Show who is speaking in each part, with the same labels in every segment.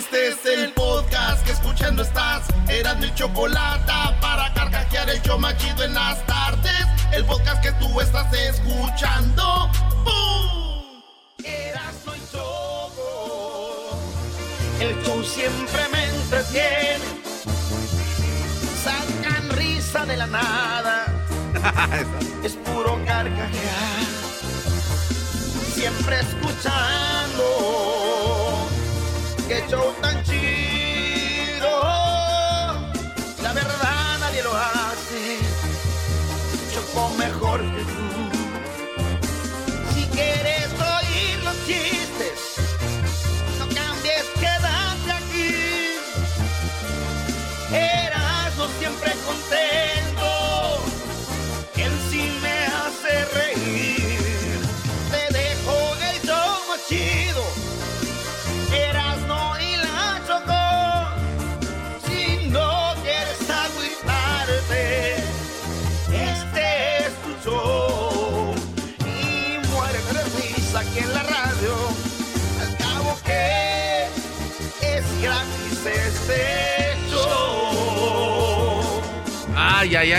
Speaker 1: Este es el podcast que escuchando estás. Eran mi chocolate para carcajear el yo machido en las tardes. El podcast que tú estás escuchando. ¡Bum! Erasmo y Choco. El show siempre me entretiene. Sacan risa de la nada. es puro carcajear. Siempre escuchando. Qué show tan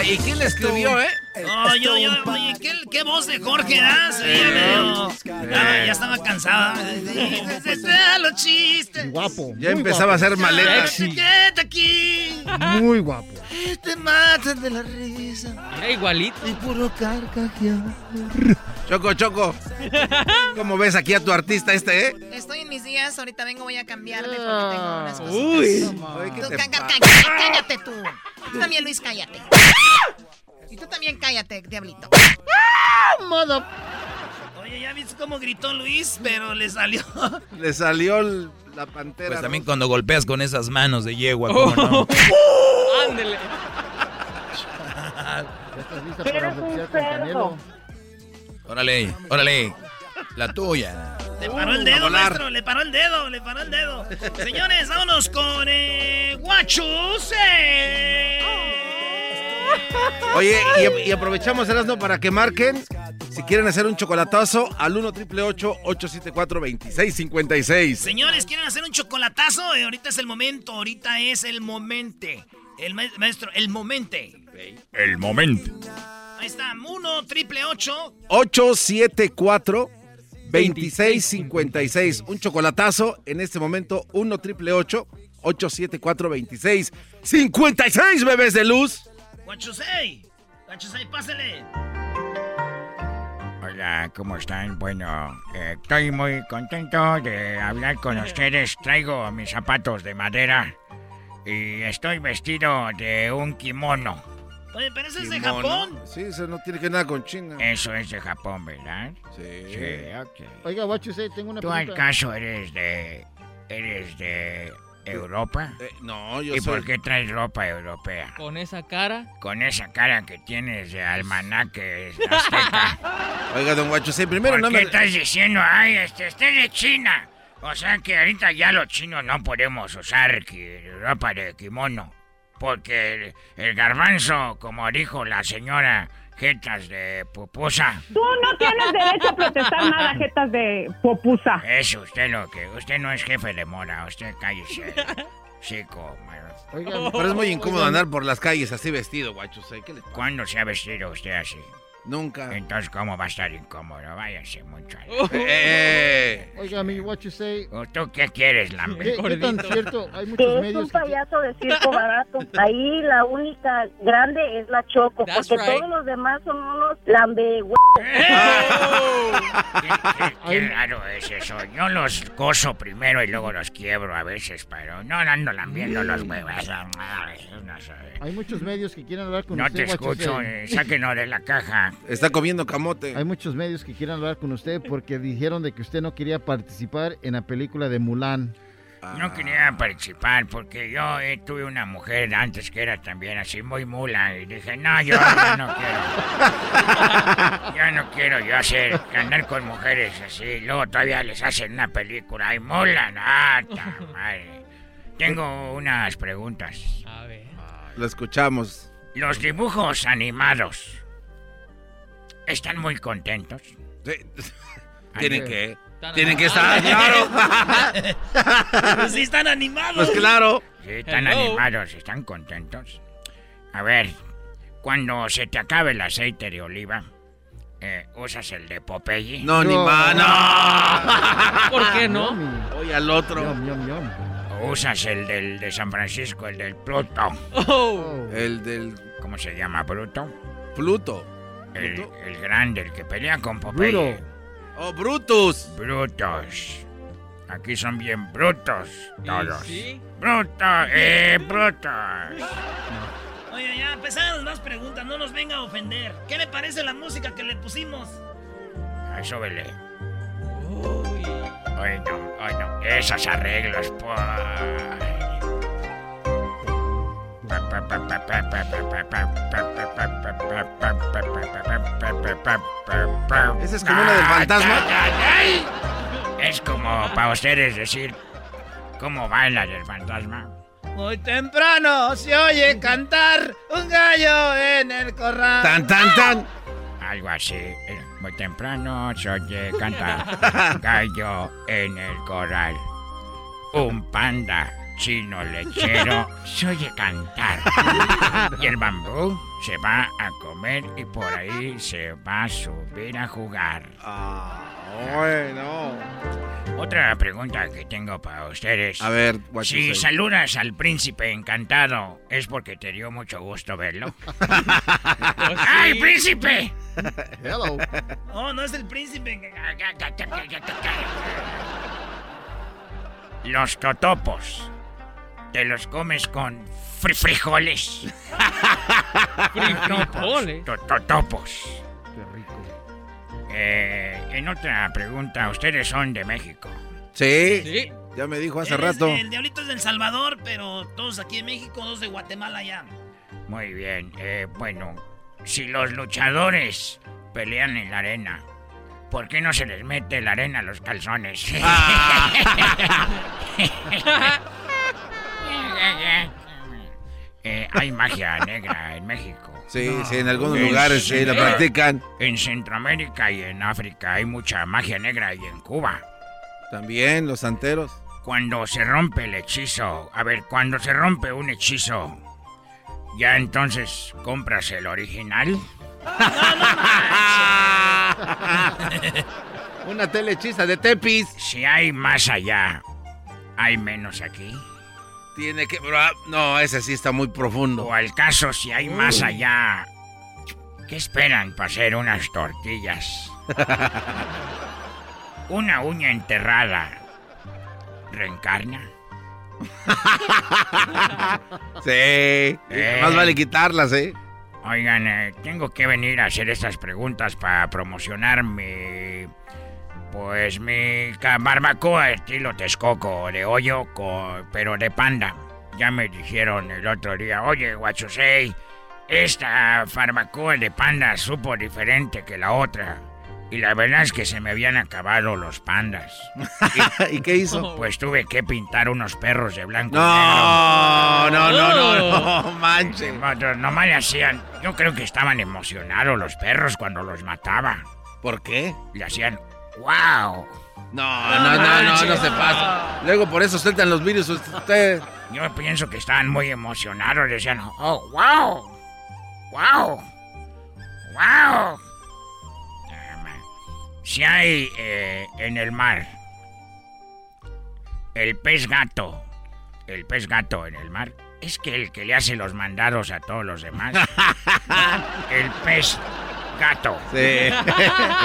Speaker 1: ¿Y
Speaker 2: quién le escribió, eh?
Speaker 3: No, yo, yo, oye, ¿qué, qué voz de Jorge das? Sí, ya, veo. Ya, ya estaba cansada. Ah, los chistes.
Speaker 4: Guapo.
Speaker 2: Ya empezaba a hacer maleta.
Speaker 3: Quédate aquí.
Speaker 4: Muy guapo.
Speaker 3: Te matan de la risa.
Speaker 5: Era igualito.
Speaker 3: Y puro carcajear.
Speaker 2: Choco, Choco. ¿Cómo ves aquí a tu artista este, eh?
Speaker 6: Estoy en mis días, ahorita vengo, voy a cambiarme porque tengo unas cosas.
Speaker 2: Uy. Ay, ¿qué
Speaker 6: Tú,
Speaker 2: te
Speaker 6: cállate tú. Tú también, Luis, cállate. Y tú también cállate, diablito.
Speaker 3: Modo. Oye, ¿ya viste cómo gritó Luis? Pero le salió.
Speaker 2: Le salió el- la pantera.
Speaker 7: Pues también
Speaker 2: rosa.
Speaker 7: cuando golpeas con esas manos de yegua, ¿cómo no?
Speaker 5: Ándele.
Speaker 4: ¿Ya estás lista para con Canelo?
Speaker 7: Órale, órale. La tuya.
Speaker 3: Le paró el
Speaker 2: a
Speaker 3: dedo, maestro. Le paró el dedo, le paró el dedo. Señores, vámonos con eh, Guachus.
Speaker 2: Oye, y, y aprovechamos Erasmo para que marquen si quieren hacer un chocolatazo al 1 triple 874 2656.
Speaker 3: Señores, ¿quieren hacer un chocolatazo? Eh, ahorita es el momento, ahorita es el momente. El ma- maestro, el momente.
Speaker 7: El momento.
Speaker 3: Ahí está, 1 triple 8.
Speaker 2: 874 2656. Un chocolatazo en este momento 1 triple 874 2656, bebés de luz.
Speaker 3: Guachusei. Guachusei, pásale.
Speaker 8: Hola, ¿cómo están? Bueno, eh, estoy muy contento de hablar con ustedes. Traigo mis zapatos de madera y estoy vestido de un kimono.
Speaker 3: Oye, pero ese es de. Japón.
Speaker 2: Sí, eso no tiene que ver nada con China.
Speaker 8: Eso es de Japón, ¿verdad?
Speaker 2: Sí.
Speaker 8: Sí, ok.
Speaker 4: Oiga, say, tengo una
Speaker 8: ¿Tú
Speaker 4: pregunta.
Speaker 8: acaso eres de... eres de Europa?
Speaker 2: Eh, no, yo
Speaker 8: ¿Y
Speaker 2: soy...
Speaker 8: por qué traes ropa europea?
Speaker 5: Con esa cara.
Speaker 8: Con esa cara que tienes de almanaque azteca.
Speaker 2: Oiga, don Guacho, sí, primero
Speaker 8: ¿Por
Speaker 2: no
Speaker 8: qué
Speaker 2: me...
Speaker 8: estás diciendo, ay, este, este es de China? O sea que ahorita ya los chinos no podemos usar ki- ropa de kimono. Porque el, el garbanzo, como dijo la señora Jetas de Pupusa,
Speaker 9: Tú no tienes derecho a protestar nada, jetas de popusa.
Speaker 8: es usted lo que... Usted no es jefe de mora, usted cállese. Chico,
Speaker 4: Oiga,
Speaker 2: Pero es muy incómodo andar por las calles así vestido, Guacho. sí, ¿Qué le pasa?
Speaker 8: ¿cuándo se ha vestido usted así?
Speaker 2: Nunca.
Speaker 8: Entonces, ¿cómo va a estar incómodo? Váyase mucho.
Speaker 5: Oh.
Speaker 2: Eh,
Speaker 4: Oiga, mi what you say.
Speaker 8: ¿O ¿Tú qué quieres, Lambe?
Speaker 4: ¿Qué, qué tan cierto? Hay muchos
Speaker 9: Que es un
Speaker 4: medios que...
Speaker 9: payaso de circo barato. Ahí la única grande es la Choco,
Speaker 5: That's
Speaker 9: porque
Speaker 5: right.
Speaker 9: todos los demás son unos lambe
Speaker 8: ¿Qué, qué- qué raro es eso. Yo los gozo primero y luego los quiebro a veces, pero no ando lambiendo los huevos. No, sé.
Speaker 4: Hay muchos medios que quieren hablar con
Speaker 8: No
Speaker 4: usted.
Speaker 8: te escucho, eh, sáquenos de la caja.
Speaker 2: Está comiendo camote.
Speaker 4: Hay muchos medios que quieren hablar con usted porque dijeron de que usted no quería participar en la película de Mulan.
Speaker 8: No quería participar porque yo eh, tuve una mujer antes que era también así muy mula y dije, no, yo ya no quiero. Yo no quiero yo hacer, andar con mujeres así. Luego todavía les hacen una película. ¡Ah, ta madre! Tengo unas preguntas.
Speaker 5: A ver.
Speaker 2: Lo escuchamos.
Speaker 8: Los dibujos animados están muy contentos.
Speaker 2: Sí. Tienen que... Tienen que estar, claro.
Speaker 3: Pues sí están animados.
Speaker 2: Pues claro.
Speaker 8: Sí, están
Speaker 10: Hello.
Speaker 8: animados, están contentos. A ver, cuando se te acabe el aceite de oliva, eh, ¿usas el de Popeye?
Speaker 2: No, ni más, no.
Speaker 10: ¿Por qué no?
Speaker 2: Oye al otro.
Speaker 4: Yum, yum, yum.
Speaker 8: ¿O usas el del de San Francisco, el del Pluto?
Speaker 10: Oh.
Speaker 2: El del
Speaker 8: ¿Cómo se llama, Bruto?
Speaker 2: Pluto.
Speaker 8: El, el grande, el que pelea con Popeye.
Speaker 4: Bruto.
Speaker 2: Oh, Brutus.
Speaker 8: Brutos. Aquí son bien brutos todos.
Speaker 10: sí?
Speaker 8: Brutos, eh, brutos.
Speaker 3: Oye, ya, empezaron más preguntas, no nos venga a ofender. ¿Qué le parece la música que le pusimos?
Speaker 8: Ay, súbele. Ay, no, ay, no. Esos arreglos, pues.
Speaker 2: ¿Esa es como una del fantasma?
Speaker 8: Ay, ay, ay. Es como para ustedes decir cómo baila el fantasma.
Speaker 3: Muy temprano se oye cantar un gallo en el corral.
Speaker 2: Tan, tan, tan.
Speaker 8: Algo así. Eh, Muy temprano se oye cantar gallo en el corral. Un panda chino lechero se oye cantar. Y el bambú se va a comer y por ahí se va a subir a jugar.
Speaker 2: Ah, bueno.
Speaker 8: Otra pregunta que tengo para ustedes.
Speaker 2: A ver,
Speaker 8: Si saludas al príncipe encantado, ¿es porque te dio mucho gusto verlo?
Speaker 10: Pues
Speaker 8: ¡Ay,
Speaker 10: sí.
Speaker 8: príncipe!
Speaker 4: Hello.
Speaker 3: Oh, no es el príncipe.
Speaker 8: Los totopos. Te los comes con fri- frijoles.
Speaker 10: Frijoles.
Speaker 8: To- Totopos.
Speaker 4: Qué rico.
Speaker 8: Eh, en otra pregunta, ustedes son de México.
Speaker 2: Sí,
Speaker 10: Sí.
Speaker 2: ya me dijo hace
Speaker 3: Él es-
Speaker 2: rato.
Speaker 3: El diablito es del Salvador, pero todos aquí en México, dos de Guatemala ya.
Speaker 8: Muy bien. eh, bueno, si los luchadores pelean en la arena, ¿por qué no se les mete la arena a los calzones? Eh, hay magia negra en México.
Speaker 2: Sí, sí, en algunos
Speaker 8: En
Speaker 2: lugares sí la practican.
Speaker 8: En Centroamérica y en África hay mucha magia negra y en Cuba.
Speaker 2: También los santeros.
Speaker 8: Cuando se rompe el hechizo, a ver, cuando se rompe un hechizo, ya entonces compras el original.
Speaker 2: Una telehechiza de Tepis.
Speaker 8: Si hay más allá, hay menos aquí.
Speaker 2: Tiene que. bra- No, ese sí está muy profundo.
Speaker 8: O al caso, si hay más allá, ¿qué esperan para hacer unas tortillas? Una uña enterrada. ¿Reencarna?
Speaker 2: Sí. Más vale quitarlas, ¿eh?
Speaker 8: Oigan, eh, tengo que venir a hacer estas preguntas para promocionar mi... Pues mi barbacoa estilo Texcoco, de hoyo, co- pero de panda. Ya me dijeron el otro día, oye, Guachusei, esta barbacoa de panda supo diferente que la otra. Y la verdad es que se me habían acabado los pandas.
Speaker 2: ¿Y qué hizo?
Speaker 8: Pues tuve que pintar unos perros de blanco y
Speaker 2: No,
Speaker 8: negro.
Speaker 2: no, no, no, no, manche.
Speaker 8: No, le hacían. Yo creo que estaban emocionados los perros cuando los mataba.
Speaker 2: ¿Por qué?
Speaker 8: Le hacían. ¡Wow!
Speaker 2: No, no, no, no, no se pasa. Luego por eso sueltan los virus usted.
Speaker 8: Yo pienso que estaban muy emocionados. Decían. ¡Oh, wow! ¡Wow! ¡Wow! Si hay eh, en el mar el pez gato, el pez gato en el mar, es que el que le hace los mandados a todos los demás. el pez gato.
Speaker 2: Sí.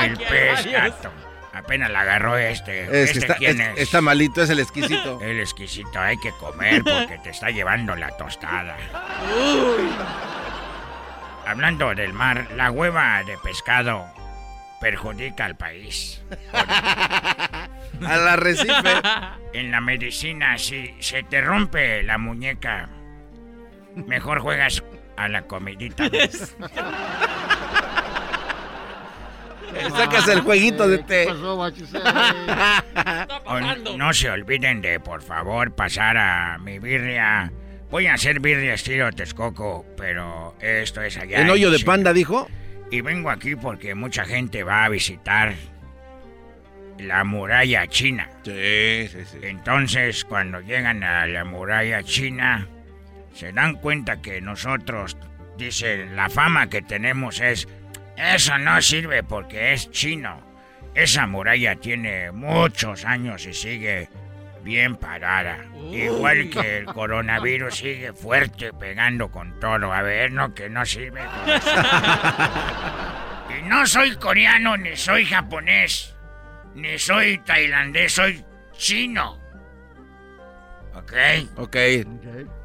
Speaker 8: El pez gato. Apenas la agarró este.
Speaker 2: Es que
Speaker 8: ¿Este
Speaker 2: está,
Speaker 8: quién
Speaker 2: es-
Speaker 8: es?
Speaker 2: está malito, es el exquisito.
Speaker 8: El exquisito, hay que comer porque te está llevando la tostada. Hablando del mar, la hueva de pescado perjudica al país.
Speaker 2: Al arrecife.
Speaker 8: En la medicina, si se te rompe la muñeca, mejor juegas a la comidita.
Speaker 2: Sacas el jueguito de
Speaker 4: ¿Qué
Speaker 2: té.
Speaker 8: no se olviden de, por favor, pasar a mi birria. Voy a hacer birria estilo Texcoco, pero esto es allá.
Speaker 2: ¿En hoyo de
Speaker 8: sí.
Speaker 2: panda dijo?
Speaker 8: Y vengo aquí porque mucha gente va a visitar la muralla china.
Speaker 2: Sí, sí, sí.
Speaker 8: Entonces, cuando llegan a la muralla china, se dan cuenta que nosotros, dicen, la fama que tenemos es, eso no sirve porque es chino. Esa muralla tiene muchos años y sigue bien parada. Igual que el coronavirus sigue fuerte pegando con todo. A ver, no, que no sirve. y no soy coreano, ni soy japonés, ni soy tailandés, soy chino. ¿Ok?
Speaker 2: Ok.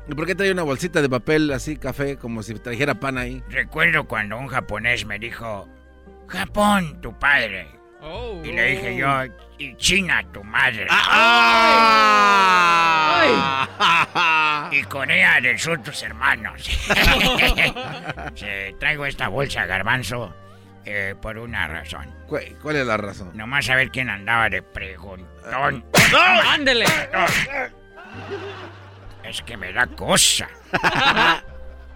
Speaker 2: ¿Y por qué trae una bolsita de papel así, café, como si trajera pan ahí?
Speaker 8: Recuerdo cuando un japonés me dijo, Japón, tu padre.
Speaker 10: Oh.
Speaker 8: Y le dije yo, y China, tu madre.
Speaker 2: ¡Ah!
Speaker 8: Y Corea del Sur, tus hermanos. Sí, traigo esta bolsa, garbanzo, eh, por una razón.
Speaker 2: ¿Cu- ¿Cuál es la razón?
Speaker 8: Nomás a ver quién andaba de preguntón.
Speaker 10: ¡Ándele!
Speaker 8: Es que me da cosa.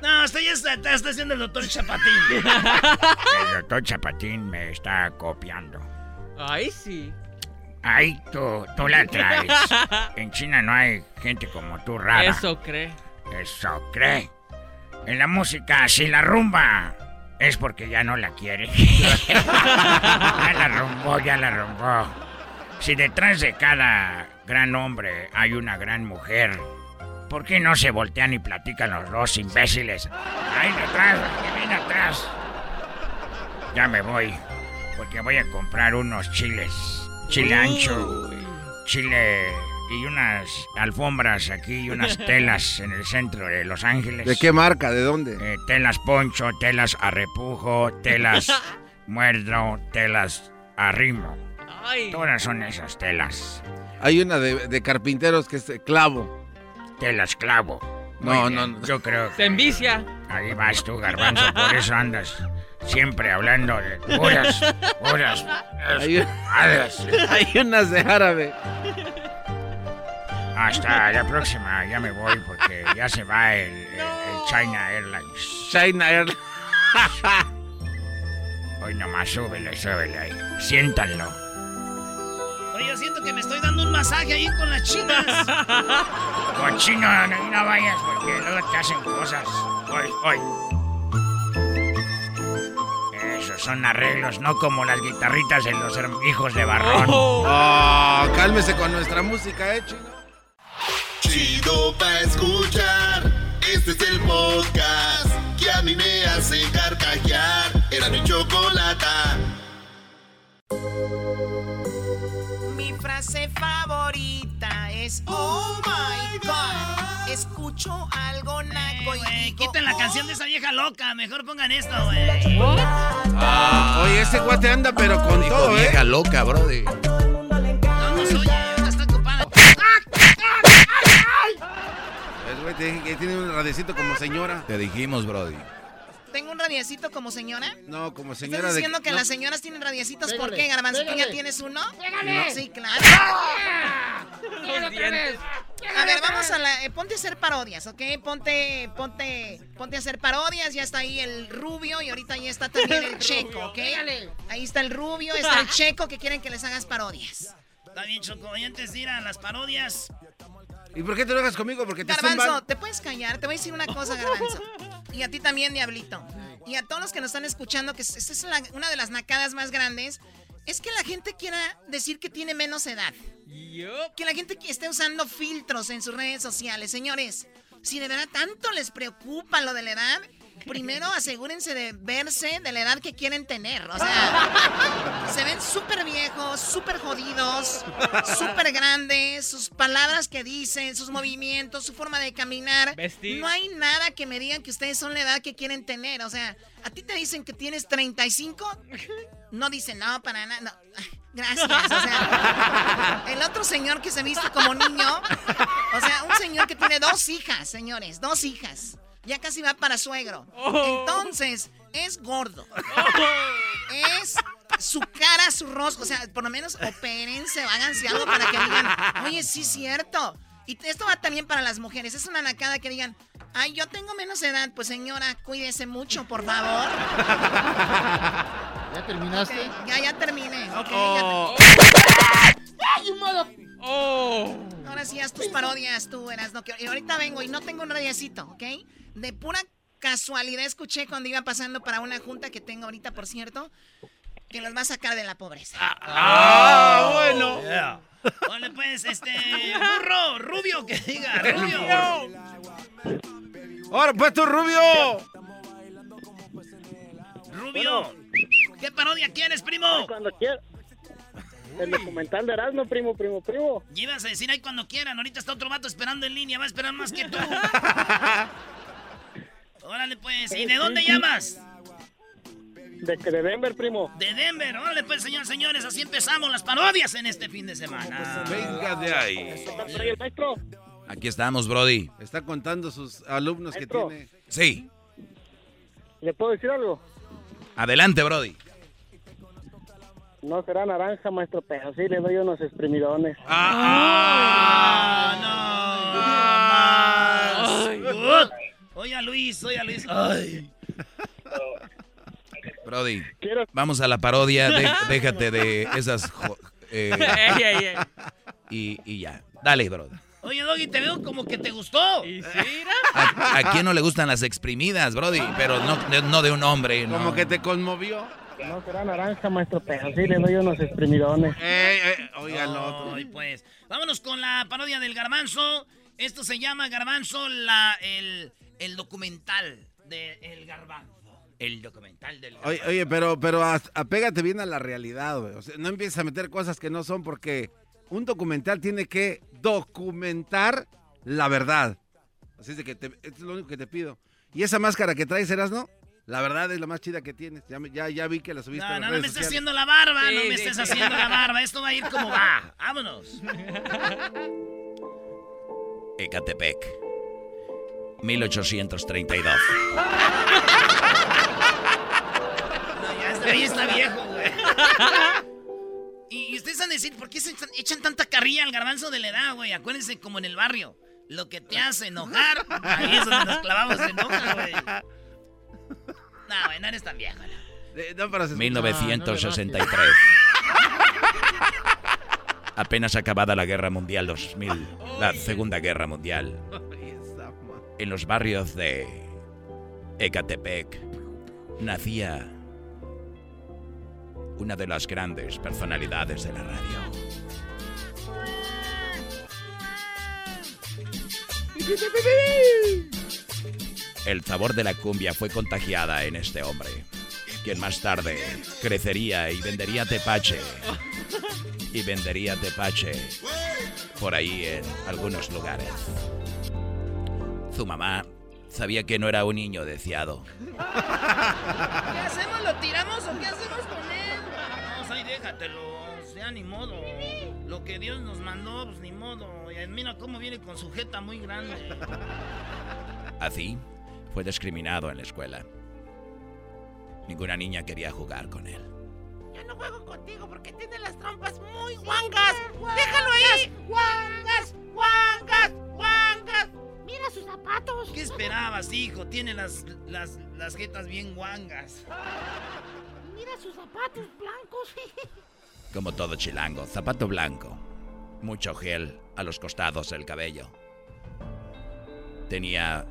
Speaker 3: No, está, está, está haciendo el doctor Chapatín.
Speaker 8: El doctor Chapatín me está copiando.
Speaker 10: Ay, sí.
Speaker 8: Ay, tú, tú la traes. En China no hay gente como tú rara.
Speaker 10: Eso cree.
Speaker 8: Eso cree. En la música, si la rumba es porque ya no la quiere. ya la rumbó, ya la rumbó. Si detrás de cada gran hombre hay una gran mujer, ¿por qué no se voltean y platican los dos imbéciles? Ahí detrás, que viene atrás. Ya me voy, porque voy a comprar unos chiles. Chile ancho, chile y unas alfombras aquí y unas telas en el centro de Los Ángeles.
Speaker 2: ¿De qué marca? ¿De dónde?
Speaker 8: Eh, telas poncho, telas a repujo, telas muerdo, telas a rimo. Todas son esas telas.
Speaker 2: Hay una de, de carpinteros que es de clavo.
Speaker 8: Telas clavo.
Speaker 2: No, no, no.
Speaker 8: Yo creo que
Speaker 10: envicia.
Speaker 8: ahí vas tú, garbanzo, por eso andas siempre hablando de puras, puras,
Speaker 2: Hay, unas de árabe.
Speaker 8: Hasta la próxima, ya me voy porque ya se va el, el- el China Airlines.
Speaker 2: China Air.
Speaker 8: Hoy nomás súbele, súbele ahí. Siéntanlo.
Speaker 3: Oye, yo siento que me estoy dando un masaje ahí con las chinas.
Speaker 8: Cochino, no, no vayas porque luego te hacen cosas. Hoy, hoy. Esos son arreglos, no como las guitarritas de los hijos de Barrón.
Speaker 2: Oh, cálmese con nuestra música, eh, chino.
Speaker 11: Chido pa' escuchar. Este es el podcast que a mí me hace carcajear. Era mi chocolata.
Speaker 6: Mi frase favorita es Oh my God. Escucho algo naco y digo,
Speaker 3: quiten la
Speaker 6: "Oh".
Speaker 3: canción de esa vieja loca. Mejor pongan esto, güey.
Speaker 2: Ah, oye, ese guate anda pero con
Speaker 7: Dijo
Speaker 2: todo,
Speaker 7: vieja
Speaker 2: ¿eh?
Speaker 7: loca, brody.
Speaker 3: No nos oye, está ocupada.
Speaker 2: Es, güey, tiene, un radiecito como señora.
Speaker 7: Te dijimos, brody.
Speaker 6: ¿Tengo un radiecito como señora?
Speaker 2: No, como
Speaker 6: ¿Estás
Speaker 2: señora de...
Speaker 6: diciendo que
Speaker 2: no.
Speaker 6: las señoras tienen radiecitos? ¿Por
Speaker 4: Pégale,
Speaker 6: qué, Garbanzo? ¿Tú ya tienes uno? Sí, claro.
Speaker 10: Los dientes.
Speaker 6: A ver, vamos a la... eh, ponte a hacer parodias, ¿ok? Ponte, ponte, ponte a hacer parodias. Ya está ahí el rubio y ahorita ya está también el checo, ¿ok? Ahí está el rubio, está el checo que quieren que les hagas parodias.
Speaker 3: Está bien, Choco. Y antes de ir a las parodias,
Speaker 2: ¿Y por qué te enojas conmigo? Porque te
Speaker 6: Garbanzo. ¿te puedes callar? Te voy a decir una cosa, Garbanzo. Y a ti también, Diablito. Y a todos los que nos están escuchando, que esta es la- una de las nacadas más grandes, es que la gente quiera decir que tiene menos edad. Que la gente que esté usando filtros en sus redes sociales. Señores, si de verdad tanto les preocupa lo de la edad, primero asegúrense de verse de la edad que quieren tener. O sea, se ven súper viejos, súper jodidos, súper grandes, sus palabras que dicen, sus movimientos, su forma de caminar.
Speaker 10: Vestir.
Speaker 6: No hay nada que me digan que ustedes son la edad que quieren tener. O sea, a ti te dicen que tienes 35, no dicen, no, para nada. no. Gracias. O sea, el otro señor que se viste como niño, o sea, un señor que tiene dos hijas, señores, dos hijas. Ya casi va para suegro. Entonces, es gordo. Es su cara, su rostro. O sea, por lo menos opérense, háganse algo para que digan, oye, sí es cierto. Y esto va también para las mujeres. Es una nacada que digan, ay, yo tengo menos edad. Pues señora, cuídese mucho, por favor.
Speaker 4: ¿Ya terminaste?
Speaker 6: Ya, ya terminé. Ok, ya
Speaker 2: Oh.
Speaker 6: te-
Speaker 10: Oh.
Speaker 6: Ahora sí, haz tus parodias tú, eras no Y ahorita vengo y no tengo un radiacito, ¿ok? De pura casualidad escuché cuando iba pasando para una junta que tengo ahorita, por cierto, que los va a sacar de la pobreza.
Speaker 2: Ah, bueno.
Speaker 3: Yeah. Vale, pues, este. Burro, rubio, que diga, rubio.
Speaker 2: Ahora pues tú, Rubio.
Speaker 3: Rubio. ¿Qué parodia quieres, primo?
Speaker 12: Cuando quieras. El documental de Erasmo, primo, primo, primo.
Speaker 3: Y ibas a decir ahí cuando quieran. Ahorita está otro vato esperando en línea. Va a esperar más que tú. Órale, pues. ¿Y de dónde llamas?
Speaker 12: De, de Denver, primo.
Speaker 3: De Denver. Órale, pues, señores, señores. Así empezamos las parodias en este fin de semana.
Speaker 2: Venga de ahí.
Speaker 7: Aquí estamos, Brody.
Speaker 2: Está contando sus alumnos que tiene.
Speaker 7: Sí.
Speaker 12: ¿Le puedo decir algo?
Speaker 7: Adelante, Brody.
Speaker 12: No será naranja, maestro, pero sí le doy unos exprimidones.
Speaker 3: ¡Ah, no! más! Oye, Luis, oye, Luis. Ay.
Speaker 7: Brody,
Speaker 12: Quiero-
Speaker 7: vamos a la parodia. de- déjate de esas. jo- eh,
Speaker 10: Ey, ey, ey.
Speaker 7: y, y ya. Dale, Brody.
Speaker 3: Oye, Doggy, te veo como que te gustó.
Speaker 10: ¿Y sí?
Speaker 7: ¿A, a quién no le gustan las exprimidas, Brody? Pero no, de- no de un hombre. no.
Speaker 2: Como que te conmovió.
Speaker 12: No será naranja, maestro, pero sí le doy unos exprimidones.
Speaker 2: No.
Speaker 3: Ay, pues. Vámonos con la parodia del Garbanzo. Esto se llama Garbanzo, la, el, el documental del Garbanzo. El documental del Garbanzo.
Speaker 2: Oye, oye, pero, pero apégate bien a la realidad, güey. O sea, no empieces a meter cosas que no son porque un documental tiene que documentar la verdad. Así es de que te, esto es lo único que te pido. Y esa máscara que traes, no? La verdad es la más chida que tienes. Ya, ya, ya vi que la subiste
Speaker 3: No,
Speaker 2: a las
Speaker 3: no, me estés haciendo la barba, no me
Speaker 10: sí,
Speaker 3: estés
Speaker 10: sí.
Speaker 3: haciendo la barba. Esto va a ir como va. Vámonos.
Speaker 7: Ecatepec. 1832.
Speaker 3: No, ya este güey está viejo, güey. Y, y ustedes van a decir, ¿por qué se echan, echan tanta carrilla al garbanzo de la edad, güey? Acuérdense, como en el barrio. Lo que te hace enojar, ahí es donde nos clavamos en enoja, güey. No, güey, no eres tan viejo. ¿no?
Speaker 2: Eh, no, pero se-
Speaker 7: 1963. Apenas acabada la Guerra Mundial 2000, la Segunda Guerra Mundial, en los barrios de Ecatepec nacía una de las grandes personalidades de la radio. El sabor de la cumbia fue contagiada en este hombre, quien más tarde crecería y vendería tepache. Y vendería tepache por ahí en algunos lugares. Su mamá sabía que no era un niño deseado.
Speaker 3: ¿Qué hacemos? ¿Lo tiramos o qué hacemos con él? No, ahí déjatelo. Ya ni modo. Lo que Dios nos mandó, pues ni modo. Y mira cómo viene con su jeta muy grande.
Speaker 7: Así, fue discriminado en la escuela. Ninguna niña quería jugar con él.
Speaker 6: Yo no juego contigo porque tiene las trompas muy guangas. ¡Déjalo ahí! ¡Guangas! ¡Guangas! ¡Guangas! ¡Mira sus zapatos!
Speaker 3: ¿Qué esperabas, hijo? Tiene las, las, las jetas bien guangas.
Speaker 6: ¡Mira sus zapatos blancos!
Speaker 7: Como todo chilango, zapato blanco, mucho gel a los costados del cabello. Tenía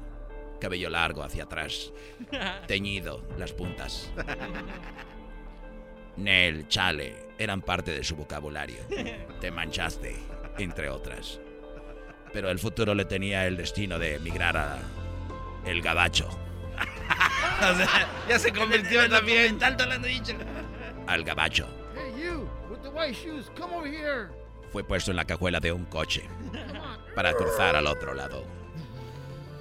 Speaker 7: cabello largo hacia atrás, teñido las puntas. Nel, chale, eran parte de su vocabulario. Te manchaste, entre otras. Pero el futuro le tenía el destino de emigrar a el gabacho,
Speaker 3: O sea,
Speaker 2: Ya se convirtió también.
Speaker 3: Tanto lo han dicho.
Speaker 7: al gabacho.
Speaker 4: Hey, you, with the white shoes, come over here.
Speaker 7: Fue puesto en la cajuela de un coche para cruzar al otro lado.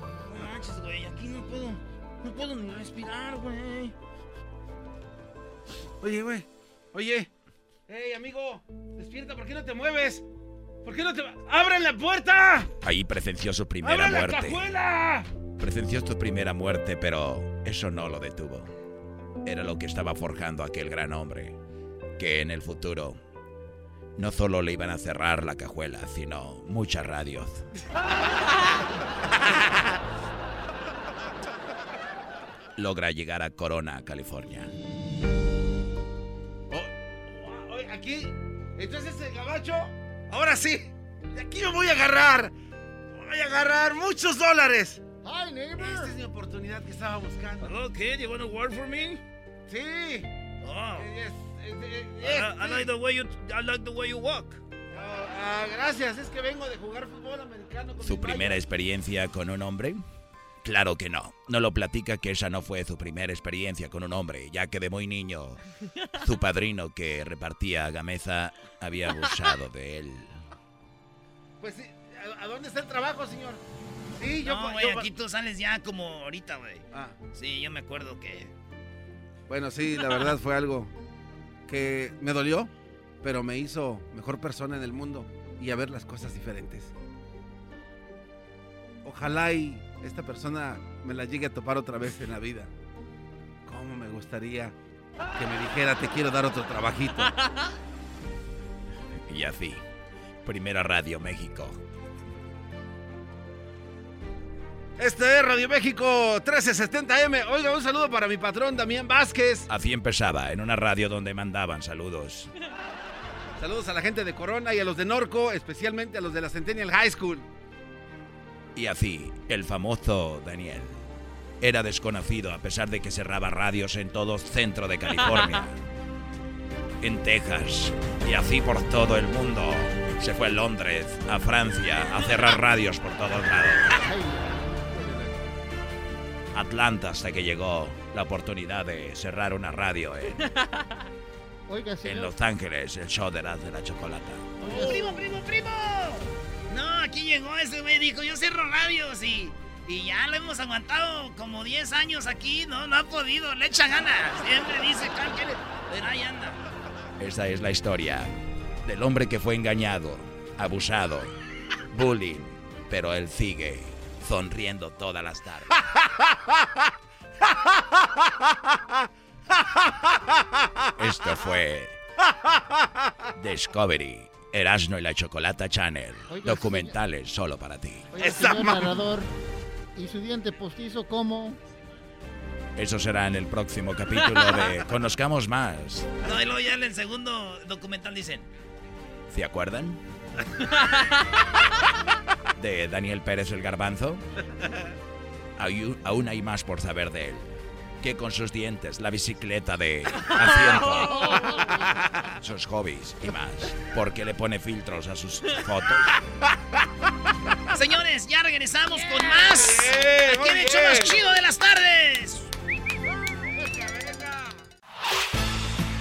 Speaker 3: No manches, güey. Aquí no puedo. No puedo ni respirar, güey.
Speaker 2: Oye, güey. Oye. Hey, amigo. Despierta, ¿por qué no te mueves? ¿Por qué no te... ¡Abran la puerta!
Speaker 7: Ahí presenció su primera
Speaker 2: ¡Abran la
Speaker 7: muerte.
Speaker 2: cajuela!
Speaker 7: Presenció su primera muerte, pero eso no lo detuvo. Era lo que estaba forjando aquel gran hombre, que en el futuro no solo le iban a cerrar la cajuela, sino muchas radios. Logra llegar a Corona, California.
Speaker 2: Oh, aquí... Entonces ese muchacho? Ahora sí. De aquí me voy a agarrar. Voy a agarrar muchos dólares.
Speaker 4: Hi, neighbor.
Speaker 2: Esta es mi oportunidad que estaba buscando.
Speaker 3: Hello, kid. You want to work for me?
Speaker 2: Sí.
Speaker 3: Oh.
Speaker 2: Yes, eh, eh,
Speaker 3: I,
Speaker 2: yes,
Speaker 3: I like the way you. I like the way you walk.
Speaker 2: Ah, gracias, es que vengo de jugar fútbol americano con
Speaker 7: ¿Su primera experiencia con un hombre? Claro que no. No lo platica que esa no fue su primera experiencia con un hombre, ya que de muy niño su padrino que repartía gameza había abusado de él.
Speaker 2: Pues sí, ¿a, dónde está el trabajo, señor? Sí, yo...
Speaker 3: no,
Speaker 2: yo-
Speaker 3: aquí tú sales ya como ahorita, güey.
Speaker 2: Ah,
Speaker 3: Sí, yo me acuerdo que.
Speaker 2: bueno, sí, la verdad fue algo que me dolió, pero me hizo mejor persona en el mundo y a ver las cosas diferentes. Ojalá y esta persona me la llegue a topar otra vez en la vida. ¿Cómo me gustaría que me dijera te quiero dar otro trabajito?
Speaker 7: Y así, Primera Radio México.
Speaker 2: Este es Radio México 1370M. Oiga, un saludo para mi patrón Damián Vázquez.
Speaker 7: Así empezaba, en una radio donde mandaban saludos.
Speaker 2: Saludos a la gente de Corona y a los de Norco, especialmente a los de la Centennial High School.
Speaker 7: Y así, el famoso Daniel era desconocido a pesar de que cerraba radios en todo centro de California, en Texas y así por todo el mundo. Se fue a Londres, a Francia, a cerrar radios por todos lados. Atlanta hasta que llegó la oportunidad de cerrar una radio en,
Speaker 4: Oiga,
Speaker 7: en
Speaker 4: señor.
Speaker 7: Los Ángeles, el show de la, de la chocolata.
Speaker 3: ¡Primo, primo, primo! No, aquí llegó ese güey, dijo, yo cierro radios y, y ya lo hemos aguantado como 10 años aquí, no, no ha podido, le echa ganas. Siempre dice, pero ahí anda.
Speaker 7: Esta es la historia del hombre que fue engañado, abusado, bullying, pero él sigue sonriendo todas las tardes. Esto fue Discovery, Erasmo y la Chocolata Channel,
Speaker 4: Oiga,
Speaker 7: documentales solo para ti.
Speaker 4: Oiga, señor narrador. ¿Y su diente postizo cómo?
Speaker 7: Eso será en el próximo capítulo de Conozcamos Más.
Speaker 3: No, y luego ya en el segundo documental dicen,
Speaker 7: ¿Se acuerdan? De Daniel Pérez el Garbanzo. Aún hay más por saber de él. Que con sus dientes, la bicicleta de asiento, sus hobbies y más. ¿Por qué le pone filtros a sus fotos?
Speaker 3: señores, ya regresamos con más.
Speaker 2: Eh,
Speaker 3: Aquí en hecho más chido de las tardes.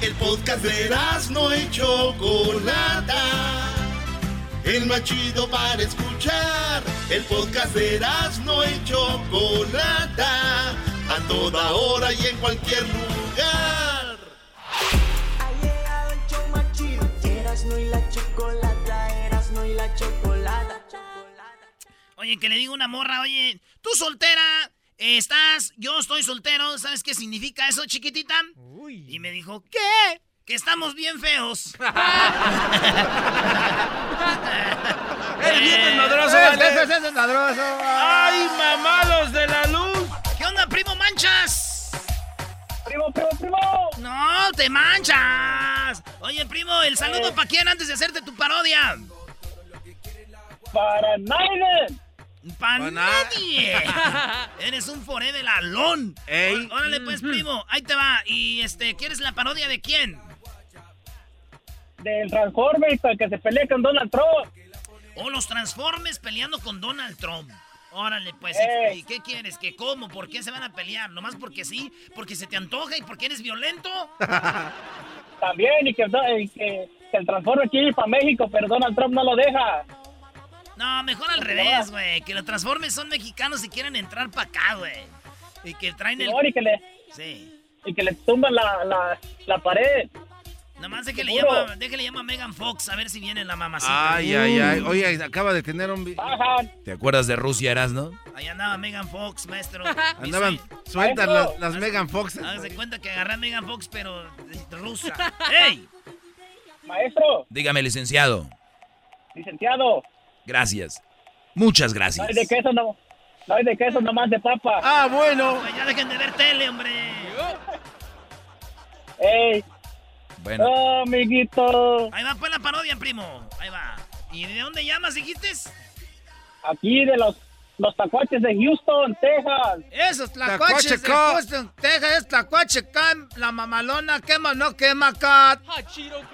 Speaker 11: El podcast de no y Chocolata. El más chido para escuchar. El podcast de no y Chocolata. A toda hora y en cualquier lugar.
Speaker 13: Ha llegado el show más chido. Erasmo y la chocolata, Erasmo y la chocolata.
Speaker 3: Oye, que le digo una morra, oye, tú soltera, estás, yo estoy soltero, ¿sabes qué significa eso, chiquitita? Y me dijo, ¿qué? Que estamos bien feos.
Speaker 2: ¡Eres bien desmadroso,
Speaker 3: Eh,
Speaker 4: es desmadroso!
Speaker 2: ¡Ay, mamalos de la luz!
Speaker 3: Primo,
Speaker 12: primo, primo.
Speaker 3: No, te manchas. Oye, primo, el saludo para quién antes de hacerte tu parodia.
Speaker 12: Para Naiden.
Speaker 3: Para
Speaker 2: Pa'
Speaker 3: nadie. Eres un forever alón.
Speaker 2: Ey.
Speaker 3: Órale, pues, primo, ahí te va. Y este, ¿quieres la parodia de quién?
Speaker 12: Del Transformers que se pelea con Donald Trump.
Speaker 3: O los Transformers peleando con Donald Trump. Órale, pues,
Speaker 12: Eh.
Speaker 3: ¿y qué quieres? ¿Que cómo? ¿Por qué se van a pelear? ¿Nomás porque sí? ¿Porque se te antoja y porque eres violento?
Speaker 12: También, y que, y que, que el Transformer quiere ir para México, pero Donald Trump no lo deja.
Speaker 3: No, mejor al revés, güey. Que los Transformers son mexicanos y quieren entrar para acá, güey. Y que traen el...
Speaker 12: Y que le,
Speaker 3: Sí.
Speaker 12: y que le tumban la, la, la pared.
Speaker 3: Nomás de que le
Speaker 12: Seguro.
Speaker 3: llama, déjale llama a Megan Fox a ver si viene la mamacita.
Speaker 2: Ay, ay, ay. Oye, acaba de tener un...
Speaker 7: ¿Te acuerdas de Rusia, Erasno?
Speaker 3: Ahí andaba Megan Fox, maestro.
Speaker 2: Andaban sueltas las, las Megan Fox.
Speaker 3: Hágase cuenta que agarré a Megan Fox, pero rusa. ¡Ey!
Speaker 12: Maestro,
Speaker 7: Dígame, licenciado.
Speaker 12: licenciado,
Speaker 7: Gracias. Muchas
Speaker 12: no
Speaker 7: gracias.
Speaker 12: hay de queso, no, no hay de queso, nomás de papa.
Speaker 2: Ah, bueno.
Speaker 3: Pues ya dejen de ver tele, hombre.
Speaker 12: Ey,
Speaker 7: Bueno,
Speaker 12: oh, amiguito.
Speaker 3: Ahí va pues la parodia, primo. ¿Y de dónde llamas, dijiste?
Speaker 12: Aquí de los, los tacuaches de Houston, Texas.
Speaker 3: Esos tlacuaches de Houston, Texas, es tlacuachecán, la mamalona quema, no quema acá.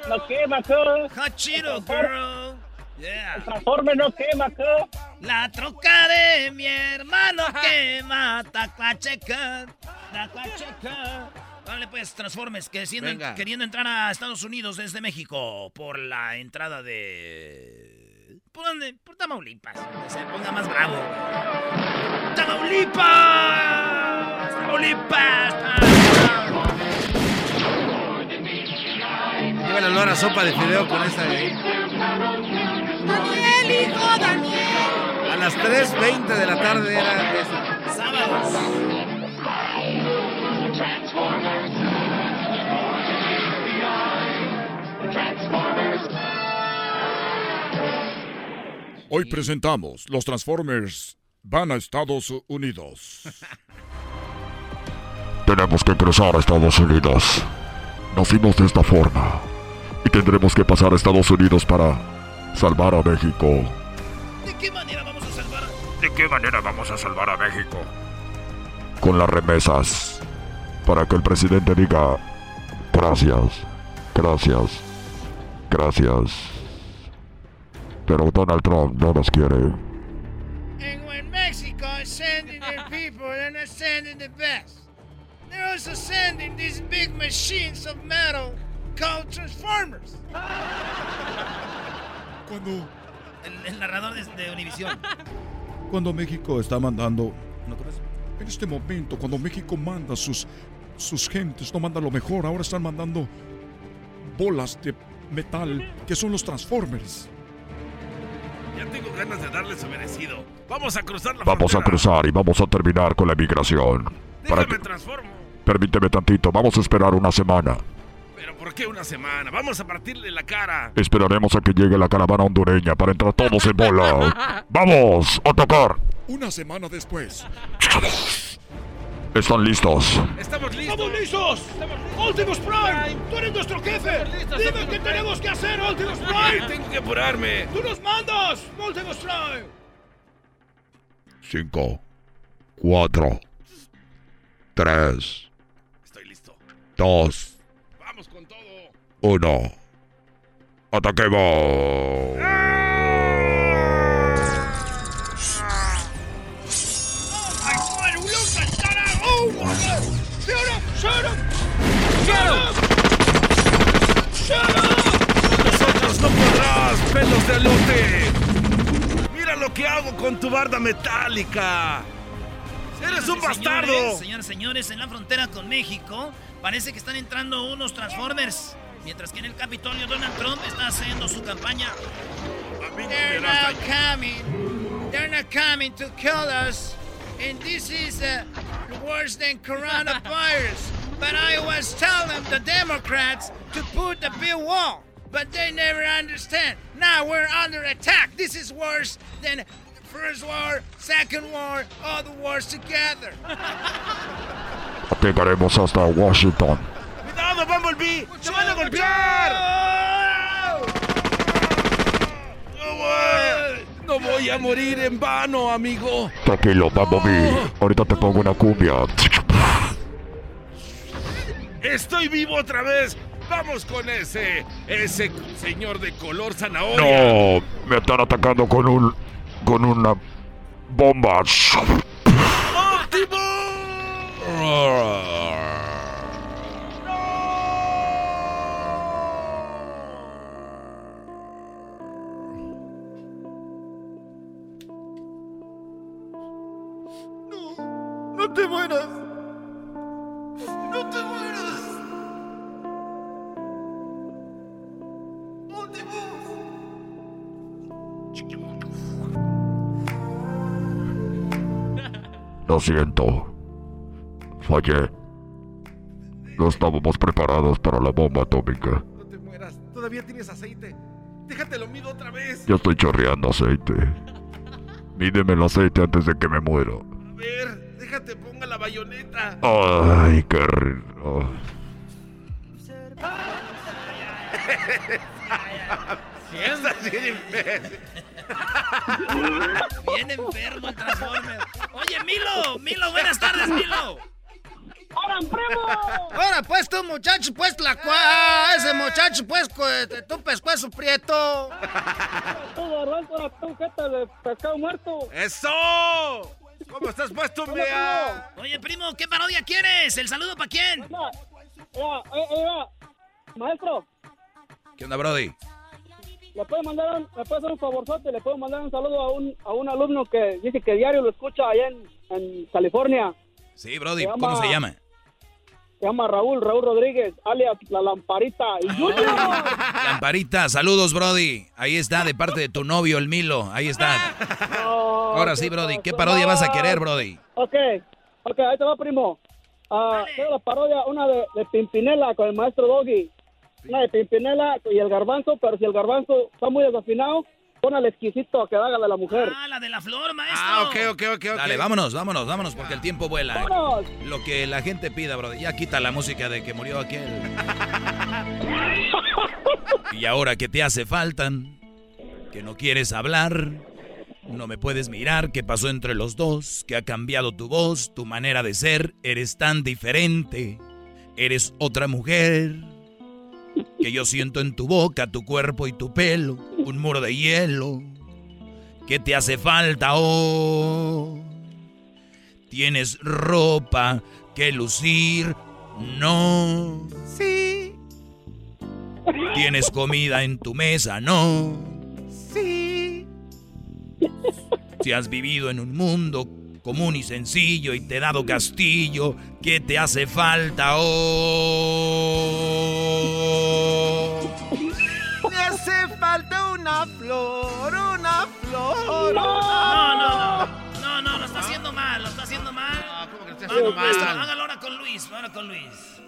Speaker 12: No quema acá.
Speaker 3: Hachiro, girl. Yeah.
Speaker 12: El transforme no quema acá.
Speaker 3: La troca de mi hermano quema, tacuacheca, tacuacheca. Vale, pues, Transformes, que siendo- queriendo entrar a Estados Unidos desde México por la entrada de... ¿Por dónde? Por Tamaulipas. Que se ponga más bravo. ¡Tamaulipas! ¡Tamaulipas!
Speaker 14: Lleva el olor a sopa de fideo con esta de ahí.
Speaker 15: Daniel, hijo, Daniel.
Speaker 14: A las 3.20 de la tarde era esa.
Speaker 3: Sábados.
Speaker 16: Hoy presentamos Los Transformers van a Estados Unidos.
Speaker 17: Tenemos que cruzar a Estados Unidos. Nacimos de esta forma. Y tendremos que pasar a Estados Unidos para salvar a México.
Speaker 3: ¿De qué manera vamos a salvar?
Speaker 16: ¿De qué manera vamos a salvar a México?
Speaker 17: Con las remesas. Para que el presidente diga gracias, gracias, gracias. Pero Donald Trump no nos quiere.
Speaker 3: And when Mexico is sending their people, they're not sending the best. They're also sending these big machines of metal called Transformers.
Speaker 16: Cuando,
Speaker 3: El, el narrador de, de Univision.
Speaker 16: cuando México está mandando... En este momento, cuando México manda sus, sus gentes, no manda lo mejor, ahora están mandando bolas de metal que son los Transformers.
Speaker 2: Ya tengo ganas de darles su merecido. Vamos a cruzar la
Speaker 17: Vamos a
Speaker 2: frontera.
Speaker 17: cruzar y vamos a terminar con la emigración. Para
Speaker 2: Déjame
Speaker 17: que,
Speaker 2: transformo.
Speaker 17: permíteme tantito, vamos a esperar una semana.
Speaker 2: Pero ¿por qué una semana? Vamos a partirle la cara.
Speaker 17: Esperaremos a que llegue la caravana hondureña para entrar todos en bola. ¡Vamos! ¡A tocar!
Speaker 16: Una semana después.
Speaker 17: ¿Están listos?
Speaker 2: ¡Estamos listos!
Speaker 18: ¡Estamos listos! ¡Optimus Prime! ¡Tú eres nuestro jefe! ¡Dime qué tenemos que hacer, Optimus Prime!
Speaker 2: Tengo que apurarme.
Speaker 18: ¡Tú nos mandas, Optimus Prime!
Speaker 17: Cinco, cuatro, tres,
Speaker 2: Estoy listo.
Speaker 17: dos,
Speaker 2: Vamos con todo.
Speaker 17: uno. ¡Ataquemos!
Speaker 18: ¡Ay,
Speaker 2: pelos de alote! ¡Mira lo que hago con tu barda metálica! ¡Eres un
Speaker 3: Señores,
Speaker 2: bastardo!
Speaker 3: Señores, señores, en la frontera con México parece que están entrando unos Transformers. Mientras que en el Capitolio Donald Trump está haciendo su campaña. They're not coming. They're not coming to kill us. And this is uh, worse than coronavirus. but I was telling the Democrats to put the big wall. But they never understand. Now we're under attack. This is worse than first war, second war, all the wars together.
Speaker 17: Llegaremos hasta Washington.
Speaker 2: ¡Cuidado, Bumblebee! ¡Te van a golpear! No voy, no voy a morir en vano, amigo.
Speaker 17: Tranquilo, Bumblebee. Ahorita te pongo una cumbia.
Speaker 2: Estoy vivo otra vez. Vamos con ese, ese señor de color zanahoria.
Speaker 17: No, me están atacando con un. con una bomba.
Speaker 18: ¡No
Speaker 17: Lo siento. Fallé. No estábamos preparados para la bomba atómica.
Speaker 14: No te mueras. Todavía tienes aceite. Déjate lo mido otra vez.
Speaker 17: Ya estoy chorreando aceite. Mídeme el aceite antes de que me muera.
Speaker 2: A ver, déjate, ponga la bayoneta.
Speaker 17: Ay, qué rico.
Speaker 2: Estás bien imbécil.
Speaker 3: Bien enfermo el Transformer. Oye, Milo, Milo, buenas tardes, Milo.
Speaker 19: ¡Hola, primo!
Speaker 18: Ahora pues tú muchacho, pues la cua, ese muchacho pues cu- tu pescuezo prieto.
Speaker 19: Tú, tú, ¿qué tal? el pescado muerto.
Speaker 2: ¡Eso! ¿Cómo estás puesto, mía?
Speaker 3: Oye, primo, ¿qué parodia quieres? ¿El saludo para quién?
Speaker 19: Eh, eh. Maestro,
Speaker 7: ¿Qué onda, Brody?
Speaker 19: ¿Le puede mandar un, me puede hacer un favorzote? ¿Le puedo mandar un saludo a un, a un alumno que dice que diario lo escucha allá en, en California?
Speaker 7: Sí, Brody,
Speaker 19: Se
Speaker 7: ¿cómo
Speaker 19: llama-
Speaker 7: se llama?
Speaker 19: Se llama Raúl, Raúl Rodríguez, alias La Lamparita. Y Junior.
Speaker 7: Lamparita, saludos, Brody. Ahí está, de parte de tu novio, el Milo. Ahí está. Ahora sí, Brody. ¿Qué parodia vas a querer, Brody?
Speaker 19: Ok, ok, ahí te va, primo. Ah, quiero la parodia, una de, de Pimpinela con el maestro Doggy. Una de Pimpinela y el garbanzo, pero si el garbanzo está muy desafinado, pon al exquisito a que haga la de la mujer.
Speaker 3: Ah, la de la flor, maestro.
Speaker 2: Ah, ok, ok, ok, ok.
Speaker 7: Dale, vámonos, vámonos, vámonos, porque el tiempo vuela.
Speaker 19: ¡Vámonos!
Speaker 7: Lo que la gente pida, Brody. Ya quita la música de que murió aquel. Y ahora que te hace falta, que no quieres hablar, no me puedes mirar, ¿qué pasó entre los dos? Que ha cambiado tu voz, tu manera de ser, eres tan diferente. Eres otra mujer que yo siento en tu boca, tu cuerpo y tu pelo, un muro de hielo. ¿Qué te hace falta oh? ¿Tienes ropa que lucir? No.
Speaker 18: Sí,
Speaker 7: ¿Tienes comida en tu mesa? No.
Speaker 18: sí.
Speaker 7: Si has vivido en un mundo común y sencillo y te he dado castillo, ¿qué te hace falta oh?
Speaker 18: Me hace falta una flor, una flor.
Speaker 3: No, no, no. No, no, lo está haciendo mal, lo está haciendo mal. Vamos, maestro, hágalo ahora con Luis, ahora con Luis.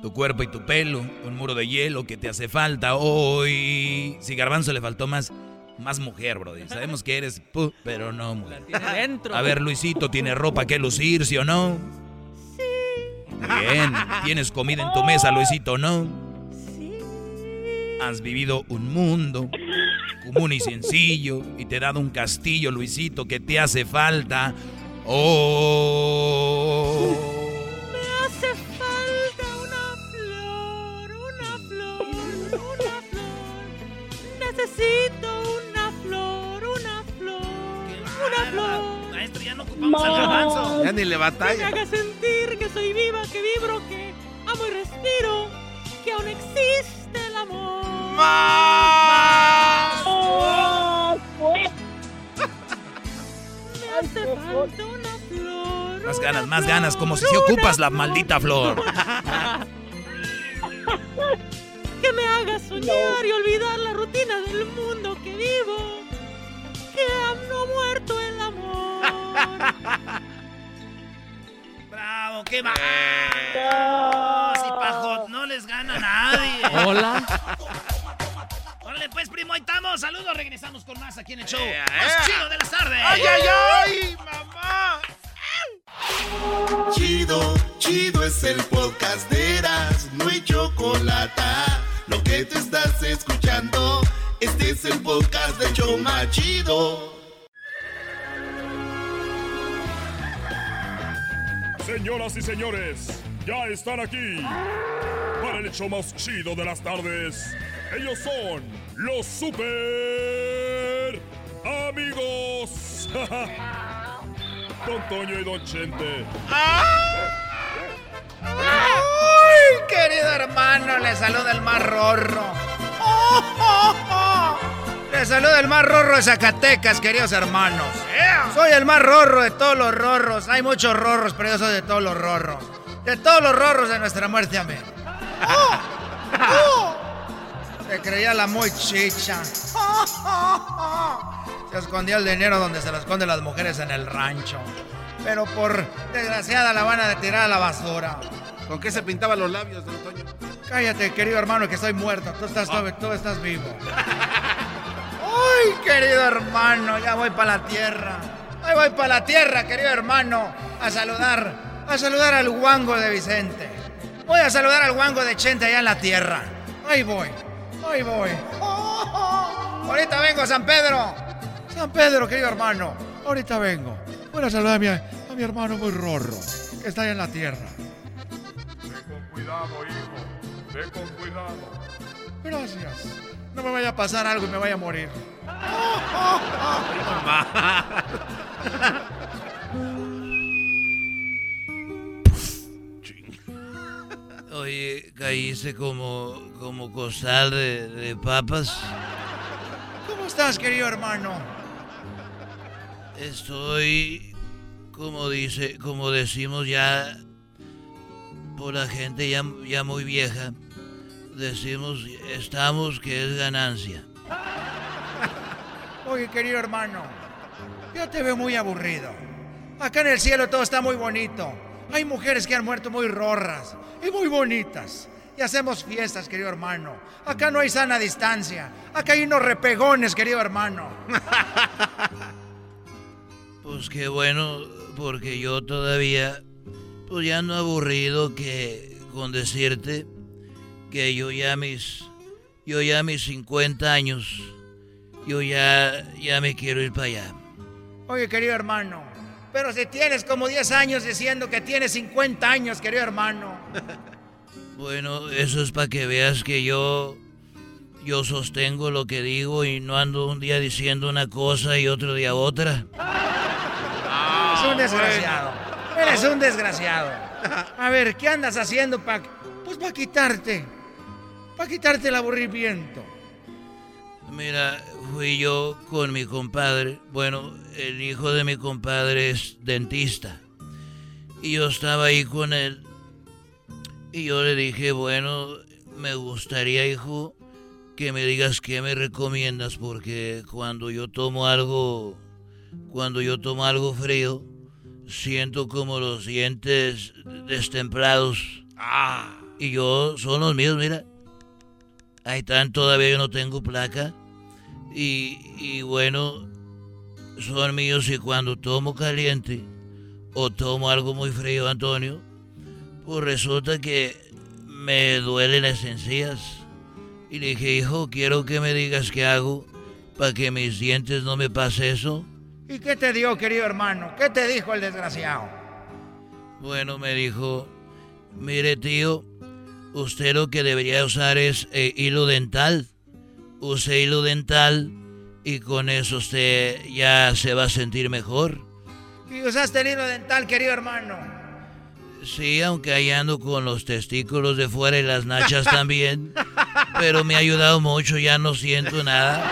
Speaker 7: Tu cuerpo y tu pelo, un muro de hielo que te hace falta hoy. Si Garbanzo le faltó más, más mujer, Brody. Sabemos que eres, pero no mujer.
Speaker 20: Dentro.
Speaker 7: A ver, Luisito, ¿tiene ropa que lucir, sí o no? Sí. Bien. ¿Tienes comida en tu mesa, Luisito, no? Sí. Has vivido un mundo común y sencillo y te he dado un castillo, Luisito, que te hace falta. Oh.
Speaker 5: Me hace falta una flor, una flor, una flor. Necesito
Speaker 3: no ocupamos al garbanzo.
Speaker 2: Ya ni le
Speaker 5: Que me
Speaker 2: batalla.
Speaker 5: haga sentir que soy viva, que vibro, que amo y respiro, que aún existe el amor. Me hace falta una flor.
Speaker 7: Más ganas, más ganas, como si se ocupas la maldita flor.
Speaker 5: Que me haga soñar y olvidar la rutina del mundo
Speaker 3: Bravo, qué va. No, si Pajot no les gana a nadie.
Speaker 20: Hola.
Speaker 3: Órale, pues, primo, ahí estamos. Saludos, regresamos con más aquí en el show. Más
Speaker 2: ea.
Speaker 3: chido de las tardes.
Speaker 2: ¡Ay, ay, ay! ¡Mamá!
Speaker 11: Chido, chido es el podcast de Eras, no hay chocolate. Lo que te estás escuchando, este es el podcast de Choma Chido.
Speaker 21: Señoras y señores, ya están aquí para el hecho más chido de las tardes. Ellos son los super amigos. Don Toño y Don Chente.
Speaker 18: ¡Ay, querido hermano! Le saluda el más. ¡Oh, oh, oh! Le saluda el más rorro de Zacatecas, queridos hermanos. Soy el más rorro de todos los rorros. Hay muchos rorros, pero yo soy de todos los rorros. De todos los rorros de nuestra muerte, amén. ¡Oh! ¡Oh! Se creía la muy chicha. Se escondía el dinero donde se lo esconden las mujeres en el rancho. Pero por desgraciada la van a tirar a la basura.
Speaker 2: ¿Con qué se pintaban los labios, don Toño?
Speaker 18: Cállate, querido hermano, que estoy muerto. Tú estás, tú estás vivo. ¡Ay, querido hermano! Ya voy para la tierra. Ahí voy para la tierra, querido hermano. A saludar. A saludar al guango de Vicente. Voy a saludar al guango de Chente allá en la tierra. Ahí voy. Ahí voy. Ahorita vengo, San Pedro. San Pedro, querido hermano. Ahorita vengo. Voy a saludar a mi, a mi hermano muy rorro, que está allá en la tierra.
Speaker 21: Con cuidado, hijo. Ve con cuidado.
Speaker 18: Gracias. No me vaya a pasar algo y me vaya a morir.
Speaker 7: Oye, caíste como, como costal de, de papas.
Speaker 18: ¿Cómo estás, querido hermano?
Speaker 7: Estoy, como dice, como decimos ya por la gente ya, ya muy vieja, decimos estamos que es ganancia.
Speaker 18: Oye, querido hermano, yo te veo muy aburrido. Acá en el cielo todo está muy bonito. Hay mujeres que han muerto muy rorras y muy bonitas. Y hacemos fiestas, querido hermano. Acá no hay sana distancia. Acá hay unos repegones, querido hermano.
Speaker 7: Pues qué bueno, porque yo todavía, pues ya no aburrido que con decirte que yo ya mis, yo ya mis 50 años, yo ya, ya me quiero ir para allá.
Speaker 18: Oye, querido hermano, pero si tienes como 10 años diciendo que tienes 50 años, querido hermano.
Speaker 7: Bueno, eso es para que veas que yo, yo sostengo lo que digo y no ando un día diciendo una cosa y otro día otra.
Speaker 18: Eres un desgraciado. Eres un desgraciado. A ver, ¿qué andas haciendo para pues para quitarte? Para quitarte el aburrimiento.
Speaker 7: Mira, fui yo con mi compadre. Bueno, el hijo de mi compadre es dentista. Y yo estaba ahí con él. Y yo le dije, bueno, me gustaría, hijo, que me digas qué me recomiendas, porque cuando yo tomo algo, cuando yo tomo algo frío, siento como los dientes destemplados. Ah. Y yo, son los míos, mira. Ahí están, todavía yo no tengo placa. Y, y bueno, son míos y cuando tomo caliente o tomo algo muy frío, Antonio, pues resulta que me duelen las encías. Y le dije, hijo, quiero que me digas qué hago para que mis dientes no me pase eso.
Speaker 18: ¿Y qué te dio, querido hermano? ¿Qué te dijo el desgraciado?
Speaker 7: Bueno, me dijo, mire tío, usted lo que debería usar es eh, hilo dental. Use hilo dental y con eso usted ya se va a sentir mejor.
Speaker 18: ¿Y usaste el hilo dental, querido hermano?
Speaker 7: Sí, aunque ahí ando con los testículos de fuera y las nachas también. Pero me ha ayudado mucho, ya no siento nada.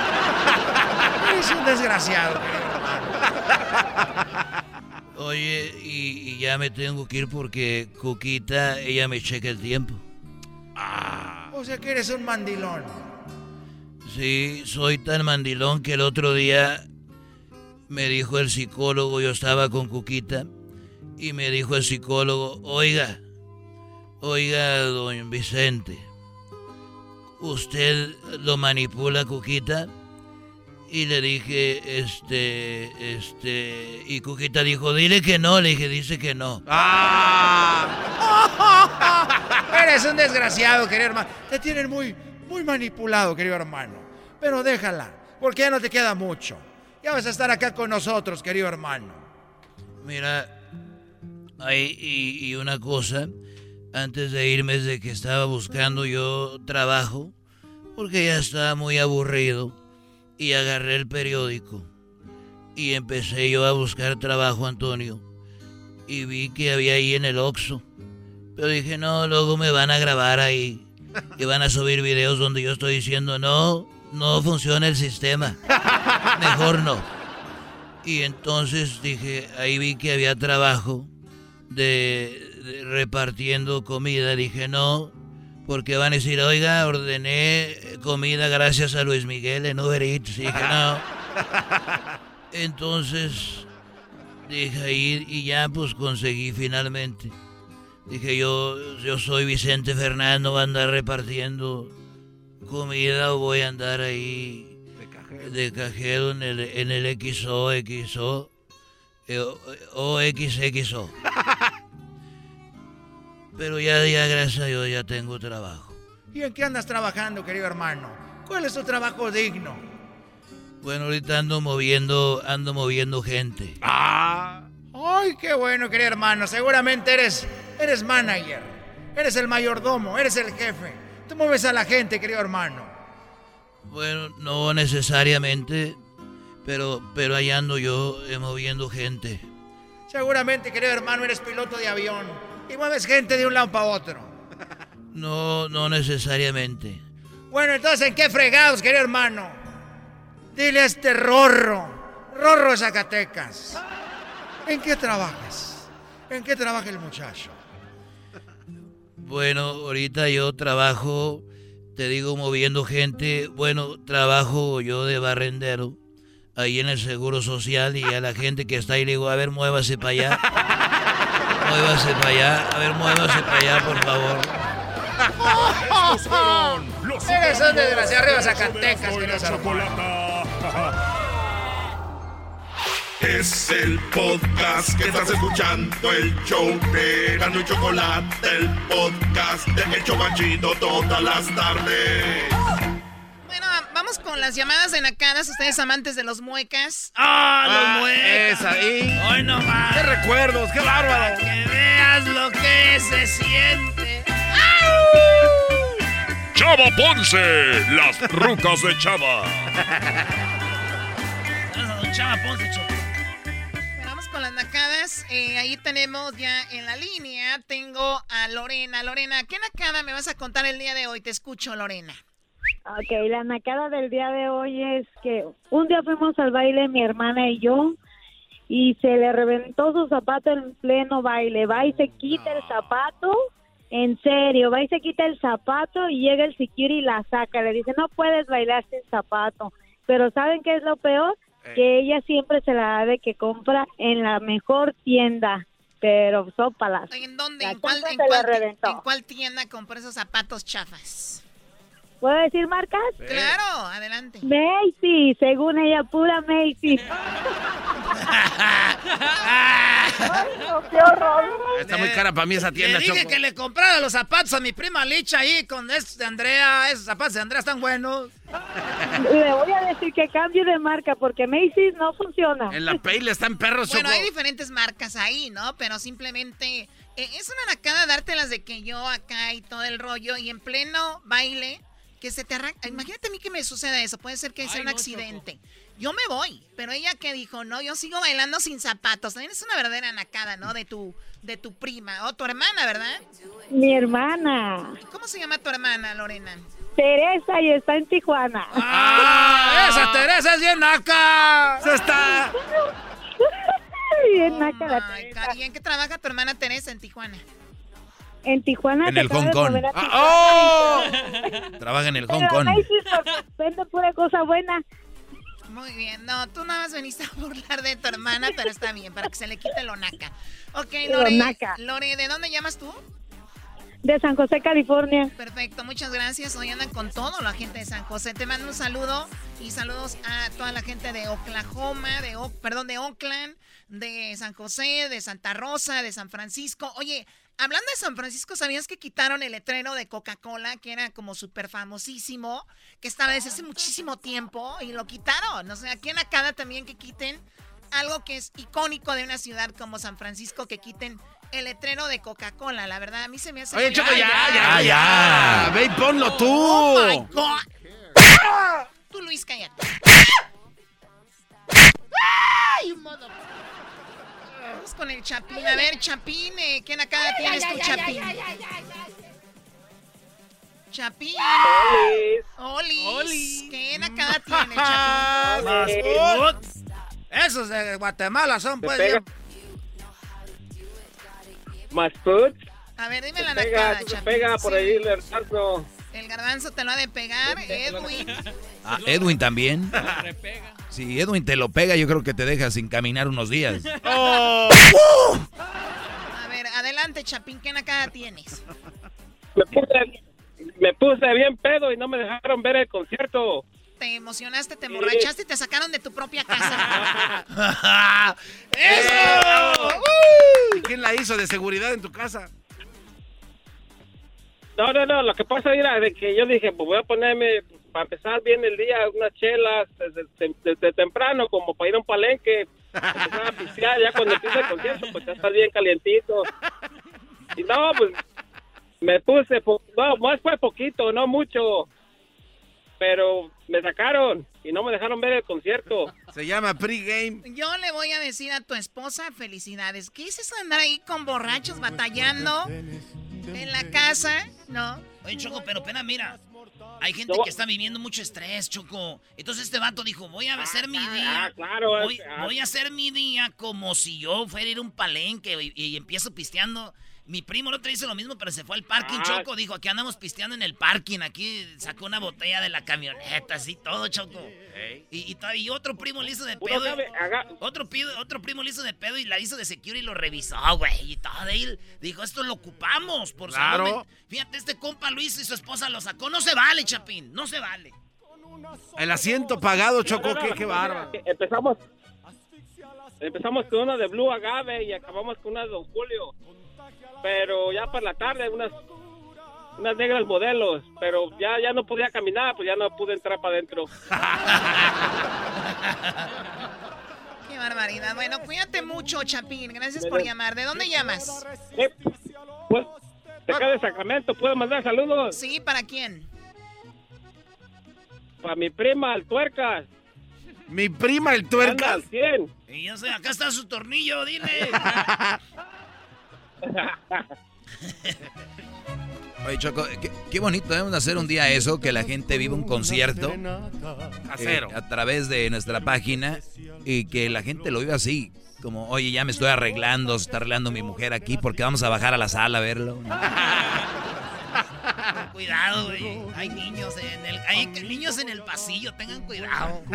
Speaker 18: Eres un desgraciado,
Speaker 7: Oye, y, y, ya me tengo que ir porque Cuquita, ella me checa el tiempo.
Speaker 18: O sea que eres un mandilón.
Speaker 7: Sí, soy tan mandilón que el otro día me dijo el psicólogo, yo estaba con Cuquita, y me dijo el psicólogo, oiga, oiga, don Vicente, ¿usted lo manipula, Cuquita? Y le dije, este, este, y Cuquita dijo, dile que no, le dije, dice que no.
Speaker 18: Eres un desgraciado, querido hermano. Te tienen muy, muy manipulado, querido hermano. Pero déjala, porque ya no te queda mucho. Ya vas a estar acá con nosotros, querido hermano.
Speaker 7: Mira, hay, y, una cosa, antes de irme desde que estaba buscando yo trabajo, porque ya estaba muy aburrido, y agarré el periódico. Y empecé yo a buscar trabajo, Antonio. Y vi que había ahí en el Oxxo. Pero dije, no, luego me van a grabar ahí. Y van a subir videos donde yo estoy diciendo, no, no funciona el sistema. Mejor no. Y entonces dije, ahí vi que había trabajo de, repartiendo comida. Dije, no, porque van a decir, oiga, ordené comida gracias a Luis Miguel en Uber Eats. Dije, no. Entonces dije ahí y ya pues conseguí finalmente. Dije yo, yo soy Vicente Fernández, no voy a andar repartiendo comida o voy a andar ahí de cajero en el, en el XO, XO, eh, o XXO. Pero ya, ya, gracias a Dios, ya tengo trabajo.
Speaker 18: ¿Y en qué andas trabajando, querido hermano? ¿Cuál es tu trabajo digno?
Speaker 7: Bueno, ahorita ando moviendo, ando moviendo gente.
Speaker 18: Ah. Ay, qué bueno, querido hermano. Seguramente eres, eres manager. Eres el mayordomo, eres el jefe. Tú mueves a la gente, querido hermano.
Speaker 7: Bueno, no necesariamente, pero, pero ahí ando yo eh, moviendo gente.
Speaker 18: Seguramente, querido hermano, eres piloto de avión y mueves gente de un lado para otro.
Speaker 7: No, no necesariamente.
Speaker 18: Bueno, entonces, ¿en qué fregados, querido hermano? Dile a este Rorro, Rorro de Zacatecas. ¿En qué trabajas? ¿En qué trabaja el muchacho?
Speaker 7: Bueno, ahorita yo trabajo, te digo, moviendo gente. Bueno, trabajo yo de barrendero ahí en el Seguro Social y a la gente que está ahí le digo, a ver, muévase para allá. Muévase para allá. A ver, muévase para allá, por favor.
Speaker 18: Eres un desgraciado arriba de Zacatecas, querido hermano.
Speaker 11: Es el podcast que estás escuchando, el show de Gano y Chocolate, el podcast de El Chobachito todas las tardes.
Speaker 6: Bueno, vamos con las llamadas de nacadas. Ustedes amantes de los muecas.
Speaker 3: ¡Ah,
Speaker 2: Ah,
Speaker 3: los muecas!
Speaker 2: es ahí.
Speaker 3: ¡Hoy no más!
Speaker 2: ¡Qué recuerdos! ¡Qué bárbaro!
Speaker 3: Que veas lo que se siente.
Speaker 21: Chava Ponce, las rucas de Chava.
Speaker 3: Chava Ponce, Choco.
Speaker 6: Nacadas. Eh, ahí tenemos ya en la línea. Tengo a Lorena. Lorena, ¿qué nacada me vas a contar el día de hoy? Te escucho, Lorena.
Speaker 22: Ok, la nacada del día de hoy es que un día fuimos al baile mi hermana y yo y se le reventó su zapato en pleno baile. Va y se quita el zapato, en serio, va y se quita el zapato y llega el security y la saca. Le dice, no puedes bailar sin zapato. Pero ¿saben qué es lo peor? Que ella siempre se la da de que compra en la mejor tienda. Pero sópalas.
Speaker 6: ¿En dónde?
Speaker 22: La
Speaker 6: ¿En cuál, en cuál en cuál tienda compró esos zapatos chafas?
Speaker 22: ¿Puedo decir marcas?
Speaker 6: Claro, adelante.
Speaker 22: Macy, según ella, pura Macy. Ay, no, qué horror.
Speaker 2: Está muy cara para mí esa tienda,
Speaker 18: Le dije
Speaker 2: Choco.
Speaker 18: que le comprara los zapatos a mi prima Licha ahí con esos de Andrea. Esos zapatos de Andrea están buenos.
Speaker 22: Le voy a decir que cambie de marca porque Macy's no funciona.
Speaker 2: En la Payle están perros,
Speaker 6: Bueno,
Speaker 2: Choco.
Speaker 6: hay diferentes marcas ahí, ¿no? Pero simplemente eh, es una nacada dártelas de que yo acá y todo el rollo y en pleno baile que se te arranca. Imagínate a mí que me suceda eso. Puede ser que sea un accidente. Yo me voy, pero ella que dijo, no, yo sigo bailando sin zapatos. También es una verdadera nacada, ¿no? De tu, de tu prima o tu hermana, ¿verdad?
Speaker 22: Mi hermana,
Speaker 6: ¿Cómo se llama tu hermana, Lorena?
Speaker 22: Teresa, y está en Tijuana.
Speaker 18: ¡Ah! ¡Esa Teresa es bien naca!
Speaker 2: ¡Se está!
Speaker 22: Bien naca la
Speaker 6: Ay,
Speaker 22: Teresa.
Speaker 6: Cari, ¿en qué trabaja tu hermana Teresa en Tijuana?
Speaker 22: En Tijuana
Speaker 7: En el Hong Kong. Ah. ¡oh! Trabaja en el Hong Kong.
Speaker 22: Vende pura cosa buena.
Speaker 6: Muy bien, no, tú nada más veniste a burlar de tu hermana, pero está bien, para que se le quite lo naca. Ok,
Speaker 22: Lo
Speaker 6: Lore,
Speaker 22: naca.
Speaker 6: Lore, ¿de dónde llamas tú?
Speaker 22: De San José, California.
Speaker 6: Perfecto, muchas gracias. Hoy andan con todo la gente de San José. Te mando un saludo y saludos a toda la gente de Oklahoma, de O- perdón, de Oakland, de San José, de Santa Rosa, de San Francisco. Oye, hablando de San Francisco, ¿sabías que quitaron el letrero de Coca-Cola, que era como súper famosísimo, que estaba desde hace muchísimo tiempo y lo quitaron? No sé, aquí en Acada también que quiten algo que es icónico de una ciudad como San Francisco, que quiten el letrero de Coca-Cola. La verdad, a mí se me hace...
Speaker 2: Oye, Choco, ya, ya,
Speaker 7: ya.
Speaker 2: Ve y ponlo tú.
Speaker 6: Oh my God. Tú, Luis, cállate. ¡Ay, modo! Vamos con el Chapín. A ver, Chapín, eh, ¿qué nacada tienes tú, Chapín? Chapín. Olis. Olis. ¿Qué nacada tienes, Chapín?
Speaker 18: Esos de Guatemala son, pues.
Speaker 23: pega.
Speaker 18: bien-
Speaker 23: Más food.
Speaker 6: A ver, dime la
Speaker 23: se
Speaker 6: Chapín.
Speaker 23: pega por
Speaker 6: Sí.
Speaker 23: ahí el garbanzo.
Speaker 6: El garbanzo te lo ha de pegar, Edwin.
Speaker 7: Ah, Edwin también. Si Edwin te lo pega, yo creo que te deja sin caminar unos días.
Speaker 6: A ver, adelante, Chapín, ¿qué nacada tienes?
Speaker 23: Me puse, me puse bien pedo y no me dejaron ver el concierto.
Speaker 6: Te emocionaste, te emborrachaste y te sacaron de tu propia casa. ¡Eso!
Speaker 2: ¿Y ¿Quién la hizo de seguridad en tu casa?
Speaker 23: No, no, no, lo que pasa era de que yo dije, pues voy a ponerme para empezar bien el día, unas chelas desde, desde temprano, como para ir a un palenque, empezar a pistear, ya cuando empieza el concierto, pues ya está bien calientito. Y no, pues me puse, po- no, más fue poquito, no mucho, pero me sacaron y no me dejaron ver el concierto.
Speaker 2: Se llama pregame.
Speaker 6: Yo le voy a decir a tu esposa felicidades. ¿Qué es eso de andar ahí con borrachos batallando en la casa? ¿No?
Speaker 3: Oye, Choco, pero pena, mira. Hay gente que está viviendo mucho estrés, Choco. Entonces este vato dijo, voy a hacer mi día.
Speaker 23: ah, claro,
Speaker 3: Voy,
Speaker 23: ah.
Speaker 3: voy a hacer mi día como si yo fuera a ir a un palenque y, y empiezo pisteando. Mi primo el otro día hizo lo mismo, pero se fue al parking,
Speaker 23: Ah.
Speaker 3: Choco. Dijo, aquí andamos pisteando en el parking. Aquí sacó una botella de la camioneta, así todo, Choco. Y, y, otro primo le hizo de pedo. otro, pido- otro primo le hizo de pedo y la hizo de security y lo revisó, güey. Y todo. Y él dijo, esto lo ocupamos por
Speaker 2: Claro.
Speaker 3: salud Fíjate, este compa lo hizo y su esposa lo sacó. No se vale, Chapín. No se vale.
Speaker 2: El asiento pagado, Choco,
Speaker 23: No, no,
Speaker 2: qué,
Speaker 23: no,
Speaker 2: qué bárbaro.
Speaker 23: Empezamos, empezamos con una de Blue Agave y acabamos con una de Don Julio. Pero ya para la tarde, unas unas negras modelos, pero ya ya no podía caminar, pues ya no pude entrar para adentro.
Speaker 6: Qué barbaridad. Bueno, cuídate mucho, Chapín. Gracias por llamar. ¿De dónde llamas?
Speaker 23: Pues, de acá de Sacramento, ¿puedo mandar saludos?
Speaker 6: Sí, ¿para quién?
Speaker 23: Para mi prima, el Tuercas.
Speaker 2: Mi prima, el tuercas.
Speaker 23: al 100.
Speaker 3: Y yo sé, acá está su tornillo, dile.
Speaker 7: Oye, Choco, qué, qué bonito debemos de hacer un día eso, que la gente vive un concierto eh, a través de nuestra página y que la gente lo vive así. Como, oye, ya me estoy arreglando, se está arreglando mi mujer aquí porque vamos a bajar a la sala a verlo.
Speaker 3: Cuidado, güey. Hay niños en el, hay niños en el pasillo, tengan cuidado.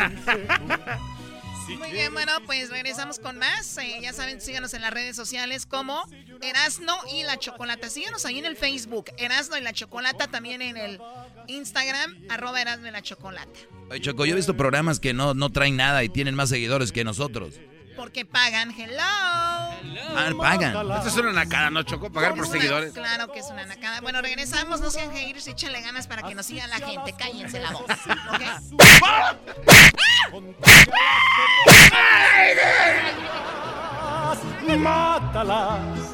Speaker 6: Muy bien, bueno, pues regresamos con más. Eh, ya saben, síganos en las redes sociales como Erasno y la Chocolata. Síganos ahí en el Facebook, Erasno y la Chocolata, también en el Instagram, arroba Erasno y la Chocolata.
Speaker 7: Oye, Choco, yo he visto programas que no, no traen nada y tienen más seguidores que nosotros.
Speaker 6: Porque pagan, hello.
Speaker 7: Ah, pagan.
Speaker 2: Esto es una nacada, ¿no, Choco? Pagar por seguidores.
Speaker 6: Claro que es una nacada. Bueno, regresamos, no sean haters, échale ganas para que nos siga la gente. Cállense la voz, ¿ok?
Speaker 5: Mátalas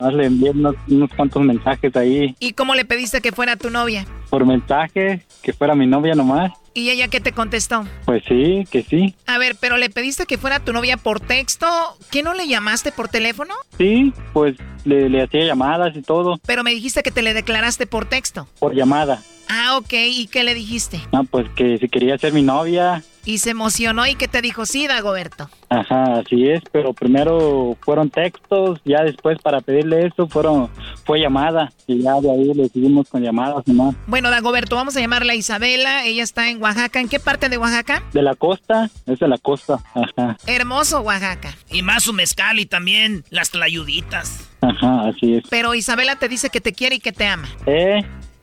Speaker 24: Más le envié unos, unos cuantos mensajes ahí
Speaker 6: ¿Y cómo le pediste que fuera tu novia?
Speaker 24: por mensaje, que fuera mi novia nomás.
Speaker 6: ¿Y ella qué te contestó?
Speaker 24: Pues sí, que sí.
Speaker 6: A ver, pero le pediste que fuera tu novia por texto. ¿Qué no le llamaste por teléfono?
Speaker 24: Sí, pues le, le hacía llamadas y todo,
Speaker 6: Pero me dijiste que te le declaraste por texto.
Speaker 24: por llamada.
Speaker 6: Ah, ok. ¿Y qué le dijiste?
Speaker 24: No, pues que si quería ser mi novia.
Speaker 6: Y se emocionó y que te dijo, sí, Dagoberto.
Speaker 24: Ajá, así es, pero primero fueron textos, ya después para pedirle eso fueron fue llamada y ya de ahí le seguimos con llamadas nomás.
Speaker 6: Bueno, Dagoberto, vamos a llamarla Isabela. Ella está en Oaxaca. ¿En qué parte de Oaxaca?
Speaker 24: De la costa, es de la costa, ajá,
Speaker 6: Hermoso, Oaxaca.
Speaker 3: Y más su mezcal y también las tlayuditas.
Speaker 24: ajá, así es.
Speaker 6: Pero Isabela te dice que te quiere y que te ama.
Speaker 24: Eh,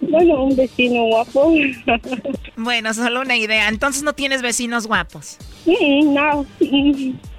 Speaker 25: Bueno, un vecino guapo.
Speaker 6: Bueno, solo una idea. Entonces no tienes vecinos guapos.
Speaker 25: Mm, no,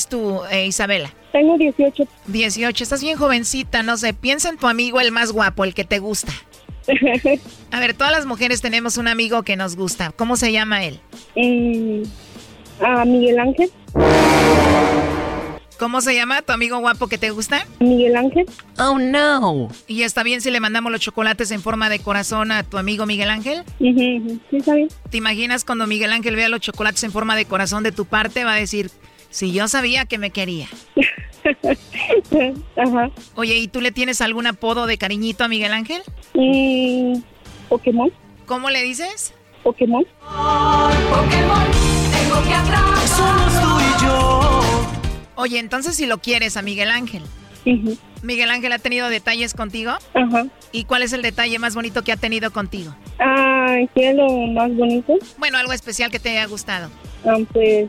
Speaker 6: tú, eh, Isabela?
Speaker 25: Tengo 18.
Speaker 6: 18, estás bien jovencita, no sé, piensa en tu amigo el más guapo, el que te gusta. A ver, todas las mujeres tenemos un amigo que nos gusta. ¿Cómo se llama él?
Speaker 25: Mm, a Miguel Ángel.
Speaker 6: ¿Cómo se llama tu amigo guapo que te gusta?
Speaker 25: Miguel Ángel.
Speaker 6: Oh, no. ¿Y está bien si le mandamos los chocolates en forma de corazón a tu amigo Miguel Ángel?
Speaker 25: Sí, está bien.
Speaker 6: ¿Te imaginas cuando Miguel Ángel vea los chocolates en forma de corazón de tu parte? Va a decir, si yo sabía que me quería.
Speaker 25: Ajá.
Speaker 6: Oye, ¿y tú le tienes algún apodo de cariñito a Miguel Ángel?
Speaker 25: Mm, Pokémon.
Speaker 6: ¿Cómo le dices?
Speaker 25: Pokémon.
Speaker 13: Tengo que atrapar. Somos tú y yo.
Speaker 6: Oye, entonces si lo quieres a Miguel Ángel. ¿Miguel Ángel ha tenido detalles contigo?
Speaker 25: Ajá.
Speaker 6: ¿Y cuál es el detalle más bonito que ha tenido contigo?
Speaker 25: Ah, ¿qué es lo más bonito?
Speaker 6: Bueno, algo especial que te haya gustado.
Speaker 25: Ah, pues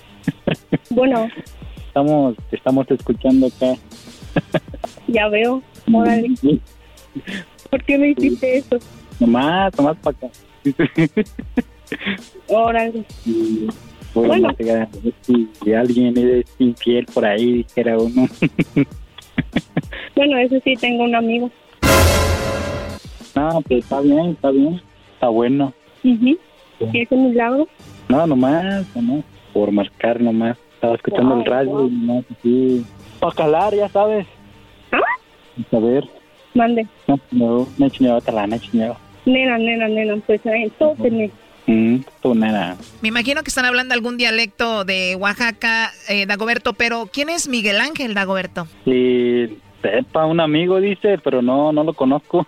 Speaker 25: Bueno,
Speaker 24: estamos, estamos escuchando acá.
Speaker 25: ya veo. Órale. ¿Por qué me hiciste eso?
Speaker 24: Nomás, nomás para acá.
Speaker 25: Órale.
Speaker 24: Bueno,
Speaker 25: Bueno.
Speaker 24: si alguien es infiel por ahí, dijera uno.
Speaker 25: Bueno, eso sí, tengo un amigo.
Speaker 24: no, pues está bien, está bien. Está bueno.
Speaker 25: Ujú. ¿Y ese milagro?
Speaker 24: No, nomás, nomás. Por marcar nomás. Estaba escuchando el
Speaker 25: Wow,
Speaker 24: radio
Speaker 25: wow.
Speaker 24: y nomás así. Para calar, ya sabes. A ver.
Speaker 25: Mande.
Speaker 24: No, no, me enseñó otra lana, enseñó.
Speaker 25: Nena, nena, nena, pues entonces, nena.
Speaker 24: Mm, tú, nena.
Speaker 6: Me imagino que están hablando algún dialecto de Oaxaca, eh, Dagoberto, pero ¿quién es Miguel Ángel, Dagoberto?
Speaker 24: Y sepa, un amigo dice, pero no, no lo conozco.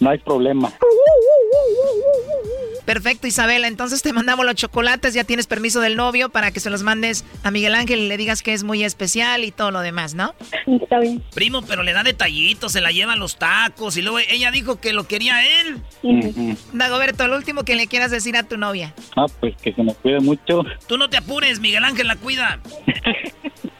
Speaker 24: No hay problema.
Speaker 6: Perfecto, Isabela. Entonces te mandamos los chocolates, ya tienes permiso del novio para que se los mandes a Miguel Ángel y le digas que es muy especial y todo lo demás, ¿no?
Speaker 25: Está bien.
Speaker 3: Primo, pero le da detallitos, se la lleva a los tacos y luego ella dijo que lo quería él.
Speaker 6: Dagoberto, lo último que le quieras decir a tu novia.
Speaker 24: Ah, pues que se me cuide mucho.
Speaker 3: Tú no te apures, Miguel Ángel la cuida.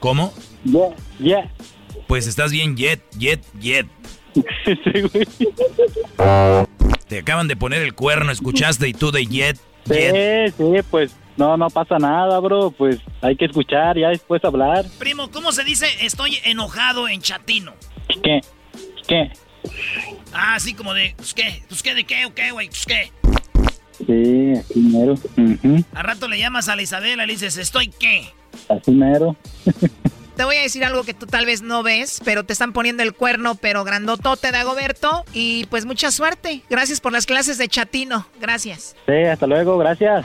Speaker 7: ¿Cómo?
Speaker 24: Yeah, yeah.
Speaker 7: Pues estás bien yet, yet, yet.
Speaker 24: Sí, güey.
Speaker 7: Te acaban de poner el cuerno, escuchaste y tú de yet,
Speaker 24: Sí,
Speaker 7: yet.
Speaker 24: sí, pues no, no pasa nada, bro. Pues hay que escuchar, ya después hablar.
Speaker 3: Primo, ¿cómo se dice estoy enojado en chatino?
Speaker 24: ¿Qué? ¿Qué?
Speaker 3: Ah, así como de, pues qué, pues qué, de qué, o qué, güey, pues qué.
Speaker 24: Sí, así mero. Ujú,
Speaker 3: Al rato le llamas a la Isabela y le dices, ¿estoy qué?
Speaker 24: Así mero.
Speaker 6: Te voy a decir algo que tú tal vez no ves, pero te están poniendo el cuerno, pero grandotote, Dagoberto. Y pues mucha suerte. Gracias por las clases de chatino. Gracias.
Speaker 24: Sí, hasta luego, gracias.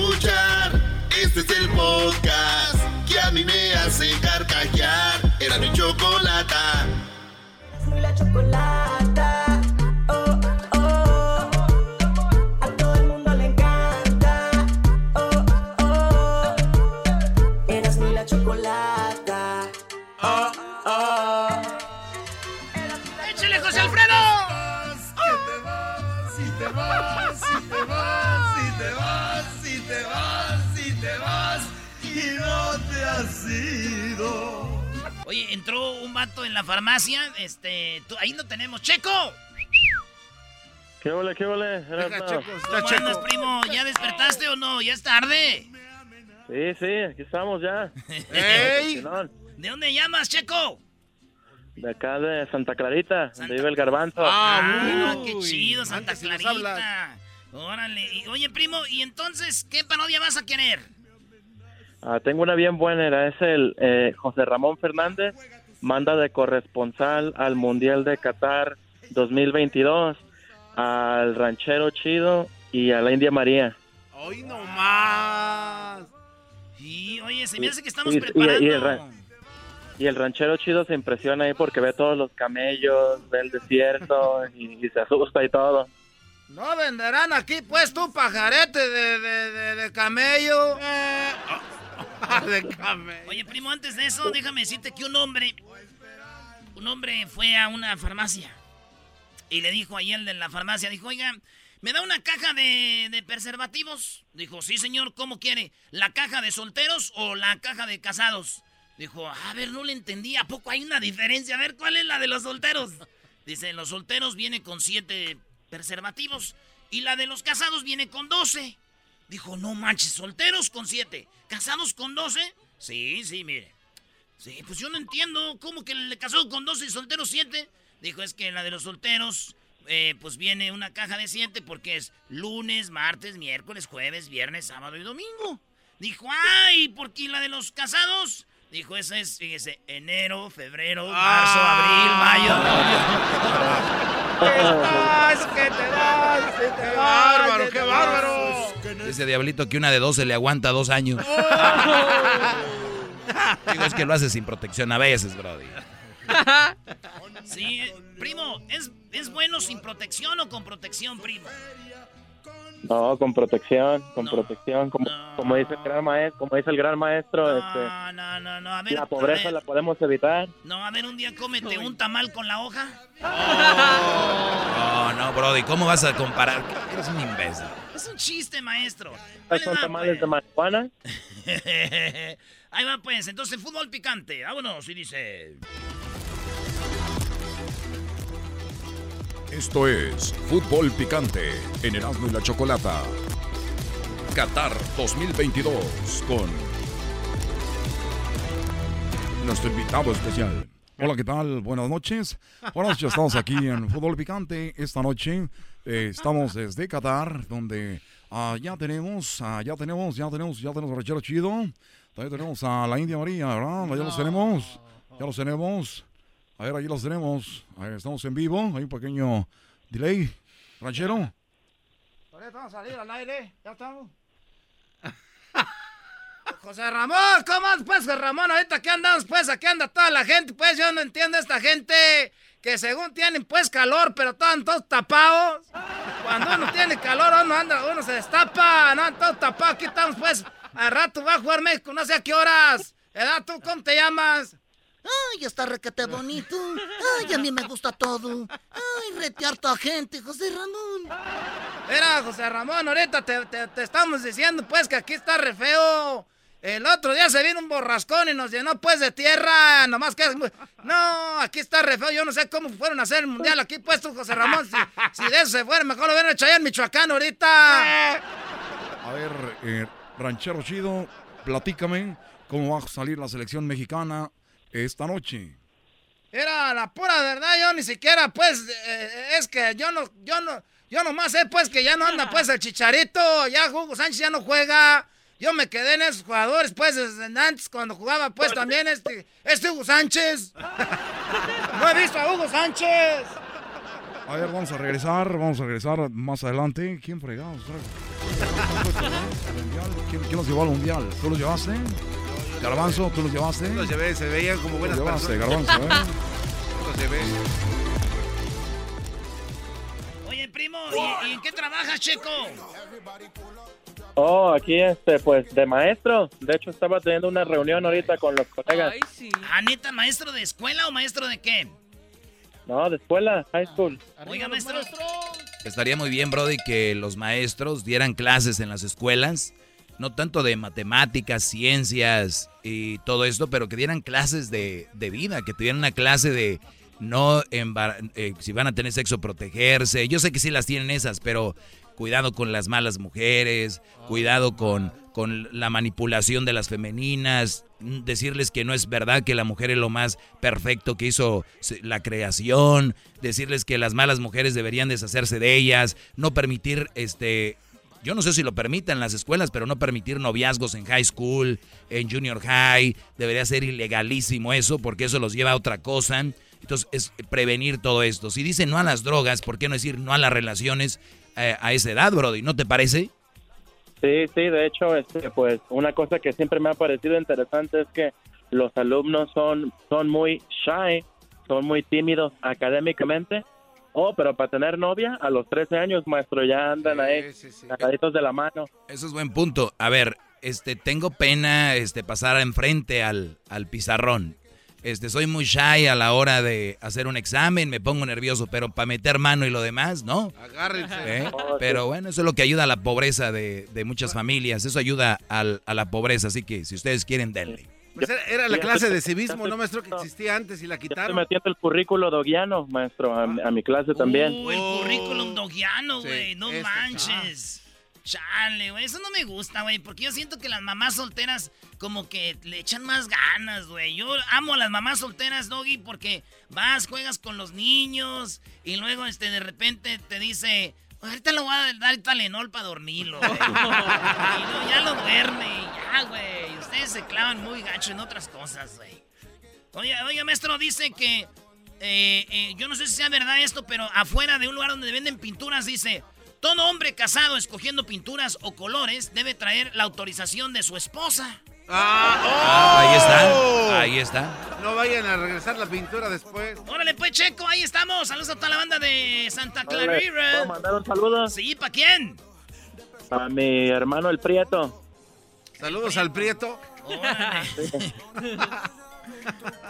Speaker 11: Chocolata.
Speaker 13: Oh, oh. A todo el mundo le encanta. Oh, oh. Eras mi la chocolata. Oh, oh.
Speaker 3: ¡Échale, José Alfredo!
Speaker 11: Si te vas, si te vas, si te vas, si te vas, si te vas y no te has ido.
Speaker 3: Oye, entró un vato en la farmacia, este, tú- ahí no tenemos, ¡Checo!
Speaker 26: ¿Qué ole, qué ole?
Speaker 3: ¿Cómo andas, primo? ¿Ya despertaste o no? ¿Ya es tarde?
Speaker 26: Sí, sí, aquí estamos ya.
Speaker 3: ¡Ey! ¿De dónde llamas, Checo?
Speaker 26: De acá de Santa Clarita, donde vive el garbanzo.
Speaker 3: Ah, qué chido, Santa Clarita. Órale. Y, oye, primo, ¿y entonces qué parodia vas a querer?
Speaker 26: Ah, tengo una bien buena, era es el eh, José Ramón Fernández, manda de corresponsal al Mundial de Qatar 2022 al Ranchero Chido y a la India María.
Speaker 2: Hoy no más.
Speaker 3: Y, oye, se me hace que estamos
Speaker 26: Y- y-
Speaker 3: preparando.
Speaker 26: y el ra- Y el ranchero chido se impresiona ahí porque ve todos los camellos, ve el desierto y, y se asusta y todo.
Speaker 2: No venderán aquí, pues, tu pajarete de, de, de, de camello. de camello.
Speaker 3: Oye, primo, antes de eso, déjame decirte que un hombre, un hombre fue a una farmacia y le dijo ahí el de la farmacia, dijo, oiga, ¿me da una caja de, de preservativos? Dijo, sí, señor, ¿cómo quiere? ¿La caja de solteros o la caja de casados? Dijo, a ver, no le entendí, ¿a poco hay una diferencia? A ver, ¿cuál es la de los solteros? Dice, los solteros viene con siete preservativos y la de los casados viene con doce. Dijo, no manches, solteros con siete, casados con doce. Sí, sí, mire. Sí, pues yo no entiendo cómo que el de casado con 12 y soltero 7. Dijo, es que la de los solteros, eh, pues viene una caja de 7 porque es lunes, martes, miércoles, jueves, viernes, sábado y domingo. Dijo, ay, ¿por qué la de los casados? Dijo, esa es, fíjese, enero, febrero, marzo, abril, mayo.
Speaker 2: que te vas, te bárbaro, qué bárbaro.
Speaker 7: Ese diablito que una de 12 le aguanta dos años. Digo, es que lo hace sin protección a veces, Brody.
Speaker 3: Sí, primo, ¿es, ¿es bueno sin protección o con protección, primo?
Speaker 26: No, con protección, con protección, como, como dice el gran maestro, como dice el gran maestro, este,
Speaker 3: No, no, no, a ver.
Speaker 26: la
Speaker 3: a
Speaker 26: pobreza
Speaker 3: ver.
Speaker 26: la podemos evitar.
Speaker 3: No, a ver, un día cómete un tamal con la hoja.
Speaker 7: No, no, Brody, ¿cómo vas a comparar? Eres un imbécil.
Speaker 3: Es un chiste, maestro.
Speaker 26: Ahí son tamales de marihuana.
Speaker 3: Ahí va, pues. Entonces, fútbol picante. Vámonos. Y dice.
Speaker 16: Esto es Fútbol Picante en Erasmo y la Chocolata. Qatar 2022 con nuestro invitado especial. Hola, ¿qué tal? Buenas noches. Buenas noches, estamos aquí en Fútbol Picante. Esta noche eh, estamos desde Qatar, donde ah, ya tenemos, ah, ya tenemos, ya tenemos, ya tenemos a Rachero Chido. También tenemos a la India María, ¿verdad? Ya los tenemos. Ya los tenemos. A ver, ahí los tenemos. Ahí estamos en vivo. Hay un pequeño delay. Ranchero.
Speaker 18: Ahorita vamos a salir al aire. Ya estamos. José Ramón, ¿cómo andas, pues, José Ramón? Ahorita aquí andamos, pues, aquí anda toda la gente, pues, yo no entiendo esta gente que según tienen, pues, calor, pero están todos tapados. Cuando uno tiene calor, uno anda, uno se destapa, no, todos tapados, aquí estamos, pues, al rato va a jugar México, no sé a qué horas. ¿Edad, tú cómo te llamas?
Speaker 27: Ay, está requete bonito. Ay, a mí me gusta todo. Ay, retear toda gente, José Ramón.
Speaker 18: Mira, José Ramón, ahorita te, te- te estamos diciendo, pues, que aquí está re feo. El otro día se vino un borrascón y nos llenó, pues, de tierra. Nomás que... No, aquí está re feo. Yo no sé cómo fueron a hacer el mundial aquí, pues, tú, José Ramón. Si, si de eso se fuera, mejor lo hubieran hecho allá en Michoacán ahorita.
Speaker 16: A ver, eh, Ranchero Chido, platícame cómo va a salir la selección mexicana esta noche.
Speaker 18: Era la pura verdad, yo ni siquiera, pues, eh, es que yo no, yo no, yo nomás sé, pues, que ya no anda, pues, el Chicharito, ya Hugo Sánchez ya no juega. Yo me quedé en esos jugadores, pues, desde antes, cuando jugaba, pues, también este, este Hugo Sánchez. No he visto a Hugo Sánchez.
Speaker 16: A ver, vamos a regresar, vamos a regresar más adelante. ¿Quién fregados? ¿Quién, quién los llevó al mundial? ¿Tú los llevaste? Garbanzo, ¿tú los llevaste?
Speaker 2: Los llevé, se veían como buenas
Speaker 16: Los llevaste,
Speaker 2: personas.
Speaker 16: Garbanzo, ¿eh?
Speaker 2: Los llevé.
Speaker 3: Oye, primo, ¿y, y en qué trabajas, Checo?
Speaker 26: Oh, aquí este, pues de maestro. De hecho, estaba teniendo una reunión ahorita con los colegas.
Speaker 3: ¿Ah, neta, maestro de escuela o maestro de qué?
Speaker 26: No, de escuela, high school.
Speaker 3: Oiga, maestro.
Speaker 7: Estaría muy bien, Brody, que los maestros dieran clases en las escuelas, no tanto de matemáticas, ciencias y todo esto, pero que dieran clases de, de vida, que tuvieran una clase de no, embar- eh, si van a tener sexo, protegerse. Yo sé que sí las tienen esas, pero cuidado con las malas mujeres, cuidado con, con la manipulación de las femeninas, decirles que no es verdad que la mujer es lo más perfecto que hizo la creación, decirles que las malas mujeres deberían deshacerse de ellas, no permitir este yo no sé si lo permitan las escuelas, pero no permitir noviazgos en high school, en junior high, debería ser ilegalísimo eso, porque eso los lleva a otra cosa. Entonces, es prevenir todo esto. Si dicen no a las drogas, ¿por qué no decir no a las relaciones eh, a esa edad, Brody? ¿No te parece?
Speaker 26: Sí, sí, de hecho, este, pues una cosa que siempre me ha parecido interesante es que los alumnos son, son muy shy, son muy tímidos académicamente. Oh, pero para tener novia a los 13 años, maestro, ya andan ahí, agaditos de la mano.
Speaker 7: Eso es buen punto. A ver, este, tengo pena este, pasar enfrente al, al pizarrón. Este, soy muy shy a la hora de hacer un examen, me pongo nervioso, pero para meter mano y lo demás, ¿no?
Speaker 2: Agárrense.
Speaker 7: ¿Eh? Pero bueno, eso es lo que ayuda a la pobreza de, de muchas familias. Eso ayuda al- a la pobreza. Así que si ustedes quieren, denle.
Speaker 2: Pues era, era la clase de civismo, ¿no, maestro? Que existía antes y la
Speaker 26: Estoy
Speaker 2: quitaron.
Speaker 26: metiendo el currículo doguiano, maestro, a, a mi clase también.
Speaker 3: O el currículum dogiano, güey. no
Speaker 26: este,
Speaker 3: manches. Chale, güey. Eso no me gusta, güey. Porque yo siento que las mamás solteras como que le echan más ganas, güey. Yo amo a las mamás solteras, Doggy, porque vas, juegas con los niños y luego este de repente te dice, ahorita le voy a dar Talenol para dormirlo, güey. y luego ya lo duerme ya, güey. Ustedes se clavan muy gacho en otras cosas, güey. Oye, oye, maestro, dice que eh, eh, yo no sé si sea verdad esto, pero afuera de un lugar donde venden pinturas dice, todo hombre casado escogiendo pinturas o colores debe traer la autorización de su esposa.
Speaker 7: Ah, ahí está, ahí está.
Speaker 2: No vayan a regresar la pintura después.
Speaker 3: Órale, pues, Checo, ahí estamos. Saludos a toda la banda de Santa
Speaker 26: Órale,
Speaker 3: Clarita.
Speaker 26: ¿puedo mandar un saludo?
Speaker 3: Sí, ¿para quién?
Speaker 26: A mi hermano el Prieto.
Speaker 2: Saludos al Prieto.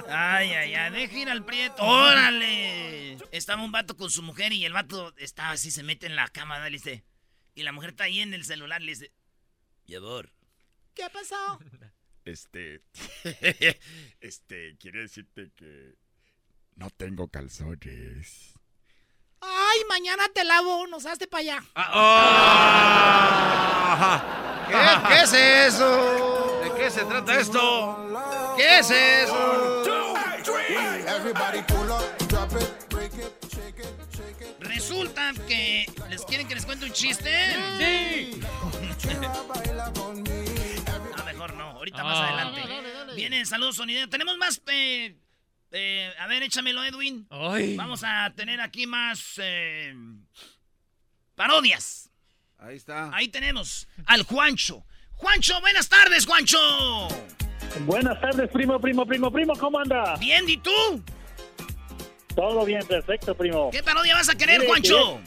Speaker 3: Ay, ay, ay, deja ir al prieto. ¡Órale! Estaba un vato con su mujer y el vato estaba así, se mete en la cama, ¿no? le dice. Y la mujer está ahí en el celular, le dice. Mi amor,
Speaker 6: ¿Qué pasó?
Speaker 21: Este. este, quiere decirte que. No tengo calzones.
Speaker 6: Ay, mañana te lavo unos, hazte para allá.
Speaker 2: ¿Qué, ¿Qué es eso? ¿De qué se trata esto? ¿Qué es eso?
Speaker 3: Resulta que. ¿Les quieren que les cuente un chiste?
Speaker 10: Sí.
Speaker 3: no, mejor no. Ahorita más
Speaker 10: Ah.
Speaker 3: adelante. Vienen saludos sonideros. Tenemos más. eh, eh, a ver, échamelo, Edwin.
Speaker 10: Ay.
Speaker 3: Vamos a tener aquí más. eh, parodias.
Speaker 2: Ahí está.
Speaker 3: Ahí tenemos al Juancho. Juancho, buenas tardes, Juancho.
Speaker 26: Buenas tardes, primo, primo, primo, primo, ¿cómo anda?
Speaker 3: Bien, ¿y tú?
Speaker 26: Todo bien, perfecto, primo.
Speaker 3: ¿Qué parodia vas a querer, Juancho?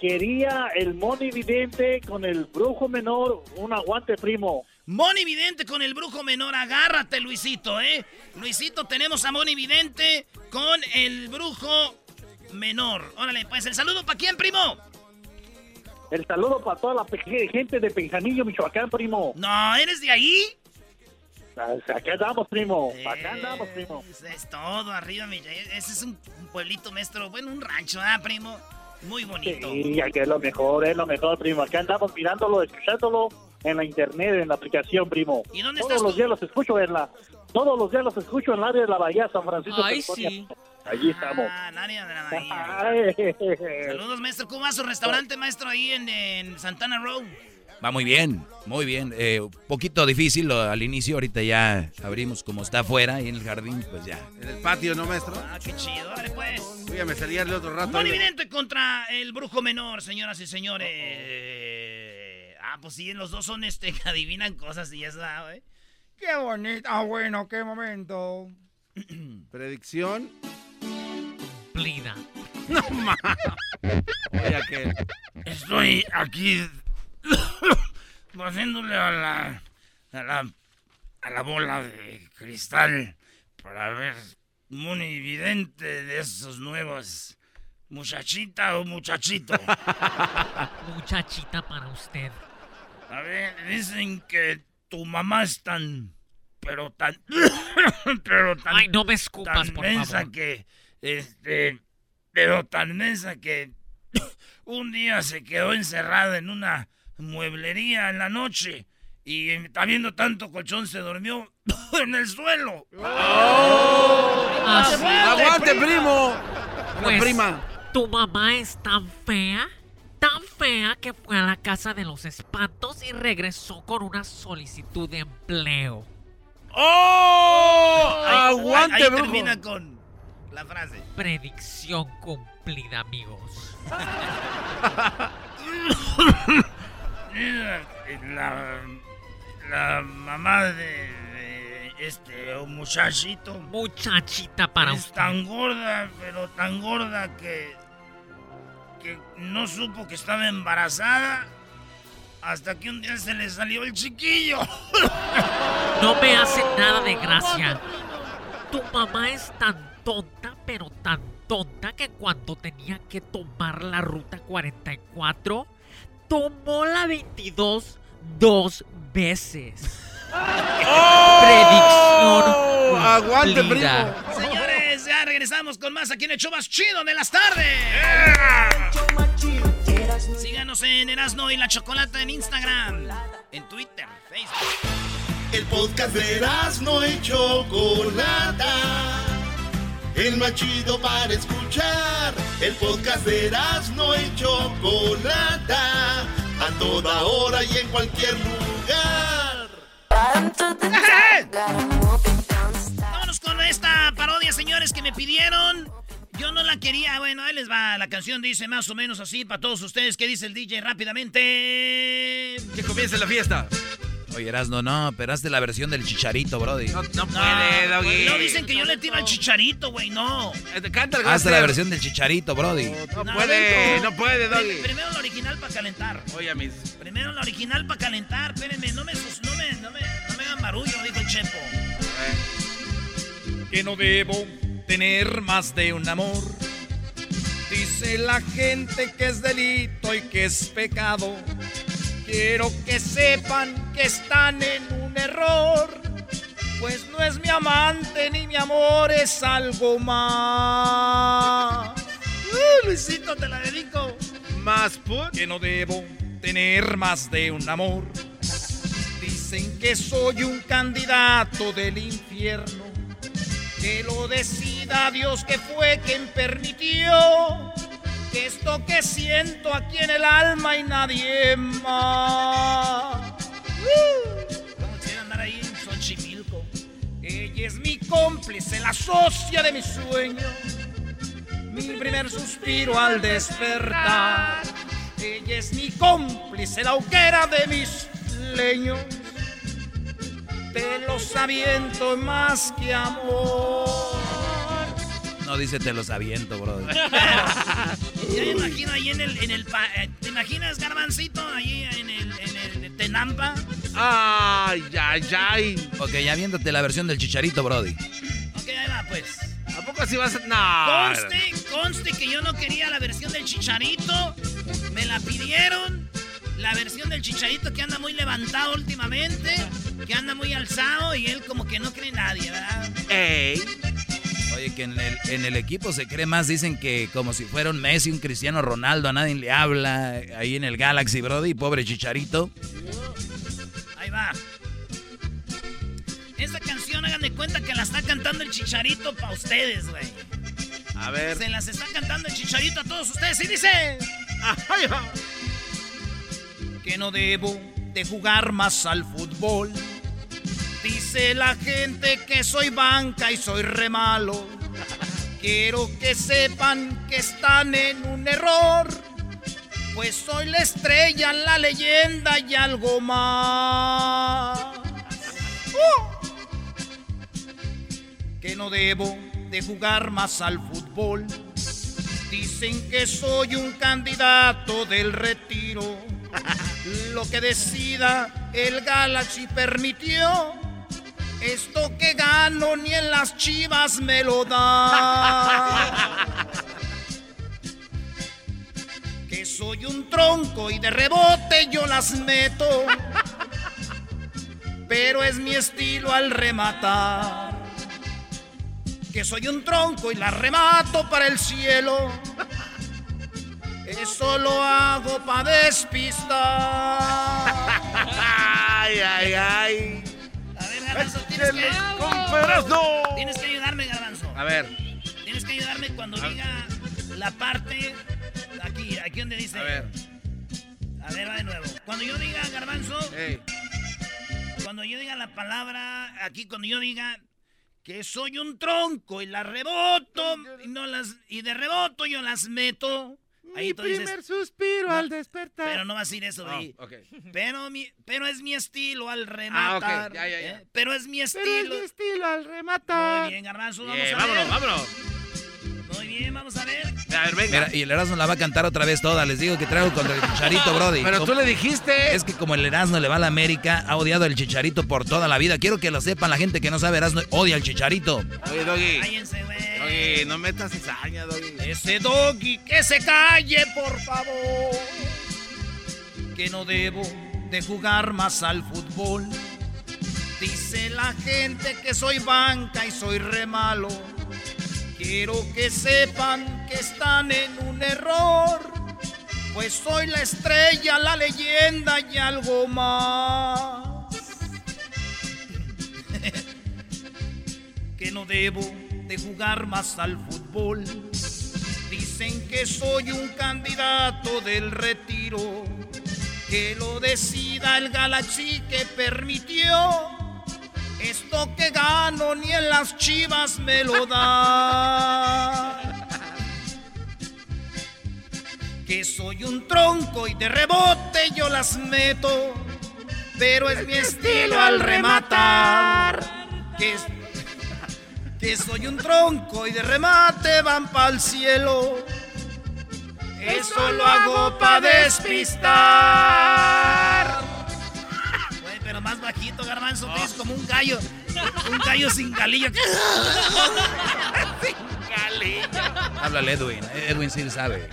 Speaker 26: Quería el Moni Vidente con el brujo menor, un aguante, primo.
Speaker 3: Moni Vidente con el brujo menor, agárrate, Luisito, ¿eh? Luisito, tenemos a Moni Vidente con el brujo menor. Órale, pues el saludo para quién, primo.
Speaker 26: El saludo para toda la gente de Penjanillo, Michoacán, primo.
Speaker 3: No, ¿eres de ahí?
Speaker 26: Acá andamos, primo. Acá andamos, primo.
Speaker 3: Es todo, arriba, mi- Ese es un un pueblito, maestro. Bueno, un rancho, ¿ah, primo? Muy bonito.
Speaker 26: Sí, aquí es lo mejor, es lo mejor, primo. Acá andamos mirándolo, escuchándolo en la internet, en la aplicación, primo.
Speaker 3: ¿Y dónde
Speaker 26: todos
Speaker 3: estás
Speaker 26: los
Speaker 3: tú?
Speaker 26: días los escucho en la... Todos los días los escucho en el área de la Bahía, San Francisco,
Speaker 10: Ay, sí.
Speaker 26: Allí estamos.
Speaker 3: Ah, Nadia de la Bahía.
Speaker 26: Ay.
Speaker 3: Saludos, maestro. ¿Cómo va su restaurante, maestro, ahí en, en Santana Row?
Speaker 7: Va muy bien, muy bien. Eh, un poquito difícil lo- al inicio, ahorita ya abrimos como está afuera y en el jardín, pues ya.
Speaker 2: En el patio, ¿no, maestro?
Speaker 3: Ah, qué chido. Dale, pues.
Speaker 2: Voy a me salía el otro rato.
Speaker 3: Moni Vidente contra el brujo menor, señoras y señores. Ah, pues sí, los dos son este que adivinan cosas y ya sabe.
Speaker 18: Qué bonito. Ah, bueno, qué momento.
Speaker 2: Predicción.
Speaker 10: Plina.
Speaker 2: No que.
Speaker 3: Estoy aquí haciéndole a la, a la a la bola de cristal para ver Moni Vidente de esos nuevos. ¿Muchachita o muchachito?
Speaker 10: Muchachita para usted.
Speaker 3: A ver, dicen que tu mamá es tan. Pero tan. pero tan.
Speaker 10: Ay, no me escupas,
Speaker 3: tan
Speaker 10: por
Speaker 3: mensa
Speaker 10: favor.
Speaker 3: que. Este. Pero tan mensa que. un día se quedó encerrada en una mueblería en la noche. Y está viendo tanto colchón, se durmió en el suelo.
Speaker 10: Sí.
Speaker 2: ¡Aguante, primo!
Speaker 10: Pues,
Speaker 2: prima.
Speaker 10: Tu mamá es tan fea, tan fea que fue a la casa de los espantos y regresó con una solicitud de empleo.
Speaker 2: ¡Oh!
Speaker 3: Ahí-
Speaker 2: ¡Aguante,
Speaker 3: ahí
Speaker 2: brujo!
Speaker 3: termina con la frase.
Speaker 10: Predicción cumplida, amigos.
Speaker 3: La, la mamá de, de este muchachito.
Speaker 10: Muchachita para
Speaker 3: es
Speaker 10: usted.
Speaker 3: tan gorda, pero tan gorda que, que no supo que estaba embarazada hasta que un día se le salió el chiquillo.
Speaker 10: No me hace nada de gracia. Tu mamá es tan tonta, pero tan tonta que cuando tenía que tomar la ruta 44, tomó la 22 dos veces. Predicción.
Speaker 2: ¡Aguante, primo!
Speaker 3: Señores, ya regresamos con más aquí en el show más chido de las tardes. Síganos en Erasno y la Chocolata en Instagram, en Twitter, Facebook.
Speaker 11: El podcast de Erasmo y Chocolata. El más chido para escuchar. El podcast de Erasmo y Chocolata. A toda hora y en cualquier lugar.
Speaker 3: Vámonos con esta parodia, señores, que me pidieron. Yo no la quería. Bueno, ahí les va. La canción dice más o menos así para todos ustedes. ¿Qué dice el DJ rápidamente?
Speaker 2: Que comience la fiesta.
Speaker 7: Oye, Erasno, no, pero hazte la versión del chicharito, Brody.
Speaker 2: No, no puede, Doggy.
Speaker 3: No dicen que yo le tiro al chicharito, güey, no.
Speaker 2: Canta el
Speaker 7: Hazte la versión del chicharito, Brody.
Speaker 2: No puede, no puede, Doggy.
Speaker 3: Prim- Primero la original para calentar.
Speaker 2: Oye, mis.
Speaker 3: Primero la original para calentar. Espérenme, no me, sus- no me, no me, no me hagan barullo, dijo el Chepo.
Speaker 18: que no debo tener más de un amor. Dice la gente que es delito y que es pecado. Quiero que sepan que están en un error. Pues no es mi amante ni mi amor, es algo más.
Speaker 3: Uh, Luisito, te la dedico.
Speaker 2: Más put.
Speaker 18: Que no debo tener más de un amor. Dicen que soy un candidato del infierno. Que lo decida Dios que fue quien permitió que esto que siento aquí en el alma y nadie más.
Speaker 3: ¿Cómo quisiera andar ahí en Xochimilco?
Speaker 18: Ella es mi cómplice, la socia de mi sueño. Mi primer suspiro al despertar. Ella es mi cómplice, la hoguera de mis leños. Te los aviento más que amor.
Speaker 7: No dice te los aviento, Brody.
Speaker 3: Ya me imagino ahí en el, en el pa- eh, ¿te imaginas Garbancito ahí en el, en el Tenampa?
Speaker 2: Ay, ay, ay.
Speaker 7: Ok, ya viéndote la versión del chicharito, Brody.
Speaker 3: Ok, ahí va pues.
Speaker 2: ¿A poco así vas a.? No.
Speaker 3: Conste, conste que yo no quería la versión del chicharito. Me la pidieron. La versión del chicharito que anda muy levantado últimamente. Que anda muy alzado y él como que no cree nadie, ¿verdad?
Speaker 2: Ey.
Speaker 7: Oye, que en el, en el equipo se cree más, dicen que como si fuera un Messi, un Cristiano Ronaldo, a nadie le habla. Ahí en el Galaxy, Brody, pobre chicharito.
Speaker 3: Ahí va. Esta canción, hagan de cuenta que la está cantando el chicharito para ustedes, güey.
Speaker 2: A ver.
Speaker 3: Se las está cantando el chicharito a todos ustedes y dice...
Speaker 2: Ay, va.
Speaker 18: que no debo de jugar más al fútbol. Dice la gente que soy banca y soy re malo. Quiero que sepan que están en un error. Pues soy la estrella, la leyenda y algo más. ¡Uh! Que no debo de jugar más al fútbol. Dicen que soy un candidato del retiro. Lo que decida el Galaxy permitió. Esto que gano ni en las chivas me lo da. Que soy un tronco y de rebote yo las meto. Pero es mi estilo al rematar. Que soy un tronco y la remato para el cielo. Eso lo hago para despistar.
Speaker 2: Ay, ay, ay.
Speaker 3: Garbanzo, tienes que...
Speaker 2: con Perazno.
Speaker 3: Tienes que ayudarme, Garbanzo.
Speaker 2: A ver.
Speaker 3: Tienes que ayudarme cuando diga la parte... Aquí, aquí donde dice...
Speaker 2: A ver.
Speaker 3: A ver, va de nuevo. Cuando yo diga, Garbanzo...
Speaker 2: Ey.
Speaker 3: Cuando yo diga la palabra... Aquí, cuando yo diga... Que soy un tronco y las reboto y, no las, y de reboto yo las meto. Ahí
Speaker 2: Mi
Speaker 3: tú dices,
Speaker 2: primer suspiro
Speaker 3: No,
Speaker 2: al despertar.
Speaker 3: Pero no va a decir eso,
Speaker 2: Ah,
Speaker 3: güey.
Speaker 2: ok.
Speaker 3: Pero, mi, pero es mi estilo al
Speaker 2: Ah,
Speaker 3: rematar.
Speaker 2: ok. Ya, ya, ya.
Speaker 3: ¿eh? Pero es mi estilo.
Speaker 2: Pero es mi estilo al rematar.
Speaker 3: Muy bien, Garbanzo, vamos
Speaker 2: Bien,
Speaker 3: a ver.
Speaker 2: vámonos, vámonos.
Speaker 3: Muy bien, vamos a ver.
Speaker 2: A ver, venga.
Speaker 7: Mira, y el Erasmo la va a cantar otra vez toda. Les digo que traigo contra el Chicharito, Brody.
Speaker 2: Pero tú le dijiste.
Speaker 7: Es que como el Erasmo le va a la América, ha odiado al Chicharito por toda la vida. Quiero que lo sepan la gente que no sabe Erasmo, odia al Chicharito.
Speaker 2: Oye, Doggy.
Speaker 3: Cállense, güey.
Speaker 2: Doggy, no metas cizaña, Doggy.
Speaker 18: Ese doggy que se calle, por favor. Que no debo de jugar más al fútbol. Dice la gente que soy banca y soy re malo. Quiero que sepan que están en un error. Pues soy la estrella, la leyenda y algo más. que no debo de jugar más al fútbol. Dicen que soy un candidato del retiro. Que lo decida el Galaxy que permitió. Esto que gano ni en las chivas me lo da. Que soy un tronco y de rebote yo las meto.
Speaker 3: pero es mi estilo al rematar. Que, que soy un tronco y de remate van pa'l cielo. Eso lo hago pa' despistar. Más bajito, garbanzo, te es como un gallo. Un gallo sin galillo. sin galillo.
Speaker 7: Háblale, Edwin. Edwin sí sabe.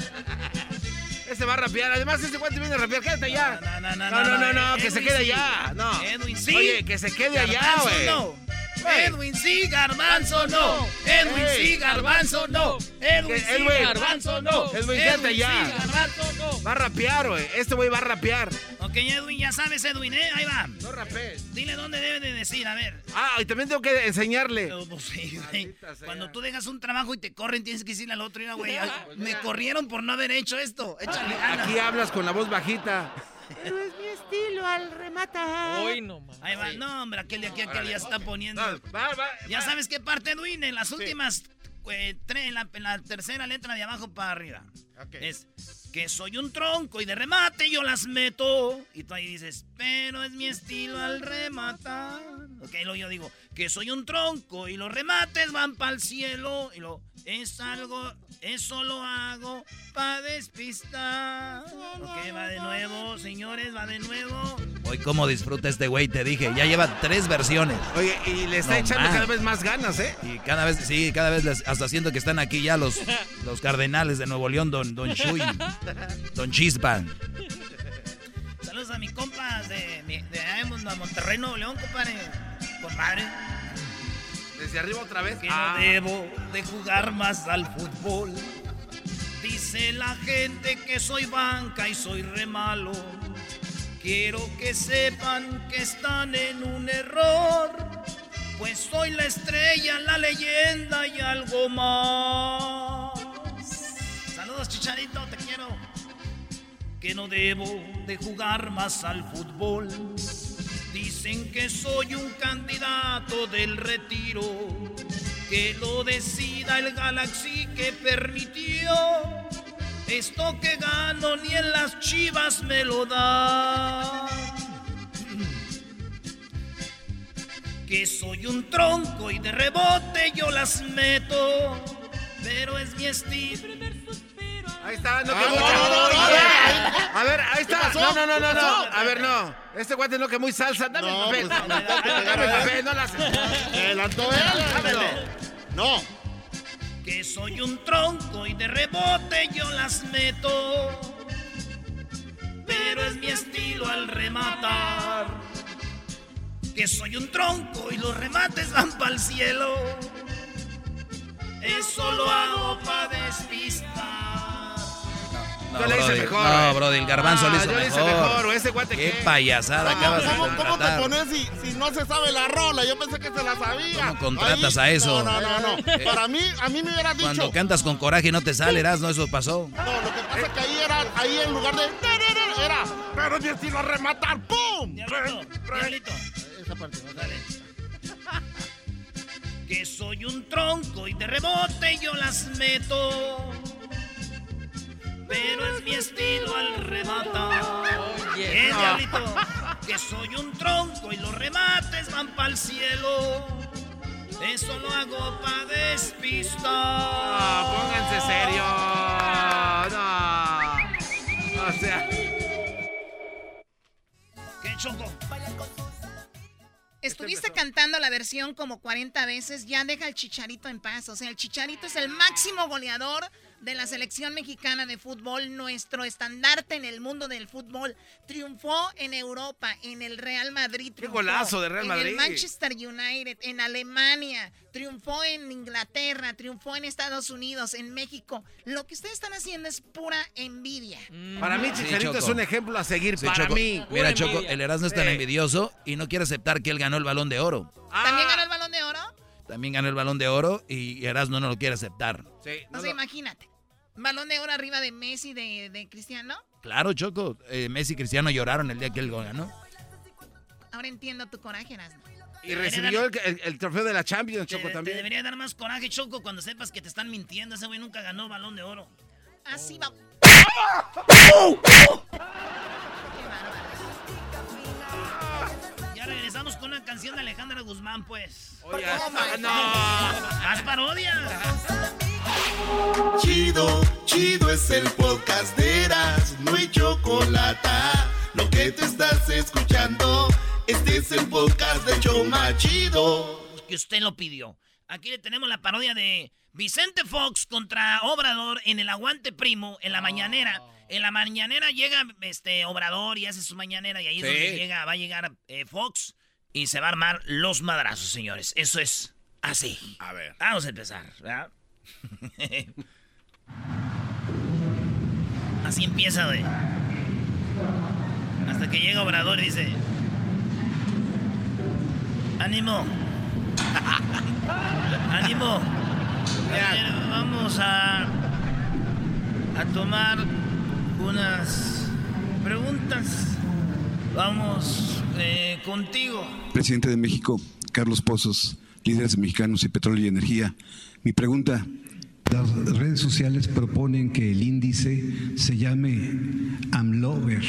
Speaker 2: Ese va a rapear. Además, ese guante viene a rapear. Quédate allá. No, no, no, no, no, que se quede
Speaker 3: sí.
Speaker 2: allá. No.
Speaker 3: Edwin sí.
Speaker 2: Oye, que se quede allá,
Speaker 3: Garbanzo
Speaker 2: güey.
Speaker 3: No. Edwin sí, garbanzo no. Edwin sí, garbanzo no. Edwin sí, garbanzo no.
Speaker 2: Edwin,
Speaker 3: Edwin
Speaker 2: allá.
Speaker 3: sí, garbanzo no.
Speaker 2: Va a rapear, güey. Este güey va a rapear.
Speaker 3: Ok, Edwin, ya sabes, Edwin, ¿eh? Ahí va.
Speaker 2: No rapees.
Speaker 3: Dile dónde debe de decir, a ver.
Speaker 2: Ah, y también tengo que enseñarle.
Speaker 3: Pues sí, güey. Cuando tú dejas un trabajo y te corren, tienes que decirle al otro, mira, güey, me corrieron por no haber hecho esto. Échale.
Speaker 2: Aquí hablas con la voz bajita.
Speaker 3: Pero es mi estilo al rematar.
Speaker 10: Hoy no más.
Speaker 3: Ahí va. No, hombre, aquel de aquí, aquel ya está poniendo.
Speaker 2: Va, va,
Speaker 3: ya sabes qué parte, Edwin, en las últimas eh, tres, en la, en la tercera letra de abajo para arriba. Es que soy un tronco y de remate yo las meto. Y tú ahí dices, pero es mi estilo al rematar. Ok, luego yo digo, que soy un tronco y los remates van para el cielo. Y lo es algo, eso lo hago para despistar. Ok, va de nuevo, señores, va de nuevo.
Speaker 7: Hoy cómo disfruta este güey, te dije. Ya lleva tres versiones.
Speaker 2: Oye, y le está
Speaker 7: No
Speaker 2: echando
Speaker 7: más.
Speaker 2: cada vez más ganas, ¿eh?
Speaker 7: Y cada vez, sí, cada vez les- hasta siento que están aquí ya los, los cardenales de Nuevo León, don, don Chuy, don Chispa.
Speaker 3: Saludos a mi compa de, de Monterrey, Nuevo León, compadre. Compadre.
Speaker 2: Desde arriba otra vez.
Speaker 3: Que
Speaker 2: Ah.
Speaker 3: no debo de jugar más al fútbol. Dice la gente que soy banca y soy re malo. Quiero que sepan que están en un error. Pues soy la estrella, la leyenda y algo más. Saludos, Chicharito, te quiero. Que no debo de jugar más al fútbol. Dicen que soy un candidato del retiro. Que lo decida el Galaxy que permitió. Esto que gano ni en las chivas me lo da. Que soy un tronco y de rebote yo las meto. Pero es mi estilo.
Speaker 2: Ahí está, no
Speaker 11: Ah,
Speaker 2: que
Speaker 11: no,
Speaker 2: mucho.
Speaker 11: no, no, no,
Speaker 2: A ver,
Speaker 11: no.
Speaker 2: a ver, ahí
Speaker 11: ¿Qué
Speaker 2: está. No, no, no,
Speaker 11: ¿Qué
Speaker 2: no, no. A ver, no. Este guante no que muy salsa. Dame
Speaker 11: No,
Speaker 2: el papel.
Speaker 11: pues,
Speaker 2: Dame el papel, no las.
Speaker 11: Adelantó él.
Speaker 2: Dámelo.
Speaker 11: No.
Speaker 3: Que soy un tronco y de rebote yo las meto. Pero es mi estilo al rematar. Que soy un tronco y los remates van para el cielo. Eso lo hago para despistar.
Speaker 7: No,
Speaker 2: Yo le hice mejor,
Speaker 7: no,
Speaker 2: eh.
Speaker 7: Brody, el garbanzo
Speaker 2: Ah,
Speaker 7: le hizo
Speaker 2: yo le hice
Speaker 7: mejor.
Speaker 2: mejor, ese guante
Speaker 7: Qué
Speaker 2: qué.
Speaker 7: payasada
Speaker 11: ¿Cómo,
Speaker 7: acabas de
Speaker 11: cómo, cómo te
Speaker 7: contratar.
Speaker 11: pones si, si no se sabe la rola? Yo pensé que se la sabía.
Speaker 7: ¿Cómo contratas
Speaker 11: Ahí-
Speaker 7: a eso?
Speaker 11: No, no, no. no.
Speaker 7: Eh,
Speaker 11: Para mí, a mí me hubieras dicho.
Speaker 7: Cuando cantas con coraje no te sale, no eso pasó.
Speaker 11: No, lo que pasa es que ahí era, ahí en lugar de. Era. Pero mi estilo a rematar. ¡Pum!
Speaker 3: Diablito.
Speaker 11: Esa parte, ¿no?
Speaker 3: Dale. Que soy un tronco y de rebote yo las meto. Pero es mi estilo al rematar.
Speaker 10: Oye.
Speaker 3: Eh, diablito. Que soy un tronco y los remates van para el cielo. Eso lo hago para despistar.
Speaker 2: No, pónganse serio. No. O sea.
Speaker 3: ¿Qué choco?
Speaker 6: Estuviste cantando la versión como 40 veces, ya deja el Chicharito en paz. O sea, el Chicharito es el máximo goleador de la selección mexicana de fútbol, nuestro estandarte en el mundo del fútbol. Triunfó en Europa, en el Real Madrid. Triunfó,
Speaker 2: golazo de Real
Speaker 6: En
Speaker 2: Madrid.
Speaker 6: el Manchester United, en Alemania, triunfó en Inglaterra, triunfó en Estados Unidos, en México. Lo que ustedes están haciendo es pura envidia.
Speaker 2: Para mí,
Speaker 7: Sí,
Speaker 2: Chicharito es un ejemplo a seguir.
Speaker 7: Sí,
Speaker 2: para
Speaker 7: Choco.
Speaker 2: mí.
Speaker 7: Mira, Choco,
Speaker 10: envidia.
Speaker 7: el Erasmo es tan
Speaker 2: Sí.
Speaker 7: envidioso y no quiere aceptar que él ganó el balón de oro.
Speaker 6: ¿También
Speaker 2: Ah.
Speaker 6: ganó el balón de oro?
Speaker 7: También ganó el balón de oro y Erasmo no lo quiere aceptar.
Speaker 2: Sí,
Speaker 6: O
Speaker 2: no
Speaker 6: sea,
Speaker 2: lo-
Speaker 6: imagínate. Balón de oro arriba de Messi, de, de Cristiano.
Speaker 7: Claro, Choco. eh, Messi y Cristiano lloraron el día que él ganó.
Speaker 6: Ahora entiendo tu coraje, Erasmo.
Speaker 2: Y recibió el, el- el trofeo de la Champions,
Speaker 3: Te,
Speaker 2: Choco,
Speaker 3: te
Speaker 2: también.
Speaker 3: debería dar más coraje, Choco, cuando sepas que te están mintiendo. Ese güey nunca ganó balón de oro.
Speaker 6: Así va.
Speaker 3: regresamos con una canción de Alejandra Guzmán, pues.
Speaker 2: Oye,
Speaker 3: no. Más parodias.
Speaker 11: Chido, chido es el podcast de Eras, no hay chocolate. Lo que te estás escuchando, este es el podcast de Choma Chido.
Speaker 3: Que usted lo pidió. Aquí le tenemos la parodia de Vicente Fox contra Obrador en el Aguante Primo, en la mañanera. En la mañanera llega este Obrador y hace su mañanera y ahí es donde llega, va a llegar eh, Fox y se va a armar los madrazos, señores. Eso es así.
Speaker 2: A ver.
Speaker 3: Vamos a empezar, ¿verdad? así empieza, güey. Hasta que llega Obrador y dice... ¡Ánimo! ¡Ánimo! A ver, vamos a... A tomar unas preguntas. Vamos eh, contigo.
Speaker 28: Presidente de México, Carlos Pozos, líderes mexicanos y petróleo y energía. Mi pregunta, las redes sociales proponen que el índice se llame AMLOVER,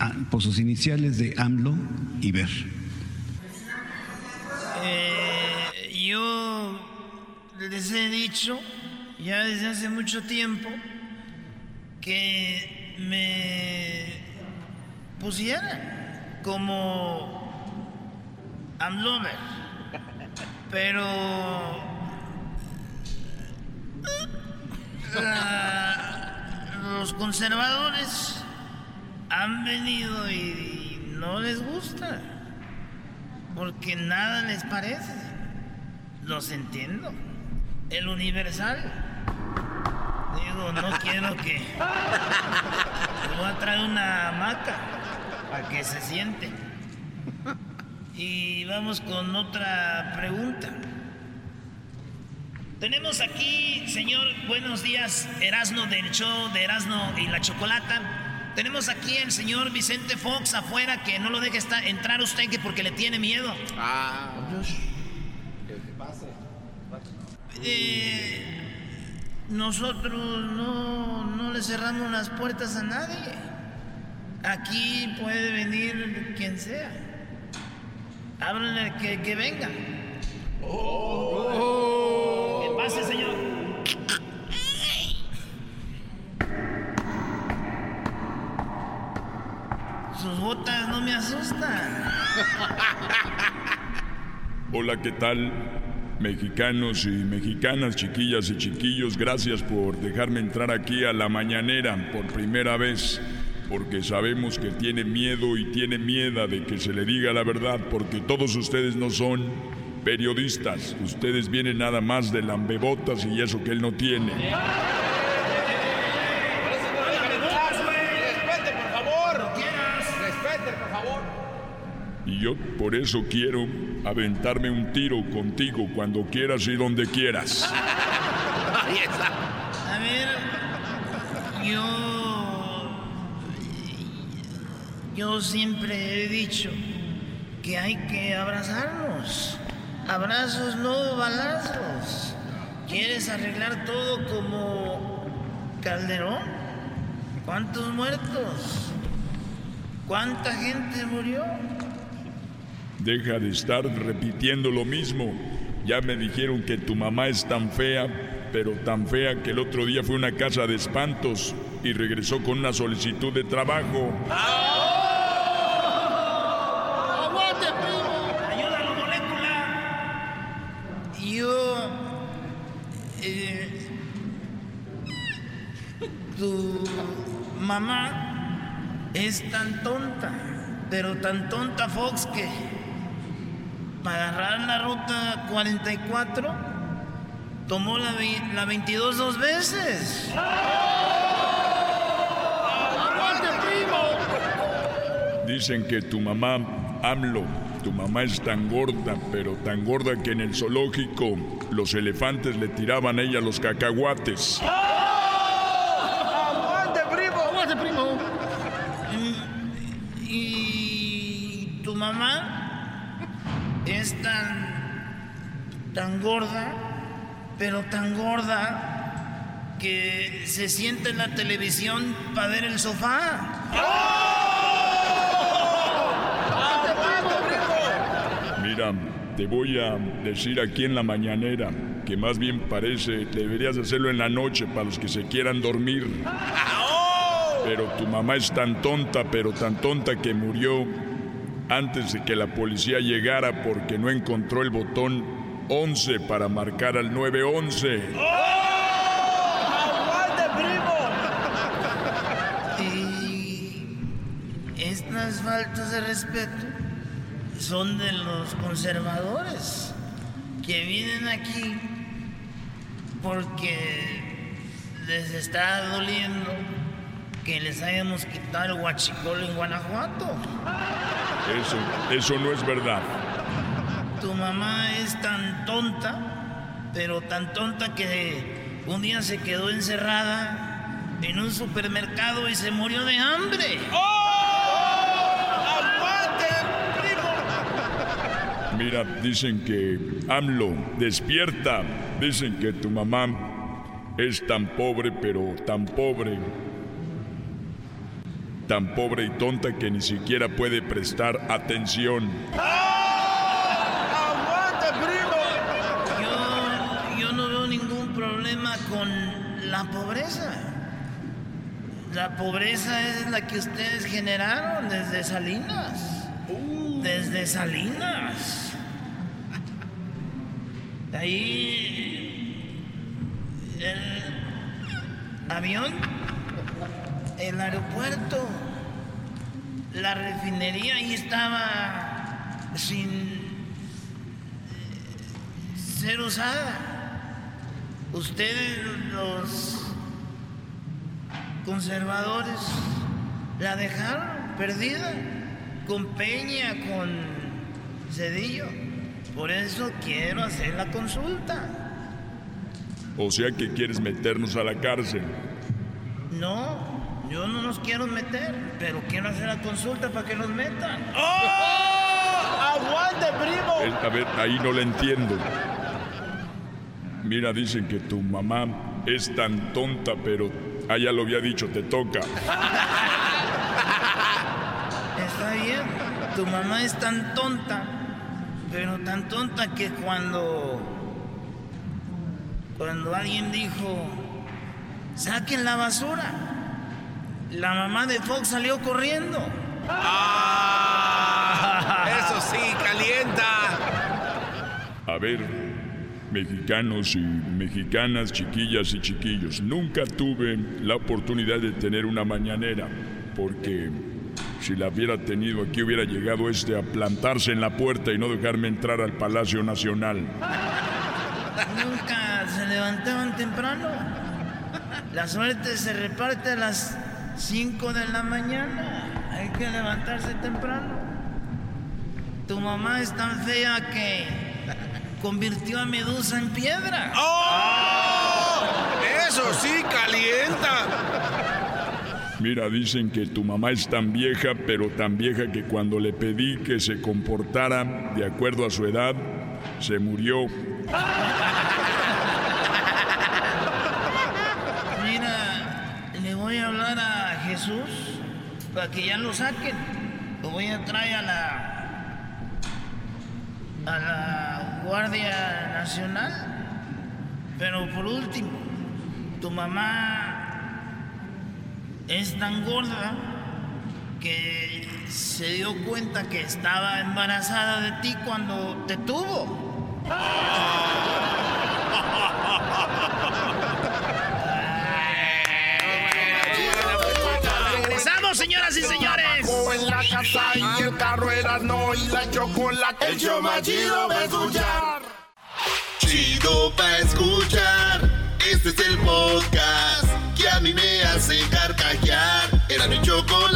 Speaker 28: ah, por sus iniciales de AMLO y VER.
Speaker 3: Eh, yo les he dicho ya desde hace mucho tiempo que me pusieran como Amlover. Pero la- los conservadores han venido y no les gusta. Porque nada les parece. Los entiendo. El universal. Digo, no quiero que. Le voy a traer una hamaca para que se siente. Y vamos con otra pregunta. Tenemos aquí, señor, buenos días, Erasno del show de Erasno y la Chocolata. Tenemos aquí el señor Vicente Fox afuera que no lo deje estar, entrar usted que porque le tiene miedo.
Speaker 2: Ah. Pase.
Speaker 3: Eh, nosotros no, no le cerramos las puertas a nadie. Aquí puede venir quien sea. Háblenle que, que venga. Que pase, señor. Sus botas no me asustan.
Speaker 21: Hola, ¿qué tal? Mexicanos y mexicanas, chiquillas y chiquillos, gracias por dejarme entrar aquí a la mañanera por primera vez, porque sabemos que tiene miedo y tiene miedo de que se le diga la verdad, porque todos ustedes no son periodistas, ustedes vienen nada más de lambebotas y eso que él no tiene.
Speaker 5: Respete, por favor. Respete, por favor.
Speaker 21: Y yo por eso quiero aventarme un tiro contigo cuando quieras y donde quieras.
Speaker 3: A ver, yo. Yo siempre he dicho que hay que abrazarnos. Abrazos, no balazos. ¿Quieres arreglar todo como Calderón? ¿Cuántos muertos? ¿Cuánta gente murió?
Speaker 21: Deja de estar repitiendo lo mismo. Ya me dijeron que tu mamá es tan fea, pero tan fea que el otro día fue a una casa de espantos y regresó con una solicitud de trabajo.
Speaker 5: ¡Aguante, primo!
Speaker 3: ¡Ayúdalo, molécula! Yo. eh, tu mamá es tan tonta, pero tan tonta, Fox, que para agarrar la ruta 44 tomó la, la 22 dos veces.
Speaker 5: ¡Aguante, primo!
Speaker 21: Dicen que tu mamá, AMLO, tu mamá es tan gorda, pero tan gorda que en el zoológico los elefantes le tiraban a ella los cacahuates.
Speaker 5: ¡Aguante, primo! ¡Aguante, primo!
Speaker 3: Y tu mamá es tan, tan gorda, pero tan gorda que se sienta en la televisión para ver el sofá.
Speaker 21: Mira, te voy a decir aquí en la mañanera que más bien parece deberías hacerlo en la noche para los que se quieran dormir. Pero tu mamá es tan tonta, pero tan tonta que murió antes de que la policía llegara porque no encontró el botón 11 para marcar al 911.
Speaker 3: Y estas faltas de respeto son de los conservadores que vienen aquí porque les está doliendo que les hayamos quitado el huachicol en Guanajuato.
Speaker 21: Eso, eso no es verdad.
Speaker 3: Tu mamá es tan tonta, pero tan tonta que un día se quedó encerrada en un supermercado y se murió de hambre.
Speaker 21: Mira, dicen que AMLO despierta. Dicen que tu mamá es tan pobre, pero tan pobre. Tan pobre y tonta que ni siquiera puede prestar atención.
Speaker 3: Yo, yo no veo ningún problema con la pobreza. La pobreza es la que ustedes generaron desde Salinas. Desde Salinas. De ahí el avión, el aeropuerto, la refinería ahí estaba sin eh, ser usada. Ustedes los conservadores la dejaron perdida con Peña, con Cedillo. Por eso quiero hacer la consulta.
Speaker 21: O sea que quieres meternos a la cárcel.
Speaker 3: No, yo no nos quiero meter, pero quiero hacer la consulta para que nos metan.
Speaker 5: ¡Aguante, primo!
Speaker 21: Es- a ver, ahí no la entiendo. Mira, dicen que tu mamá es tan tonta, pero... Ah, ya lo había dicho, te toca.
Speaker 3: Está bien, tu mamá es tan tonta, pero tan tonta que cuando. Cuando alguien dijo, saquen la basura, la mamá de Fox salió corriendo.
Speaker 2: Eso sí, calienta.
Speaker 21: A ver, mexicanos y mexicanas, chiquillas y chiquillos, nunca tuve la oportunidad de tener una mañanera, porque si la hubiera tenido aquí hubiera llegado este a plantarse en la puerta y no dejarme entrar al Palacio Nacional.
Speaker 3: Nunca se levantaban temprano. La suerte se reparte a las 5 de la mañana. Hay que levantarse temprano. Tu mamá es tan fea que convirtió a Medusa en piedra.
Speaker 2: Eso sí, calienta.
Speaker 21: Mira, dicen que tu mamá es tan vieja, pero tan vieja que cuando le pedí que se comportara de acuerdo a su edad, se murió.
Speaker 3: Mira, le voy a hablar a Jesús para que ya lo saquen. Lo voy a traer a la a la Guardia Nacional. Pero por último, tu mamá es tan gorda que se dio cuenta que estaba embarazada de ti cuando te tuvo. Regresamos, señoras y señores.
Speaker 11: En la casa y el carro era no y la chocolate. El show más chido va a escuchar. Chido pa' escuchar. Este es el podcast que a mí me hace carcajear. Era mi chocolata.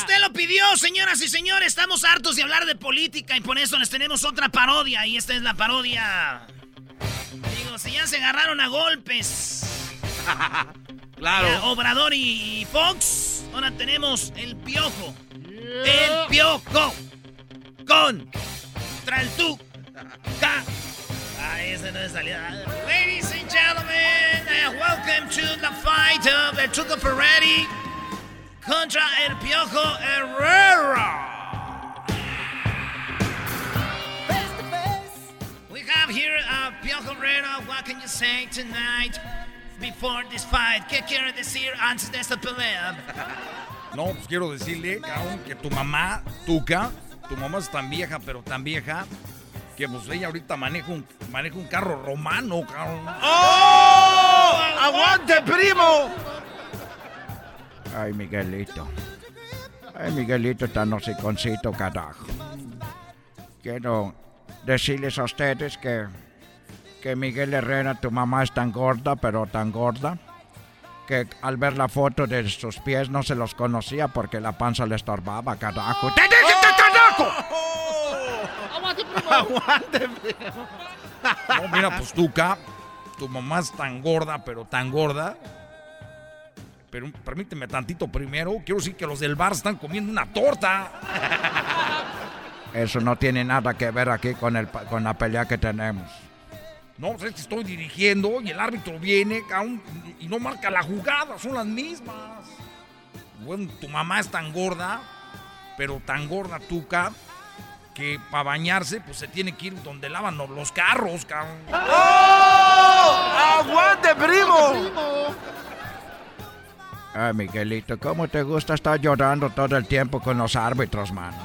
Speaker 3: Usted lo pidió, señoras y señores. Estamos hartos de hablar de política y por eso les tenemos otra parodia. Y esta es la parodia. Digo, si ya se agarraron a golpes.
Speaker 2: claro.
Speaker 3: Ya, Obrador y Fox. Ahora tenemos el piojo. El piojo. Con. Traltu. Ca. Ah, ese no es salida. Ladies and gentlemen, uh, welcome to the fight of el Tuca Ferretti contra el Piojo Herrera. We have here a Piojo Herrera. What can you say tonight before this fight? ¿Qué quiere decir antes de esta pelea?
Speaker 16: No, pues quiero decirle, cabrón, que tu mamá, Tuca, tu mamá es tan vieja, pero tan vieja, que pues ella ahorita maneja un, maneja un carro romano, cabrón.
Speaker 2: ¡Oh! ¡Aguante, primo!
Speaker 29: Ay, Miguelito. Ay, Miguelito tan hociconcito, carajo. Quiero decirles a ustedes que, que Miguel Herrera, tu mamá es tan gorda, pero tan gorda, que al ver la foto de sus pies no se los conocía porque la panza le estorbaba, carajo. ¡Te dije que carajo!
Speaker 30: ¡Aguante, primo!
Speaker 2: ¡Aguante, primo!
Speaker 16: No, mira, pues Tuca, tu mamá es tan gorda, pero tan gorda. Pero permíteme tantito primero. Quiero decir que los del bar están comiendo una torta.
Speaker 29: Eso no tiene nada que ver aquí con, el, con la pelea que tenemos.
Speaker 16: No, pues es que estoy dirigiendo y el árbitro viene cabrón, y no marca la jugada, son las mismas. Bueno, tu mamá es tan gorda, pero tan gorda Tuca, que para bañarse pues se tiene que ir donde lavan los- los carros, cabrón.
Speaker 2: ¡Oh! ¡Aguante, primo!
Speaker 29: Ay, Miguelito, ¿cómo te gusta estar llorando todo el tiempo con los árbitros, mano?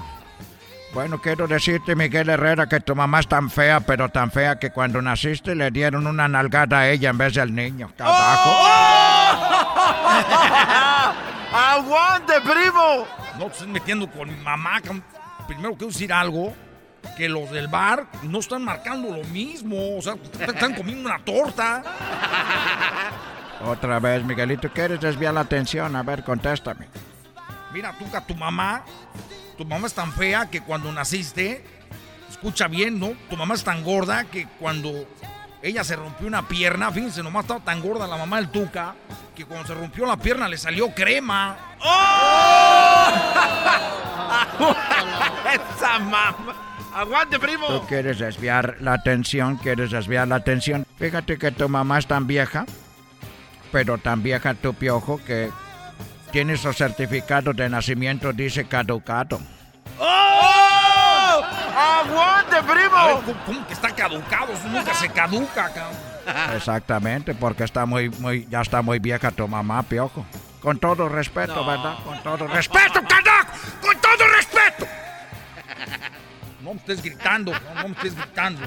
Speaker 29: Bueno, quiero decirte, Miguel Herrera, que tu mamá es tan fea, pero tan fea que cuando naciste le dieron una nalgada a ella en vez del niño. Carajo.
Speaker 2: ¡Aguante, primo!
Speaker 16: No te estés metiendo con mi mamá. Primero quiero decir algo. Que los del bar no están marcando lo mismo. O sea, están comiendo una torta.
Speaker 29: Otra vez, Miguelito, ¿quieres desviar la atención? A ver, contéstame.
Speaker 16: Mira, Tuca, tu mamá. Tu mamá es tan fea que cuando naciste. Escucha bien, ¿no? Tu mamá es tan gorda que cuando ella se rompió una pierna. Fíjense, nomás estaba tan gorda la mamá del Tuca. Que cuando se rompió la pierna le salió crema.
Speaker 2: ¡Esa mamá! ¡Aguante, primo!
Speaker 29: Tú quieres desviar la atención, quieres desviar la atención. Fíjate que tu mamá es tan vieja, pero tan vieja tu piojo que tiene su certificado de nacimiento, dice caducado.
Speaker 2: ¡Oh! ¡Aguante,
Speaker 16: A ver,
Speaker 2: primo!
Speaker 16: ¿cómo, cómo que está caducado? Eso nunca se caduca, cabrón.
Speaker 29: Exactamente, porque está muy, muy, ya está muy vieja tu mamá, piojo. Con todo respeto, ¿verdad? Con todo respeto, carajo. Con todo respeto.
Speaker 16: No me estés gritando, no, no me estés gritando.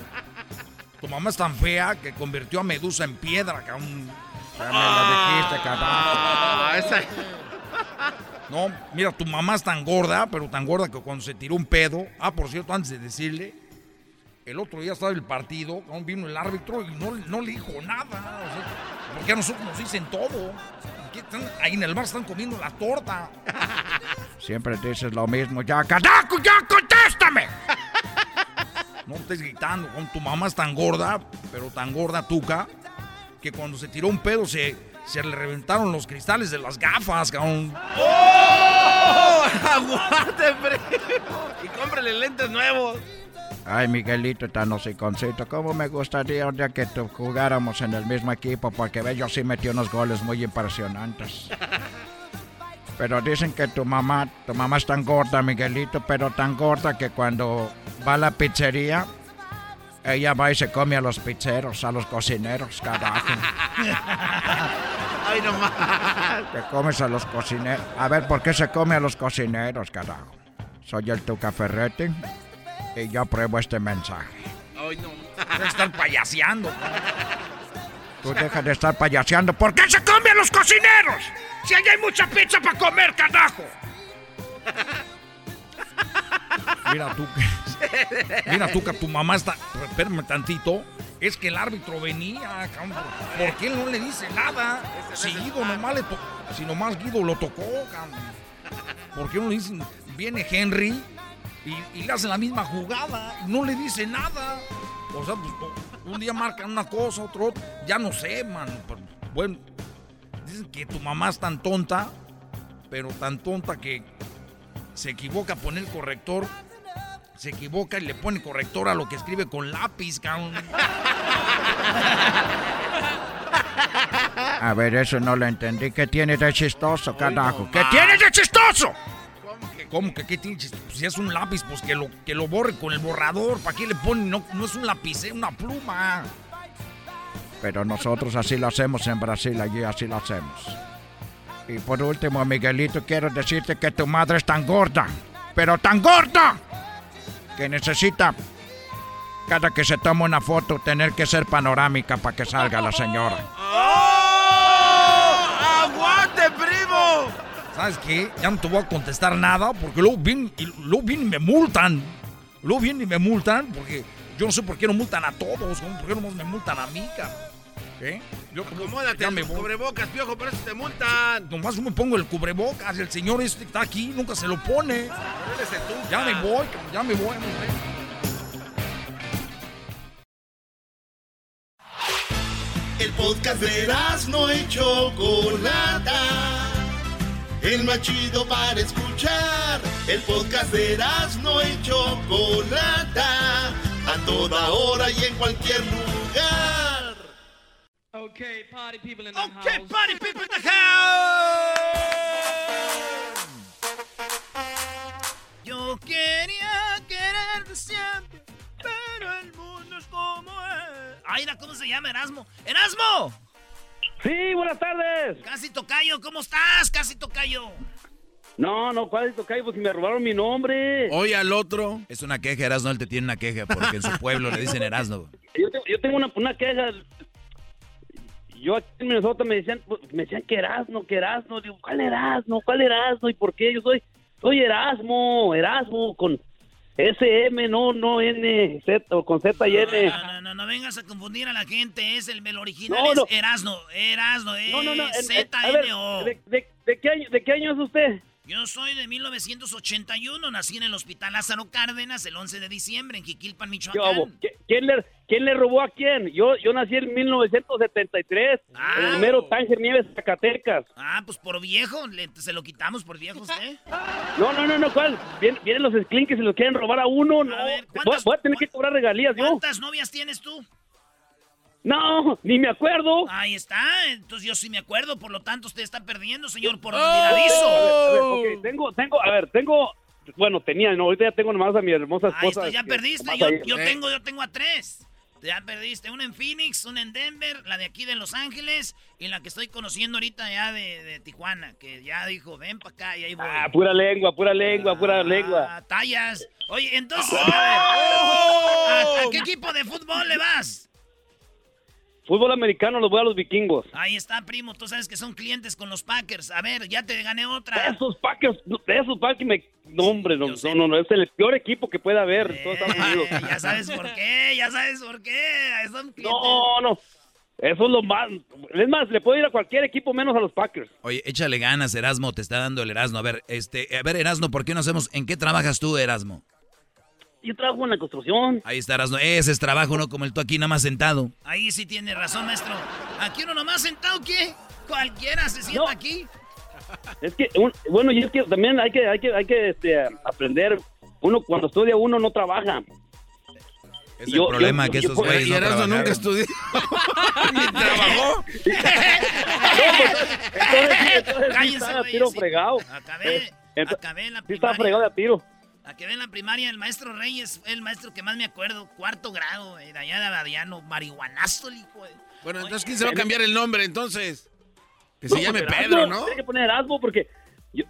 Speaker 16: Tu mamá es tan fea que convirtió a Medusa en piedra, cabrón.
Speaker 29: Ya me lo dijiste, carajo.
Speaker 2: Ah, esa-
Speaker 16: No, mira, tu mamá es tan gorda, pero tan gorda que cuando se tiró un pedo. Ah, por cierto, antes de decirle, el otro día estaba el partido, vino el árbitro y no, no le dijo nada. O sea, porque a nosotros nos dicen todo. Aquí están- ahí en el bar están comiendo la torta.
Speaker 29: Siempre dices lo mismo. Ya, carajo, ya contéstame.
Speaker 16: No estés gritando, con tu mamá es tan gorda, pero tan gorda tuca, que cuando se tiró un pedo se, se le reventaron los cristales de las gafas, cabrón.
Speaker 2: ¡Oh! ¡Aguante, primo! Y cómprale lentes nuevos.
Speaker 29: Ay, Miguelito, tan hociconcito. ¿Cómo me gustaría un día que tú jugáramos en el mismo equipo? Porque ve, yo sí metí unos goles muy impresionantes. Pero dicen que tu mamá, tu mamá es tan gorda, Miguelito, pero tan gorda que cuando va a la pizzería, ella va y se come a los pizzeros, a los cocineros, carajo.
Speaker 2: ¡Ay, no más!
Speaker 29: Te comes a los cocineros. A ver, ¿por qué se come a los cocineros, carajo? Soy el Tuca Ferretti y yo apruebo este mensaje.
Speaker 2: ¡Ay, no!
Speaker 16: Debe estar payaseando.
Speaker 29: Tú deja de estar payaseando. ¿Por qué se come a los cocineros? Si allá hay mucha pizza para comer, carajo.
Speaker 16: Mira tú, mira tú que tu mamá está, espérame tantito, es que el árbitro venía, cabrón, ¿por qué él no le dice nada? Si Guido nomás le to- si nomás Guido lo tocó, cabrón. ¿Por qué no le dicen, viene Henry y, le hacen la misma jugada? No le dice nada. O sea, pues, un día marcan una cosa, otro, otro. Ya no sé, man. bueno, dicen que tu mamá es tan tonta, pero tan tonta que se equivoca a poner el corrector. Se equivoca y le pone corrector a lo que escribe con lápiz, cabrón.
Speaker 29: A ver, eso no lo entendí. ¿Qué tiene de chistoso, carajo? ¿Qué
Speaker 16: ¿Qué
Speaker 29: tiene
Speaker 16: tiene de chistoso? ¿Cómo que qué tiene chistoso? Si es un lápiz, pues que lo, que lo borre con el borrador. ¿Para qué le ponen? No, no es un lápiz, es una pluma.
Speaker 29: Pero nosotros así lo hacemos en Brasil, allí así lo hacemos. Y por último, Miguelito, quiero decirte que tu madre es tan gorda, pero tan gorda, que necesita, cada que se toma una foto, tener que ser panorámica para que salga la señora.
Speaker 2: ¡Aguante, primo!
Speaker 16: ¿Sabes qué? Ya no te voy a contestar nada porque luego vienen y, luego vienen y me multan. Luego vienen y me multan porque yo no sé por qué no multan a todos. ¿Por qué no me multan a mí, cabrón? ¿Qué? Yo
Speaker 2: Acomódate,
Speaker 16: ya me
Speaker 2: cubrebocas, piojo, por eso te multan.
Speaker 16: Nomás yo me pongo el cubrebocas. El señor este está aquí nunca se lo pone. Ya me voy, ya me voy.
Speaker 11: El podcast de no y Chocolata. El más chido para escuchar. El podcast de no y Chocolata. A toda hora y en cualquier lugar.
Speaker 31: Okay, party people in the
Speaker 3: Okay,
Speaker 31: house.
Speaker 3: party people in the house. Yo quería quererte siempre, pero el mundo es como es. Ay, mira, ¿cómo se llama Erasmo? ¡Erasmo!
Speaker 32: Sí, buenas tardes.
Speaker 3: Casi Tocayo, ¿cómo estás? Casi Tocayo.
Speaker 32: No, no, ¿cuál es tocayo? Pues si me robaron mi nombre.
Speaker 7: Oye al otro. Es una queja, Erasno, él te tiene una queja porque en su pueblo le dicen Erasno.
Speaker 32: Yo, te- yo tengo una, una queja. Yo aquí en Minnesota me decían, pues, me decían que Erasmo, que Erasmo. Digo, ¿cuál Erasmo? ¿Cuál Erasmo? ¿Y por qué? Yo soy, soy Erasmo, Erasmo, con SM, no, no N, Z, o con Z y N.
Speaker 3: No, no, no, no vengas a confundir a la gente. Es el, el original
Speaker 32: No, no.
Speaker 3: es Erasno. Erasno, es
Speaker 32: No, no, no.
Speaker 3: Z N O.
Speaker 32: ¿de, de, de qué año, ¿De qué año es usted?
Speaker 3: Yo soy de 1981, nací en el Hospital Lázaro Cárdenas el 11 de diciembre en Jiquilpan,
Speaker 32: ¿Qué
Speaker 3: Michoacán.
Speaker 32: ¿Quién le, ¿Quién le robó a quién? Yo, yo nací en 1973, en el mero Tánger Nieves, Zacatecas.
Speaker 3: Ah, pues por viejo, le- se lo quitamos por viejo usted.
Speaker 32: No, no, no, no, ¿cuál? Vien- vienen los esclinques y los quieren robar a uno, no. voy, voy a tener que cobrar regalías, yo.
Speaker 3: ¿Cuántas novias tienes tú?
Speaker 32: No, ni me acuerdo.
Speaker 3: Ahí está, entonces yo sí me acuerdo, por lo tanto usted está perdiendo, señor, por
Speaker 32: A ver, a
Speaker 3: olvidadizo.
Speaker 32: ver, ok, tengo, tengo, a ver, tengo, bueno, tenía, no, ahorita ya tengo nomás a mi hermosa
Speaker 3: Ahí
Speaker 32: esposa.
Speaker 3: está, ya
Speaker 32: que-
Speaker 3: perdiste, yo,
Speaker 32: ahí.
Speaker 3: yo tengo, yo tengo a tres. Ya perdiste, una en Phoenix, una en Denver, la de aquí de Los Ángeles y la que estoy conociendo ahorita ya de, de Tijuana, que ya dijo, ven para acá y ahí voy.
Speaker 32: Ah, pura lengua, pura lengua, pura lengua.
Speaker 3: Ah, tallas. Oye, entonces, a ver, ¿a, a qué equipo de fútbol le vas?
Speaker 32: Fútbol americano los voy a los vikingos.
Speaker 3: Ahí está, primo, tú sabes que son clientes con los Packers. A ver, ya te gané otra.
Speaker 32: Esos Packers, esos Packers me... No, hombre, no, no, no, no, es el peor equipo que puede haber en todos Estados Unidos.
Speaker 3: Eh, ya sabes por qué, ya sabes por qué. Son clientes.
Speaker 32: No, no, eso es lo más... Es más, le puedo ir a cualquier equipo menos a los Packers.
Speaker 7: Oye, échale ganas, Erasmo, te está dando el Erasmo. A ver, este, a ver, Erasmo, ¿por qué no hacemos? ¿En qué trabajas tú, Erasmo?
Speaker 32: Yo trabajo en la construcción.
Speaker 7: Ahí está, Erasmo. Ese es trabajo, no como el tú aquí nada más sentado.
Speaker 3: Ahí sí tiene razón, maestro. Aquí uno nomás sentado, ¿qué? Cualquiera se sienta aquí.
Speaker 32: Es que, un- bueno, y es que también hay que, hay que, hay que este, aprender. Uno, cuando estudia, uno no trabaja.
Speaker 7: Es el problema que esos güeyes
Speaker 2: Y
Speaker 7: no trabajaron.
Speaker 2: nunca estudió. Ni trabajó.
Speaker 32: Entonces, sí, entonces sí
Speaker 3: Cállense,
Speaker 32: estaba a tiro
Speaker 3: sí.
Speaker 32: fregado.
Speaker 3: Acabé,
Speaker 32: Eh,
Speaker 3: acabé la
Speaker 32: Sí estaba
Speaker 3: primaria.
Speaker 32: fregado de a tiro.
Speaker 3: Acabé en la primaria, el maestro Reyes fue el maestro que más me acuerdo. Cuarto grado, güey, de allá de Abadiano. Marihuanazo, el hijo de...
Speaker 2: Bueno, entonces, ¿quién se va a cambiar el nombre entonces? Que
Speaker 32: No,
Speaker 2: se llame
Speaker 32: pues,
Speaker 2: Pedro, ¿no?
Speaker 32: Tiene que poner Erasmo porque yo,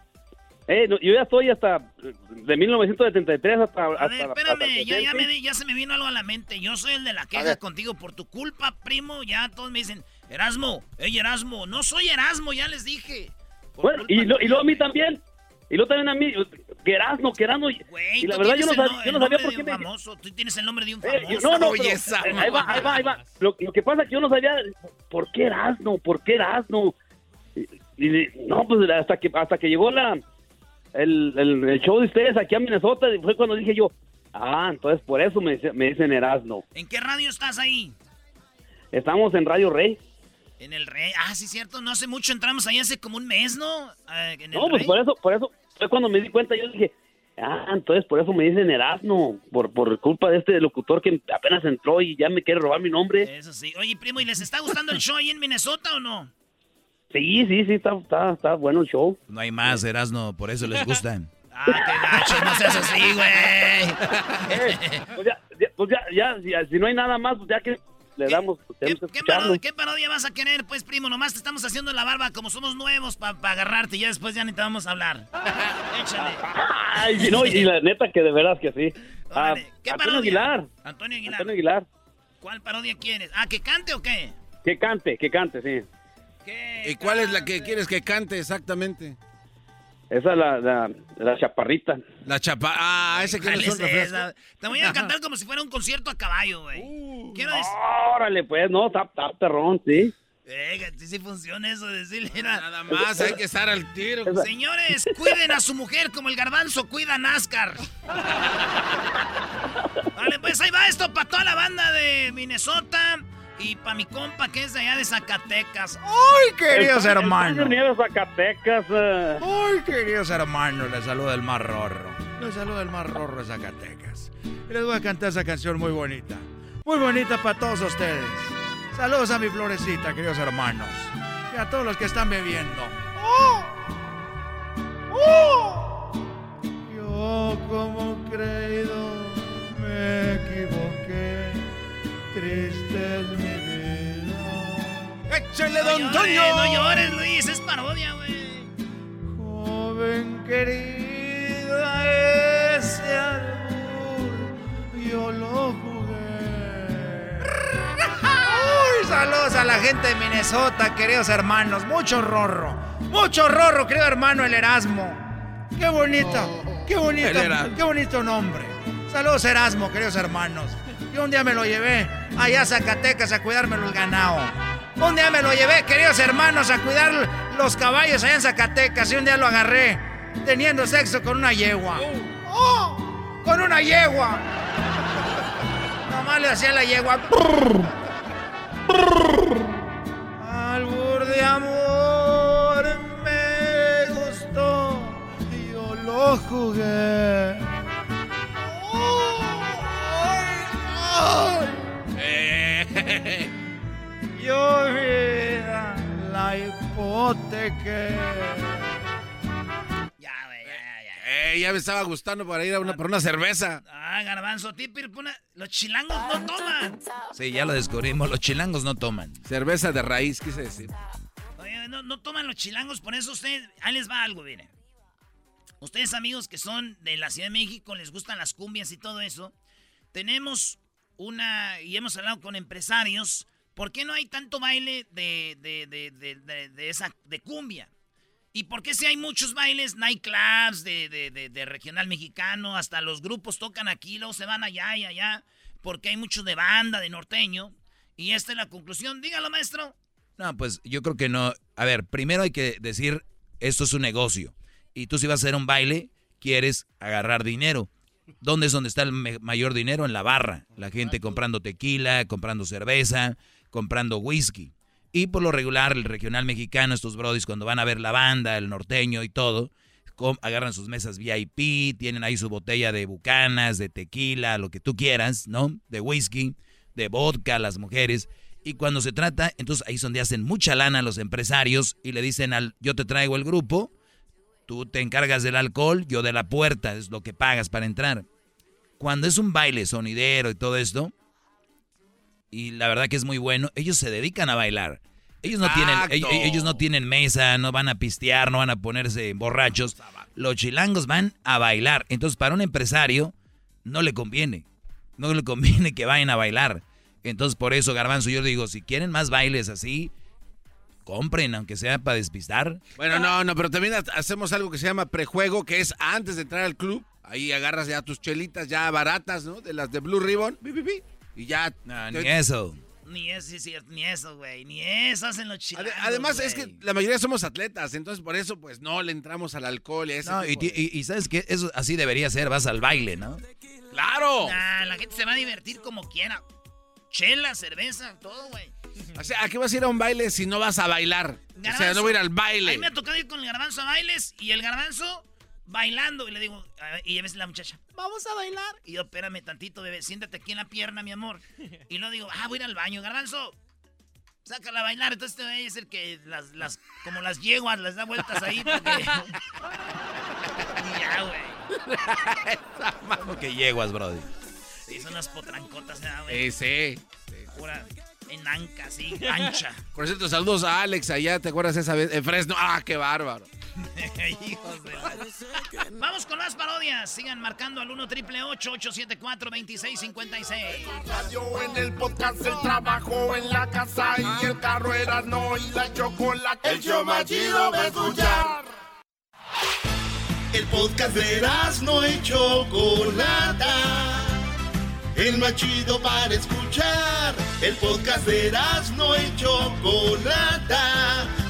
Speaker 32: eh, no, yo ya estoy hasta de 1973 hasta...
Speaker 3: A ver,
Speaker 32: hasta
Speaker 3: espérame, ya, ya,
Speaker 32: 70.
Speaker 3: me, di- ya se me vino algo a la mente. Yo soy el de la queja contigo por tu culpa, primo. Ya todos me dicen, Erasmo, ey, Erasmo. No soy Erasmo, ya les dije. Por
Speaker 32: Bueno, y, lo, y luego a mí también. Y luego también a mí. Que Erasmo, que Erasmo. Y, la verdad yo no, sab- yo sabía por qué me...
Speaker 3: famoso. Tú tienes el nombre de un
Speaker 32: Eh,
Speaker 3: famoso.
Speaker 32: yo- no, no,
Speaker 2: Oye,
Speaker 32: pero,
Speaker 2: esa
Speaker 32: eh, ahí va, ahí va, ahí va. Lo, lo que pasa es que yo no sabía por qué Erasmo, por qué Erasmo. Y, y- no, pues hasta que hasta que llegó la el, el, el show de ustedes aquí a Minnesota fue cuando dije yo, ah, entonces por eso me, dice- me dicen Erasno.
Speaker 3: ¿En qué radio estás ahí?
Speaker 32: Estamos en Radio Rey.
Speaker 3: En el Rey. Ah, sí, cierto. No hace mucho entramos ahí hace como un mes, ¿no? Ah, en el
Speaker 32: No, pues
Speaker 3: Rey.
Speaker 32: por eso, por eso fue cuando me di cuenta, yo dije, ah, entonces por eso me dicen Erasno, por, por culpa de este locutor que apenas entró y ya me quiere robar mi nombre.
Speaker 3: Eso sí. Oye, primo, ¿y les está gustando el show ahí en Minnesota o no?
Speaker 32: Sí, sí, sí, está, está, está bueno el show.
Speaker 7: No hay más, Erasno, por eso les gustan.
Speaker 3: Ah, qué gacho, no seas así, güey.
Speaker 32: Pues ya, ya- pues ya, ya, ya, si no hay nada más, pues ya que le damos,
Speaker 3: ¿Qué
Speaker 32: escucharlo.
Speaker 3: parodia, qué parodia vas a querer, pues, primo? Nomás te estamos haciendo la barba como somos nuevos para agarrarte y ya después ya ni te vamos a hablar. Échale.
Speaker 32: Ay, no, y la neta que de veras que sí. Ah,
Speaker 3: ¿Qué
Speaker 32: Antonio
Speaker 3: parodia?
Speaker 32: Aguilar.
Speaker 3: Antonio Aguilar.
Speaker 32: Antonio Aguilar.
Speaker 3: ¿Cuál parodia quieres? Ah, ¿que cante o qué?
Speaker 32: Que cante, que cante, sí.
Speaker 2: ¿Y cuál es la que quieres que cante exactamente?
Speaker 32: Esa es la, la, la chaparrita.
Speaker 2: La chapa. Ah, ese que
Speaker 3: ¿Cuál
Speaker 2: no es
Speaker 3: esa? Te voy a cantar como si fuera un concierto a caballo, güey.
Speaker 2: Uh.
Speaker 3: Quiero decir...
Speaker 32: Órale, pues, no, está, está perrón, sí.
Speaker 3: Eh, sí, sí funciona eso, decirle. Nada
Speaker 2: más, hay que estar al tiro.
Speaker 3: Señores, cuiden a su mujer como el garbanzo cuida a NASCAR. Vale, pues ahí va esto para toda la banda de Minnesota y para mi compa que es de allá de Zacatecas.
Speaker 18: ¡Ay, queridos
Speaker 32: El- el
Speaker 18: hermanos!
Speaker 32: Nieves, Zacatecas. eh.
Speaker 18: ¡Ay, queridos hermanos! Les saluda el más rorro. Les saluda el más rorro de Zacatecas. Y les voy a cantar esa canción muy bonita. Muy bonita para todos ustedes. Saludos a mi florecita, queridos hermanos. Y a todos los que están bebiendo. ¡Oh! ¡Oh! Yo como creído me equivoqué. Triste es mi vida. ¡Échale,
Speaker 3: No
Speaker 18: don
Speaker 3: llores,
Speaker 18: Toño!
Speaker 3: no llores, Luis, es parodia, güey.
Speaker 18: Joven querida, ese albur yo lo jugué. Uy, saludos a la gente de Minnesota, queridos hermanos. Mucho rorro, mucho rorro, querido hermano el Erasmo. Qué bonito, qué bonito, qué bonito nombre. Saludos Erasmo, queridos hermanos. Yo un día me lo llevé allá a Zacatecas a cuidármelo el ganado. Un día me lo llevé, queridos hermanos, a cuidar los caballos allá en Zacatecas y un día lo agarré teniendo sexo con una yegua. ¡Oh! ¡Con una yegua! Nomás le hacía la yegua. Albur de amor me gustó y yo lo jugué. ¡Ay! Yo vida la hipoteca.
Speaker 2: Eh, ya me estaba gustando para ir a una, por una cerveza.
Speaker 3: Ah, garbanzo, típico, una- los chilangos no toman.
Speaker 7: Sí, ya lo descubrimos, los chilangos no toman.
Speaker 2: Cerveza de raíz, quise decir.
Speaker 3: Oye, no, no toman los chilangos, por eso ustedes, ahí les va algo, miren. Ustedes amigos que son de la Ciudad de México, les gustan las cumbias y todo eso. Tenemos una, y hemos hablado con empresarios, ¿por qué no hay tanto baile de, de, de, de, de- de esa, de cumbia? ¿Y por qué si hay muchos bailes, nightclubs de, de, de, de regional mexicano, hasta los grupos tocan aquí, luego se van allá y allá, porque hay mucho de banda, de norteño? Y esta es la conclusión. Dígalo, maestro.
Speaker 7: No, pues yo creo que no. A ver, primero hay que decir, esto es un negocio. Y tú si vas a hacer un baile, quieres agarrar dinero. ¿Dónde es donde está el mayor dinero? En la barra. La gente comprando tequila, comprando cerveza, comprando whisky. Y por lo regular, el regional mexicano, estos brodis, cuando van a ver la banda, el norteño y todo, agarran sus mesas VIP, tienen ahí su botella de bucanas, de tequila, lo que tú quieras, ¿no? De whisky, de vodka, las mujeres. Y cuando se trata, entonces ahí es donde hacen mucha lana los empresarios y le dicen al, yo te traigo el grupo, tú te encargas del alcohol, yo de la puerta, es lo que pagas para entrar. Cuando es un baile sonidero y todo esto, y la verdad que es muy bueno, ellos se dedican a bailar. Ellos no, tienen,
Speaker 2: Exacto.
Speaker 7: ellos, ellos no tienen mesa, no van a pistear, no van a ponerse borrachos. Los chilangos van a bailar. Entonces, para un empresario, no le conviene. No le conviene que vayan a bailar. Entonces, por eso, Garbanzo, yo digo, si quieren más bailes así, compren, aunque sea para despistar.
Speaker 2: Bueno, no, no, pero también ha- hacemos algo que se llama prejuego, que es antes de entrar al club. Ahí agarras ya tus chelitas ya baratas, ¿no? De las de Blue Ribbon. pi, y ya.
Speaker 7: No, ni eso.
Speaker 3: Ni eso, sí, sí, ni eso, güey. Ni eso hacen los chilangos,
Speaker 2: Además, es que la mayoría somos atletas, entonces por eso, pues no le entramos al alcohol y ese
Speaker 7: No, y,
Speaker 2: de-
Speaker 7: y- y sabes que eso así debería ser, vas al baile, ¿no?
Speaker 2: ¡Claro!
Speaker 3: Nah, la gente se va a divertir como quiera. Chela, cerveza, todo, güey.
Speaker 2: O sea, ¿a qué vas a ir a un baile si no vas a bailar? O sea, no voy a ir al
Speaker 3: A mí
Speaker 2: baile.
Speaker 3: me ha tocado ir con el garbanzo a bailes y el garbanzo bailando. Y le digo, a ver, y a veces la muchacha, vamos a bailar. Y yo, espérame tantito, bebé, siéntate aquí en la pierna, mi amor. Y luego digo, ah, voy a ir al baño, garbanzo. Sácala a bailar. Entonces este güey es el que las, las, como las yeguas, les da vueltas ahí. Porque... ya, güey.
Speaker 7: ¿Cómo que yeguas, brody?
Speaker 3: Sí, son unas potrancotas, ¿verdad, güey?
Speaker 2: Sí, sí.
Speaker 3: Pura enanca, así, ancha.
Speaker 2: Por cierto, saludos a Alex allá, ¿te acuerdas esa vez? En Fresno. ¡Ah, qué bárbaro!
Speaker 3: Hijos de la- Vamos con más parodias. Sigan marcando al 1 triple 874 2656.
Speaker 11: Radio en el podcast, el trabajo en la casa y el carro era no y la chocolate. El show más chido va a escuchar. El podcast de no y chocolata. El más chido para escuchar. El podcast de no y chocolata.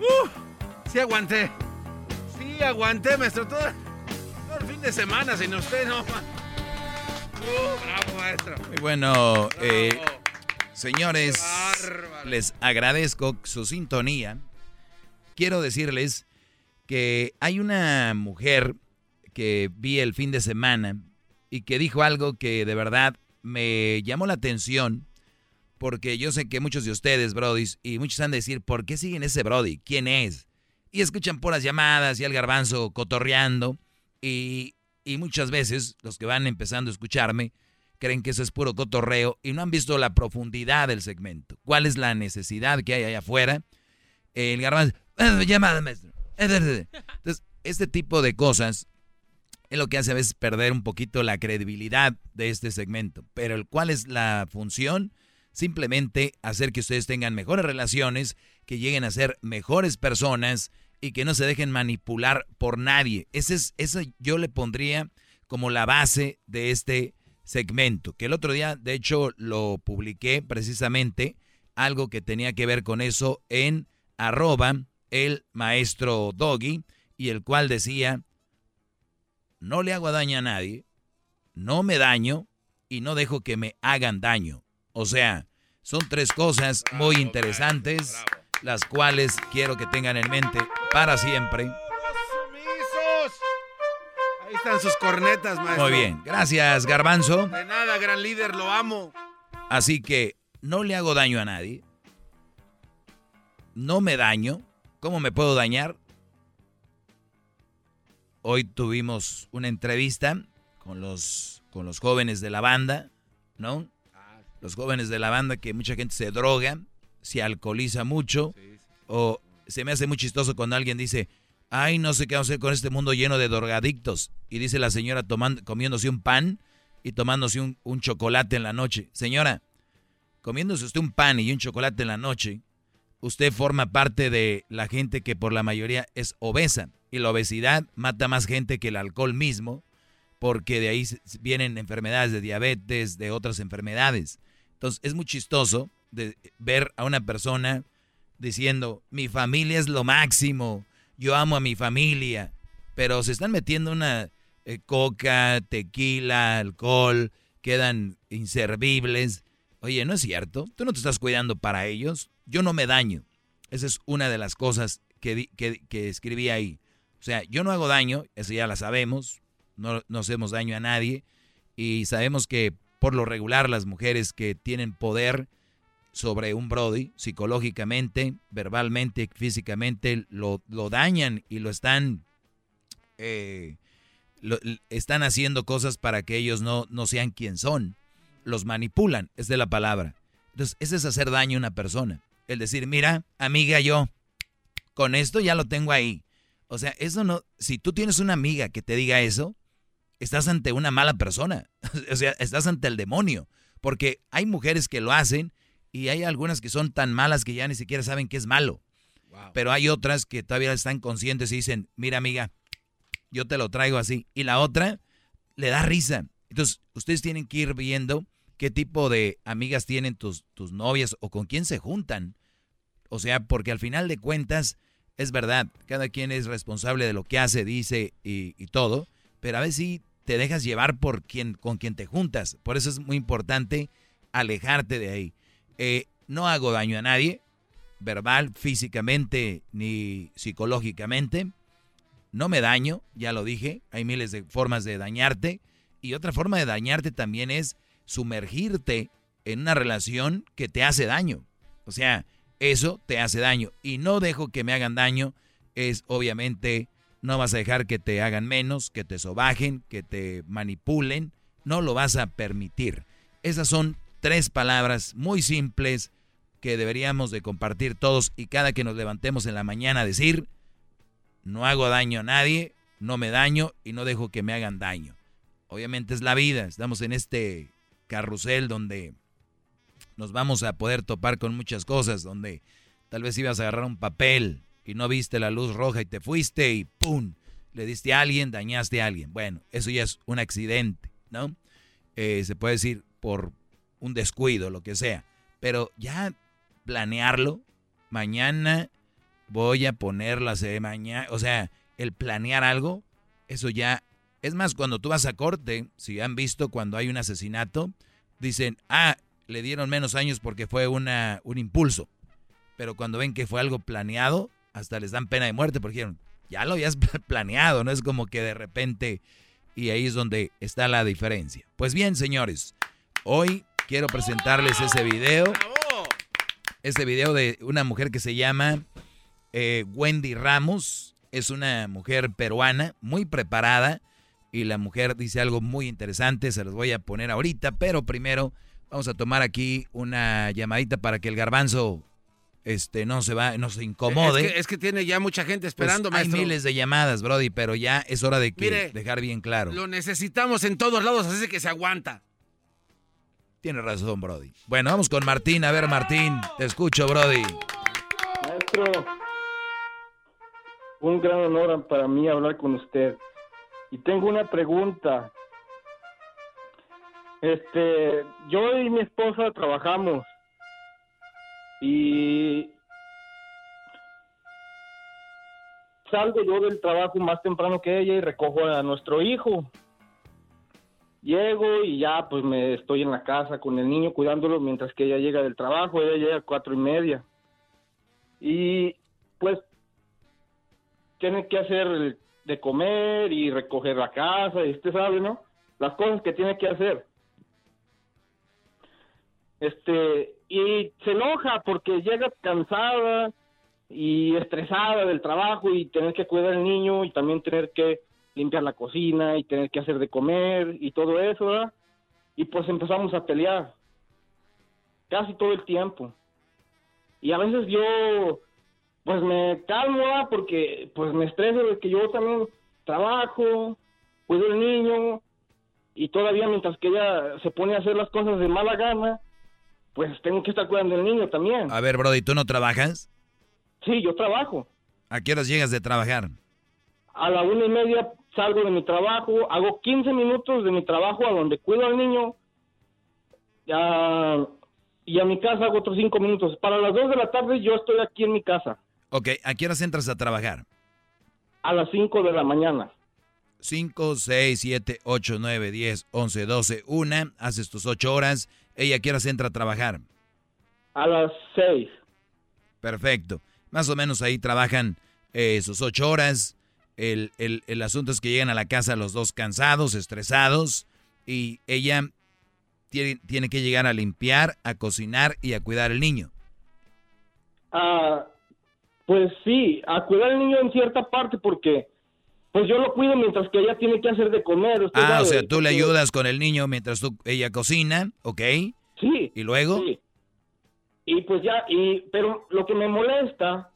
Speaker 2: ¡Uh! Sí aguanté. Sí aguanté, maestro. Todo, todo el fin de semana sin usted, no. ¡Uh! bravo, maestro.
Speaker 7: Muy bueno, eh, señores, les agradezco su sintonía. Quiero decirles que hay una mujer que vi el fin de semana y que dijo algo que de verdad me llamó la atención porque yo sé que muchos de ustedes, brodis, y muchos han de decir, ¿por qué siguen ese brody? ¿Quién es? Y escuchan puras llamadas y al garbanzo cotorreando y, y muchas veces los que van empezando a escucharme creen que eso es puro cotorreo y no han visto la profundidad del segmento. ¿Cuál es la necesidad que hay allá afuera? El garbanzo, "Ah, llamada, maestro. Entonces, este tipo de cosas es lo que hace a veces perder un poquito la credibilidad de este segmento. Pero ¿cuál es la función? Simplemente hacer que ustedes tengan mejores relaciones, que lleguen a ser mejores personas y que no se dejen manipular por nadie. Ese es, eso yo le pondría como la base de este segmento. Que el otro día, de hecho, lo publiqué precisamente, algo que tenía que ver con eso en arroba el maestro Doggy, y el cual decía, no le hago daño a nadie, no me daño y no dejo que me hagan daño. O sea, son tres cosas muy interesantes, las cuales quiero que tengan en mente para siempre.
Speaker 2: ¡Sumisos! Ahí están sus cornetas, maestro.
Speaker 7: Muy bien, gracias Garbanzo.
Speaker 2: De nada, gran líder, lo amo.
Speaker 7: Así que no le hago daño a nadie, no me daño. ¿Cómo me puedo dañar? Hoy tuvimos una entrevista con los, con los jóvenes de la banda, ¿no? Los jóvenes de la banda que mucha gente se droga, se alcoholiza mucho, o se me hace muy chistoso cuando alguien dice, ay, no sé qué vamos a hacer con este mundo lleno de drogadictos. Y dice la señora tomando, comiéndose un pan y tomándose un, un chocolate en la noche. Señora, comiéndose usted un pan y un chocolate en la noche, usted forma parte de la gente que por la mayoría es obesa. Y la obesidad mata más gente que el alcohol mismo, porque de ahí vienen enfermedades de diabetes, de otras enfermedades. Entonces es muy chistoso de ver a una persona diciendo, mi familia es lo máximo, yo amo a mi familia, pero se están metiendo una eh, coca, tequila, alcohol, quedan inservibles. Oye, ¿no es cierto? Tú no te estás cuidando para ellos. Yo no me daño. Esa es una de las cosas que, que, que escribí ahí. O sea, yo no hago daño, eso ya la sabemos, no, no hacemos daño a nadie y sabemos que por lo regular las mujeres que tienen poder sobre un Brody, psicológicamente, verbalmente, físicamente, lo, dañan y lo están eh, lo- están haciendo cosas para que ellos no, no sean quien son. Los manipulan, es de la palabra. Entonces, ese es hacer daño a una persona. El decir, mira, amiga, yo con esto ya lo tengo ahí. O sea, eso no, si tú tienes una amiga que te diga eso, estás ante una mala persona. o sea, estás ante el demonio. Porque hay mujeres que lo hacen y hay algunas que son tan malas que ya ni siquiera saben que es malo. Pero hay otras que todavía están conscientes y dicen, mira amiga, yo te lo traigo así. Y la otra le da risa. Entonces, ustedes tienen que ir viendo qué tipo de amigas tienen tus, tus novias o con quién se juntan. O sea, porque al final de cuentas, es verdad, cada quien es responsable de lo que hace, dice y, y todo, pero a veces sí te dejas llevar por quien, con quien te juntas. Por eso es muy importante alejarte de ahí. Eh, no hago daño a nadie, verbal, físicamente ni psicológicamente. No me daño, ya lo dije, hay miles de formas de dañarte. Y otra forma de dañarte también es sumergirte en una relación que te hace daño. O sea, eso te hace daño. Y no dejo que me hagan daño es obviamente no vas a dejar que te hagan menos, que te sobajen, que te manipulen. No lo vas a permitir. Esas son tres palabras muy simples que deberíamos de compartir todos y cada que nos levantemos en la mañana decir, no hago daño a nadie, no me daño y no dejo que me hagan daño. Obviamente es la vida, estamos en este carrusel donde nos vamos a poder topar con muchas cosas, donde tal vez ibas a agarrar un papel y no viste la luz roja y te fuiste y ¡pum! Le diste a alguien, dañaste a alguien. Bueno, eso ya es un accidente, ¿no? Eh, se puede decir por un descuido, lo que sea. Pero ya planearlo, mañana voy a ponerla de mañana, o sea, el planear algo, eso ya, es más, cuando tú vas a corte, si han visto cuando hay un asesinato, dicen, ah, le dieron menos años porque fue una, un impulso, pero cuando ven que fue algo planeado, hasta les dan pena de muerte porque dijeron, ya lo habías planeado, no es como que de repente, y ahí es donde está la diferencia. Pues bien, señores, hoy quiero presentarles ese video este video de una mujer que se llama eh, Wendy Ramos. Es una mujer peruana muy preparada y la mujer dice algo muy interesante. Se los voy a poner ahorita, pero primero vamos a tomar aquí una llamadita para que el garbanzo este, no se va, no se incomode.
Speaker 2: Es que, es que tiene ya mucha gente esperando,
Speaker 7: Pues hay
Speaker 2: maestro.
Speaker 7: miles de llamadas, Brody, pero ya es hora de que
Speaker 2: Mire,
Speaker 7: dejar bien claro.
Speaker 2: Lo necesitamos en todos lados, así que se aguanta.
Speaker 7: Tiene razón, Brody. Bueno, vamos con Martín. A ver, Martín, te escucho, Brody.
Speaker 19: Maestro, un gran honor para mí hablar con usted. Y tengo una pregunta. Este, yo y mi esposa trabajamos y salgo yo del trabajo más temprano que ella y recojo a nuestro hijo. Llego y ya pues me estoy en la casa con el niño cuidándolo mientras que ella llega del trabajo, ella llega a cuatro y media. Y pues tiene que hacer de comer y recoger la casa, y usted sabe, ¿no? Las cosas que tiene que hacer. Este, y se enoja porque llega cansada y estresada del trabajo y tener que cuidar al niño y también tener que limpiar la cocina y tener que hacer de comer y todo eso. Y pues empezamos a pelear casi todo el tiempo. Y a veces yo pues me calmo porque pues me estreso de que yo también trabajo, cuido al niño y todavía mientras que ella se pone a hacer las cosas de mala gana, pues tengo que estar cuidando al niño también.
Speaker 7: A ver, Brody, ¿tú no trabajas?
Speaker 19: Sí, yo trabajo.
Speaker 7: ¿A qué horas llegas de trabajar?
Speaker 19: A la una y media salgo de mi trabajo, hago 15 minutos de mi trabajo a donde cuido al niño ya, y a mi casa hago otros cinco minutos. Para las dos de la tarde yo estoy aquí en mi casa,
Speaker 7: Ok, ¿a qué horas entras a trabajar?
Speaker 19: a las 5 de la mañana.
Speaker 7: 5, 6, 7, 8, 9, 10, 11, 12, 1. Haces tus 8 horas. ¿Ella a qué horas entra a trabajar?
Speaker 19: A las 6.
Speaker 7: Perfecto. Más o menos ahí trabajan eh, sus 8 horas. El, el- el asunto es que llegan a la casa los dos cansados, estresados. Y ella tiene, tiene que llegar a limpiar, a cocinar y a cuidar al niño.
Speaker 19: Ah, pues sí, a cuidar al niño en cierta parte porque pues yo lo cuido mientras que ella tiene que hacer de comer. usted
Speaker 7: Ah, o sea, tú le ayudas con el niño mientras tú, ella cocina, ¿ok?
Speaker 19: Sí.
Speaker 7: ¿Y luego?
Speaker 19: Sí. Y pues ya, y, pero lo que me molesta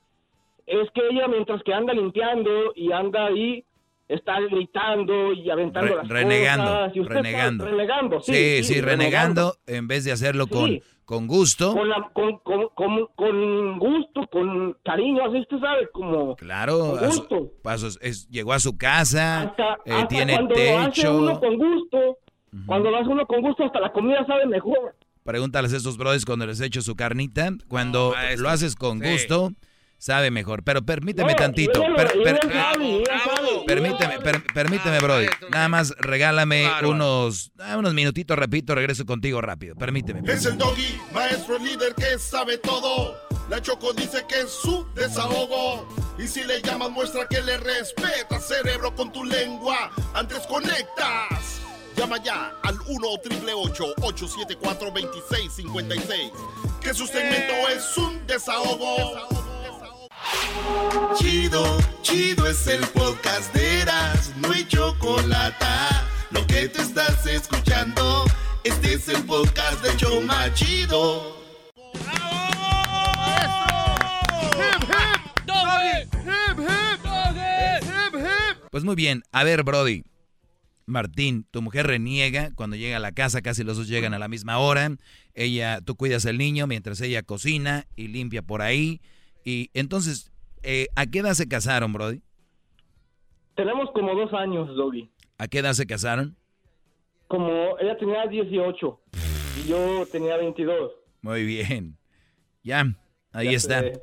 Speaker 19: es que ella mientras que anda limpiando y anda ahí, está gritando y aventando
Speaker 7: Re-
Speaker 19: las
Speaker 7: renegando,
Speaker 19: cosas. y usted está
Speaker 7: renegando.
Speaker 19: renegando, sí.
Speaker 7: Sí, sí, renegando, en vez de hacerlo
Speaker 19: Sí.
Speaker 7: con gusto.
Speaker 19: Con, la- con, con, con, con gusto, con cariño, así usted sabe, como...
Speaker 7: Claro,
Speaker 19: Con
Speaker 7: a su-
Speaker 19: gusto.
Speaker 7: a sus- es- llegó a su casa, eh,
Speaker 19: Hasta
Speaker 7: tiene
Speaker 19: cuando lo hace uno
Speaker 7: techo.
Speaker 19: con gusto, cuando lo hace uno con gusto, hasta la comida sabe mejor.
Speaker 7: Pregúntales a estos brothers cuando les echo su carnita. Cuando lo haces con
Speaker 19: Sí.
Speaker 7: gusto, sabe mejor. Pero permíteme
Speaker 19: No,
Speaker 7: tantito.
Speaker 19: y ella lo-
Speaker 7: per- per- permíteme, per- permíteme, Brody. Nada más regálame unos, ah, unos minutitos, repito, regreso contigo rápido. Permíteme.
Speaker 11: Es el doggy, maestro líder que sabe todo. La Choco dice que es su desahogo. Y si le llamas, muestra que le respeta, cerebro, con tu lengua. Antes conectas. Llama ya al 1-888-874-2656. Que su segmento es un desahogo. Chido, chido es el podcast de Eras, no hay chocolate. Lo que te estás escuchando, este es el podcast de Choma Chido.
Speaker 7: Pues muy bien. A ver, Brody. Martín, tu mujer reniega cuando llega a la casa, casi los dos llegan a la misma hora. Ella, tú cuidas al niño mientras ella cocina y limpia por ahí. Y entonces, eh, ¿a qué edad se casaron, Brody?
Speaker 19: Tenemos como dos años, Doggy.
Speaker 7: ¿A qué edad se casaron?
Speaker 19: Como ella tenía 18 y yo tenía 22.
Speaker 7: Muy bien. Ya, ahí
Speaker 19: Ya
Speaker 7: está.
Speaker 19: sé.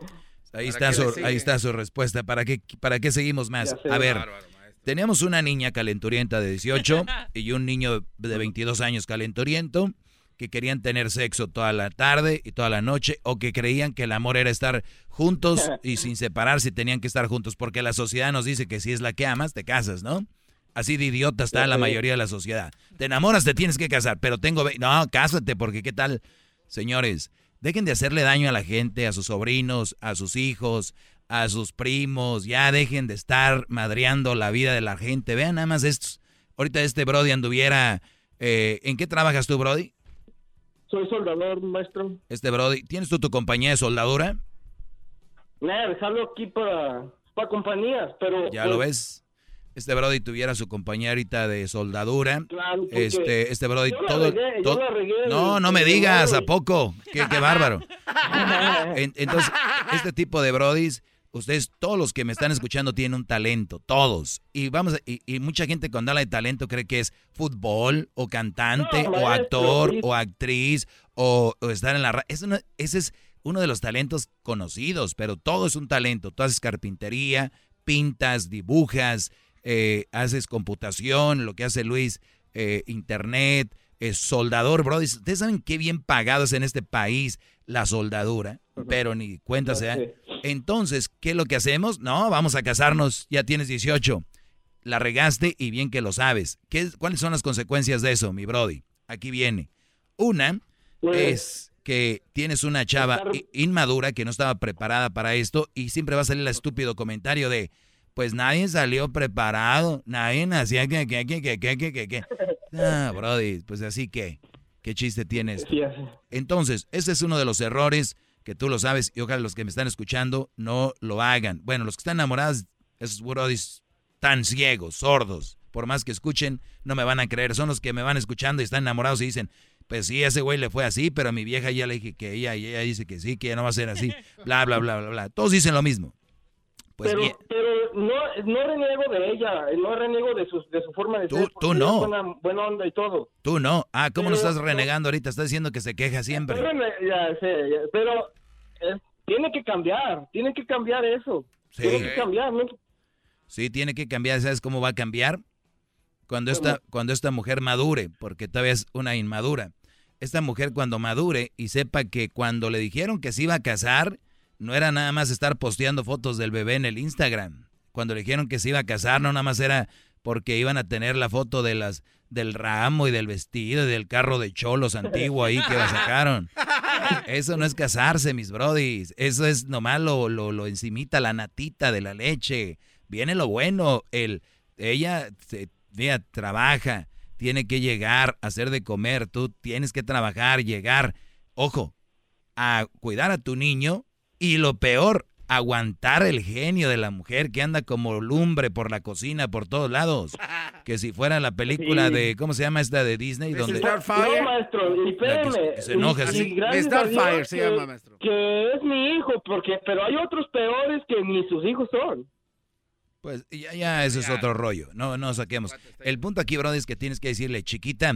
Speaker 7: Ahí
Speaker 19: ¿Para
Speaker 7: está, su, ahí está su respuesta. ¿Para qué, ¿Para qué seguimos más? A ver,
Speaker 19: Bárbaro,
Speaker 7: teníamos una niña calenturienta de 18 y un niño de 22 años calenturiento que querían tener sexo toda la tarde y toda la noche o que creían que el amor era estar juntos y sin separarse tenían que estar juntos porque la sociedad nos dice que si es la que amas te casas, ¿no? Así de idiota está la mayoría de la sociedad. Te enamoras, te tienes que casar, pero tengo... No, cásate porque qué tal... Señores, dejen de hacerle daño a la gente, a sus sobrinos, a sus hijos, a sus primos. Ya dejen de estar madreando la vida de la gente. Vean nada más estos. Ahorita este Brody anduviera... eh, ¿En qué trabajas tú, Brody?
Speaker 19: Soy soldador, maestro.
Speaker 7: Este Brody, ¿tienes tú tu compañía de soldadura?
Speaker 19: Nada, dejarlo aquí para, para compañías, pero...
Speaker 7: Ya
Speaker 19: pues,
Speaker 7: lo ves. Este Brody tuviera su compañía ahorita de soldadura.
Speaker 19: Claro,
Speaker 7: Este, este Brody,
Speaker 19: yo
Speaker 7: todo.
Speaker 19: regué,
Speaker 7: todo-
Speaker 19: regué
Speaker 7: no, no me digas, ¿a poco? Qué, qué bárbaro. En- entonces, este tipo de Brodis, ustedes, todos los que me están escuchando tienen un talento, todos. Y vamos, a- y, y mucha gente cuando habla de talento cree que es fútbol, o cantante,
Speaker 19: No,
Speaker 7: o actor, o actriz, o, o estar en la radio. No- ese es uno de los talentos conocidos, pero todo es un talento. Tú haces carpintería, pintas, dibujas, eh, haces computación, lo que hace Luis, eh, internet, es soldador, bro. Ustedes saben qué bien pagado es en este país la soldadura, pero ni cuenta se. Entonces, ¿qué es lo que hacemos? No, vamos a casarnos, ya tienes 18. La regaste y bien que lo sabes. ¿Qué, es- ¿Cuáles son las consecuencias de eso, mi Brody? Aquí viene. Una es que tienes una chava inmadura que no estaba preparada para esto y siempre va a salir el estúpido comentario de, pues nadie salió preparado, nadie nacía que, que, que, que, que, que, que. Ah, Brody, pues así que, ¿qué chiste tienes? Entonces, ese es uno de los errores que tú lo sabes y ojalá los que me están escuchando no lo hagan. Bueno, los que están enamorados, esos brodis tan ciegos, sordos, por más que escuchen, no me van a creer. Son los que me van escuchando y están enamorados y dicen, pues sí, ese güey le fue así, pero a mi vieja ya le dije que ella, y ella dice que sí, que no va a ser así, bla, bla, bla, bla, bla. Todos dicen lo mismo. Pues
Speaker 19: pero
Speaker 7: bien,
Speaker 19: pero no, no reniego de ella, no reniego de su, de su forma de
Speaker 7: Tú-
Speaker 19: ser.
Speaker 7: tú no.
Speaker 19: Buena, buena onda y todo.
Speaker 7: tú no. Ah, ¿cómo no estás renegando ahorita? Estás diciendo que se queja siempre.
Speaker 19: Pero, me- ya sé, ya- pero tiene que cambiar, tiene que cambiar eso.
Speaker 7: Sí.
Speaker 19: Tiene que cambiar, ¿no?
Speaker 7: Sí, tiene que cambiar. ¿Sabes cómo va a cambiar? Cuando esta, cuando esta mujer madure, porque todavía es una inmadura. Esta mujer cuando madure y sepa que cuando le dijeron que se iba a casar, no era nada más estar posteando fotos del bebé en el Instagram. Cuando le dijeron que se iba a casar, no nada más era porque iban a tener la foto de las del ramo y del vestido y del carro de cholos antiguo ahí que la sacaron. Eso no es casarse, mis brodis. Eso es nomás lo, lo, lo encimita, la natita de la leche. Viene lo bueno, el ella, mira, trabaja, tiene que llegar, hacer de comer, tú tienes que trabajar, llegar, ojo, a cuidar a tu niño y lo peor, aguantar el genio de la mujer que anda como lumbre por la cocina, por todos lados. Que si fuera la película
Speaker 32: Sí.
Speaker 7: de, ¿cómo se llama esta de Disney? Donde,
Speaker 32: No, maestro, y espérame.
Speaker 7: que- se enoja así.
Speaker 2: Starfire se llama, maestro.
Speaker 32: Que es mi hijo, porque, pero hay otros peores que ni sus hijos son.
Speaker 7: Pues ya, ya eso es otro rollo. No, no saquemos. El punto aquí, brother, es que tienes que decirle, chiquita,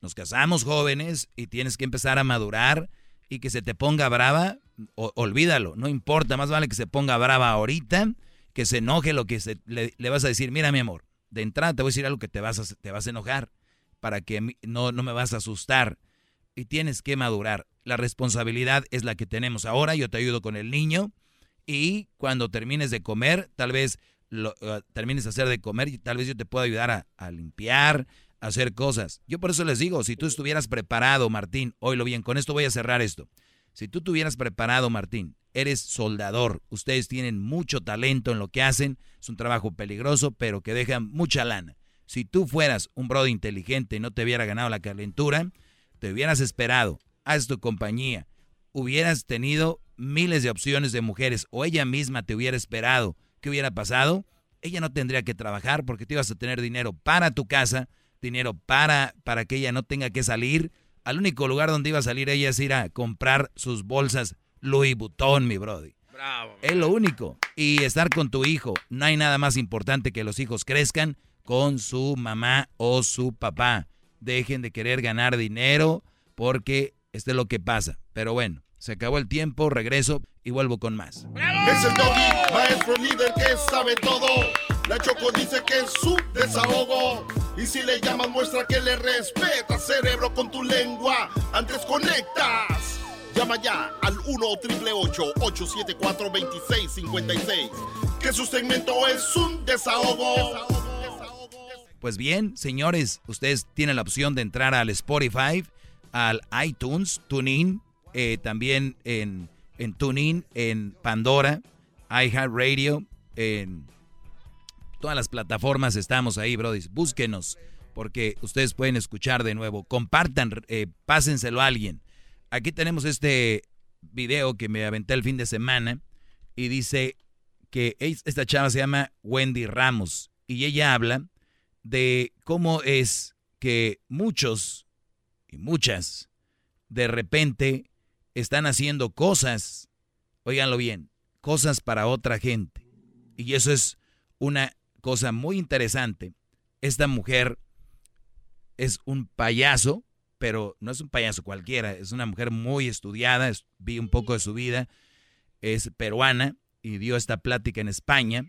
Speaker 7: nos casamos jóvenes y tienes que empezar a madurar y que se te ponga brava, olvídalo, no importa, más vale que se ponga brava ahorita, que se enoje lo que se, le, vas a decir, mira mi amor, de entrada te voy a decir algo que te vas a, te vas a enojar, para que no, no me vas a asustar y tienes que madurar. La responsabilidad es la que tenemos ahora, yo te ayudo con el niño y cuando termines de comer, tal vez lo, eh, termines de hacer de comer y tal vez yo te pueda ayudar a, a limpiar, a hacer cosas. Yo por eso les digo, si tú estuvieras preparado, Martín, oílo bien, con esto voy a cerrar esto. Si tú tuvieras preparado, Martín, eres soldador, ustedes tienen mucho talento en lo que hacen, es un trabajo peligroso, pero que deja mucha lana. Si tú fueras un brother inteligente y no te hubiera ganado la calentura, te hubieras esperado, haz tu compañía, hubieras tenido miles de opciones de mujeres o ella misma te hubiera esperado, ¿qué hubiera pasado? Ella no tendría que trabajar porque tú ibas a tener dinero para tu casa, dinero para, para que ella no tenga que salir. Al único lugar donde iba a salir ella es ir a comprar sus bolsas Louis Vuitton, mi brody.
Speaker 2: Bravo.
Speaker 7: Es lo único. Y estar con tu hijo. No hay nada más importante que los hijos crezcan con su mamá o su papá. Dejen de querer ganar dinero porque esto es lo que pasa. Pero bueno, se acabó el tiempo, regreso y vuelvo con más.
Speaker 11: Es el doggy, maestro líder que sabe todo. La Choco dice que es su desahogo. Y si le llamas, muestra que le respeta, cerebro, con tu lengua. Antes conectas. Llama ya al 1-888-874-2656. Que su segmento es un desahogo.
Speaker 7: Pues bien, señores, ustedes tienen la opción de entrar al Spotify, al iTunes, TuneIn, eh, también en, en TuneIn, en Pandora, iHeartRadio, en todas las plataformas estamos ahí, brodis. Búsquenos, porque ustedes pueden escuchar de nuevo. Compartan, eh, pásenselo a alguien. Aquí tenemos este video que me aventé el fin de semana y dice que es- esta chava se llama Wendy Ramos y ella habla de cómo es que muchos y muchas de repente están haciendo cosas, óiganlo bien, cosas para otra gente. Y eso es una cosa muy interesante. Esta mujer es un payaso, pero no es un payaso cualquiera, es una mujer muy estudiada, es- vi un poco de su vida, es peruana y dio esta plática en España.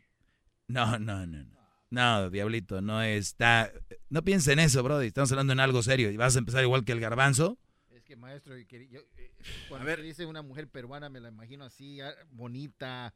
Speaker 7: No, no, no, no. No, diablito, no está. No piensen en eso, bro. Estamos hablando en algo serio. ¿Y vas a empezar igual que el garbanzo?
Speaker 33: Que maestro, yo, eh, cuando se dice una mujer peruana me la imagino así, ah, bonita,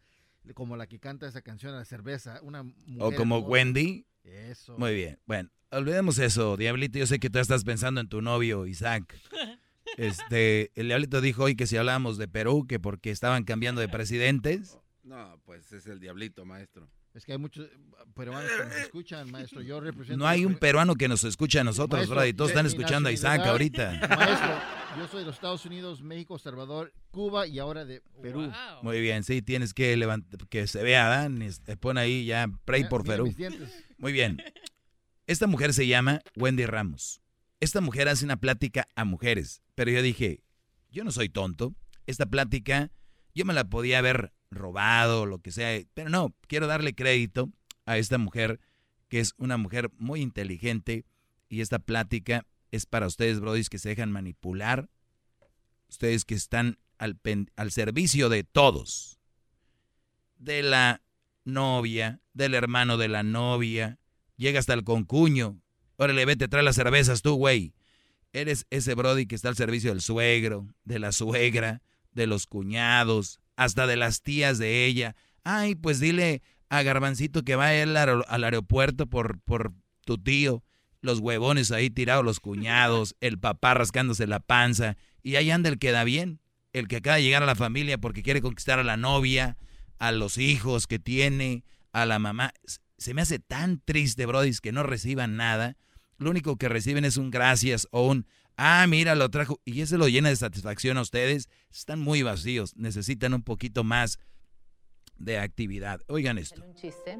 Speaker 33: como la que canta esa canción, La Cerveza, una mujer
Speaker 7: O como. Wendy.
Speaker 33: Eso.
Speaker 7: Muy bien. Bueno, olvidemos eso, diablito. Yo sé que tú estás pensando en tu novio, Isaac. Este, el diablito dijo hoy que si hablábamos de Perú, que porque estaban cambiando de presidentes.
Speaker 2: No, pues es el diablito, maestro.
Speaker 33: Es que hay muchos eh, peruanos que nos escuchan, maestro. Yo represento.
Speaker 7: No hay un peruano que nos escuche a nosotros,
Speaker 33: Maestro,
Speaker 7: bro, y todos están escuchando a Isaac ahorita.
Speaker 33: Maestro, yo soy de los Estados Unidos, México, Salvador, Cuba y ahora de Perú.
Speaker 7: Muy bien, sí, tienes que levantar, que se vea, Dan, este, pon ahí ya, pray por
Speaker 33: mira
Speaker 7: Perú. Muy bien. Esta mujer se llama Wendy Ramos. Esta mujer hace una plática a mujeres, pero yo dije, yo no soy tonto. Esta plática yo me la podía haber robado, lo que sea, pero no, quiero darle crédito a esta mujer, que es una mujer muy inteligente, y esta plática es para ustedes, brodis, que se dejan manipular, ustedes que están al, al servicio de todos, de la novia, del hermano de la novia, llega hasta el concuño. Órale, vete, trae las cervezas tú, güey. Eres ese Brody que está al servicio del suegro, de la suegra, de los cuñados, hasta de las tías de ella. Ay, pues dile a Garbancito que va a él al, al aeropuerto por, por tu tío. Los huevones ahí tirados, los cuñados, el papá rascándose la panza. Y ahí anda el que da bien, el que acaba de llegar a la familia porque quiere conquistar a la novia, a los hijos que tiene, a la mamá. se me hace tan triste, Brody, que no reciban nada. Lo único que reciben es un gracias o un, ah, mira, lo trajo. Y eso lo llena de satisfacción a ustedes. Están muy vacíos, necesitan un poquito más de actividad. Oigan esto.
Speaker 34: un chiste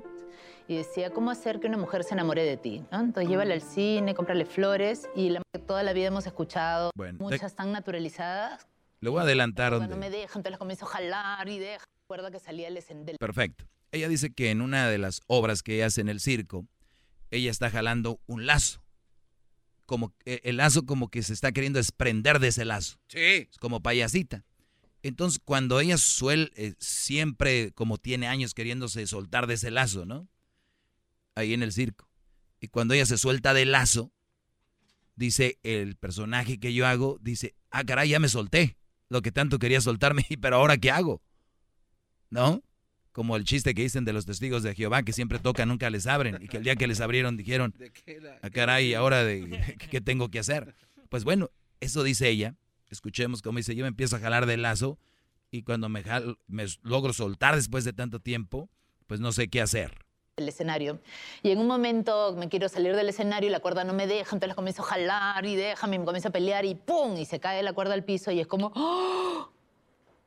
Speaker 34: y decía, ¿cómo hacer que una mujer se enamore de ti? ¿no? Entonces llévala al cine, cómprale flores y la toda la vida hemos escuchado,
Speaker 7: Bueno,
Speaker 34: muchas tan naturalizadas.
Speaker 7: Le voy a adelantar
Speaker 34: Cuando me dejan, entonces las comienzo a jalar y deja. Recuerda que salía el escen- del
Speaker 7: Perfecto. Ella dice que en una de las obras que hace en el circo, ella está jalando un lazo. Como eh, el lazo como que se está queriendo desprender de ese lazo.
Speaker 2: Sí.
Speaker 7: Es como payasita. Entonces, cuando ella suele, eh, siempre como tiene años queriéndose soltar de ese lazo, ¿no? Ahí en el circo. Y cuando ella se suelta del lazo, dice el personaje que yo hago, dice, ah, caray, ya me solté. Lo que tanto quería soltarme, pero ahora ¿qué hago? ¿No? Como el chiste que dicen de los testigos de Jehová, que siempre tocan, nunca les abren. Y que el día que les abrieron dijeron, ah, caray, ahora de, ¿qué tengo que hacer? Pues bueno, eso dice ella. Escuchemos cómo dice, yo me empiezo a jalar del lazo y cuando me, jalo- me logro soltar después de tanto tiempo, pues no sé qué hacer.
Speaker 34: del escenario. Y en un momento me quiero salir del escenario y la cuerda no me deja, entonces comienzo a jalar y déjame, y me comienzo a pelear y ¡pum! Y se cae la cuerda al piso y es como ¡oh!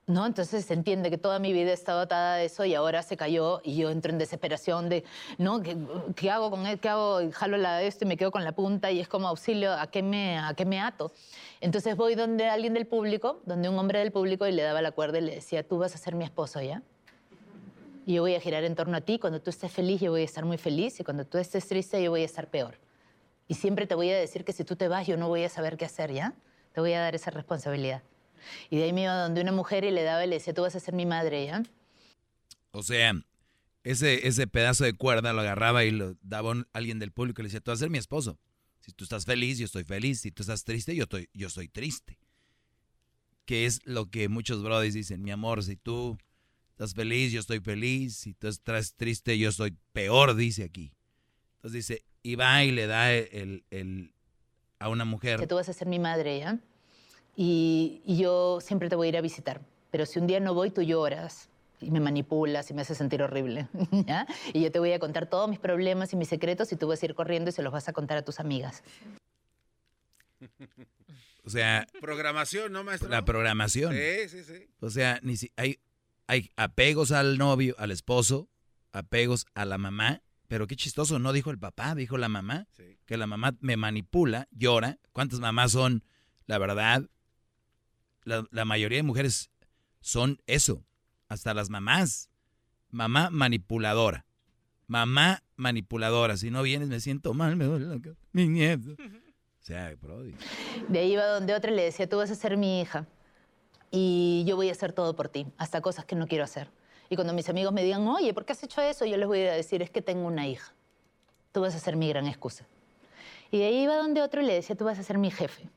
Speaker 34: ¿No? Entonces se entiende que toda mi vida he estado atada a eso y ahora se cayó y yo entro en desesperación de, ¿no? ¿Qué, hago con él? ¿Qué hago? Jalo la de esto y me quedo con la punta y es como auxilio, ¿a qué me, a qué me ato? Entonces voy donde alguien del público, donde un hombre del público y le daba la cuerda y le decía, tú vas a ser mi esposo, ¿ya? Y yo voy a girar en torno a ti. Cuando tú estés feliz, yo voy a estar muy feliz. Y cuando tú estés triste, yo voy a estar peor. Y siempre te voy a decir que si tú te vas, yo no voy a saber qué hacer, ¿ya? Te voy a dar esa responsabilidad. Y de ahí me iba donde una mujer y le daba y le decía, tú vas a ser mi madre, ¿ya?
Speaker 7: O sea, ese, ese pedazo de cuerda lo agarraba y lo daba a alguien del público y le decía, tú vas a ser mi esposo. Si tú estás feliz, yo estoy feliz. Si tú estás triste, yo estoy, yo estoy triste. Que es lo que muchos brothers dicen, mi amor, si tú estás feliz, yo estoy feliz. Si tú estás triste, yo estoy peor, dice aquí. Entonces dice, y va y le da el, el- a una mujer.
Speaker 34: Que tú vas a ser mi madre, ¿ya? Y, y yo siempre te voy a ir a visitar. Pero si un día no voy, tú lloras y me manipulas y me haces sentir horrible, ¿ya? Y yo te voy a contar todos mis problemas y mis secretos y tú vas a ir corriendo y se los vas a contar a tus amigas.
Speaker 7: O sea,
Speaker 2: Programación, ¿no, maestro?
Speaker 7: la programación.
Speaker 2: Sí, sí, sí.
Speaker 7: O sea, ni si, hay, hay apegos al novio, al esposo, apegos a la mamá, pero qué chistoso, no dijo el papá, dijo la mamá, que la mamá me manipula, llora. ¿Cuántas mamás son, la verdad? La, la mayoría de mujeres son eso, hasta las mamás. Mamá manipuladora. Mamá manipuladora. Si no vienes me siento mal, me duele la cabeza. Mi nieto. O sea, brody.
Speaker 34: De ahí iba donde otra y le decía, tú vas a ser mi hija y yo voy a hacer todo por ti, hasta cosas que no quiero hacer. Y cuando mis amigos me digan, oye, ¿por qué has hecho eso? Yo les voy a decir, es que tengo una hija. Tú vas a ser mi gran excusa. Y de ahí iba donde otro y le decía, tú vas a ser mi jefe.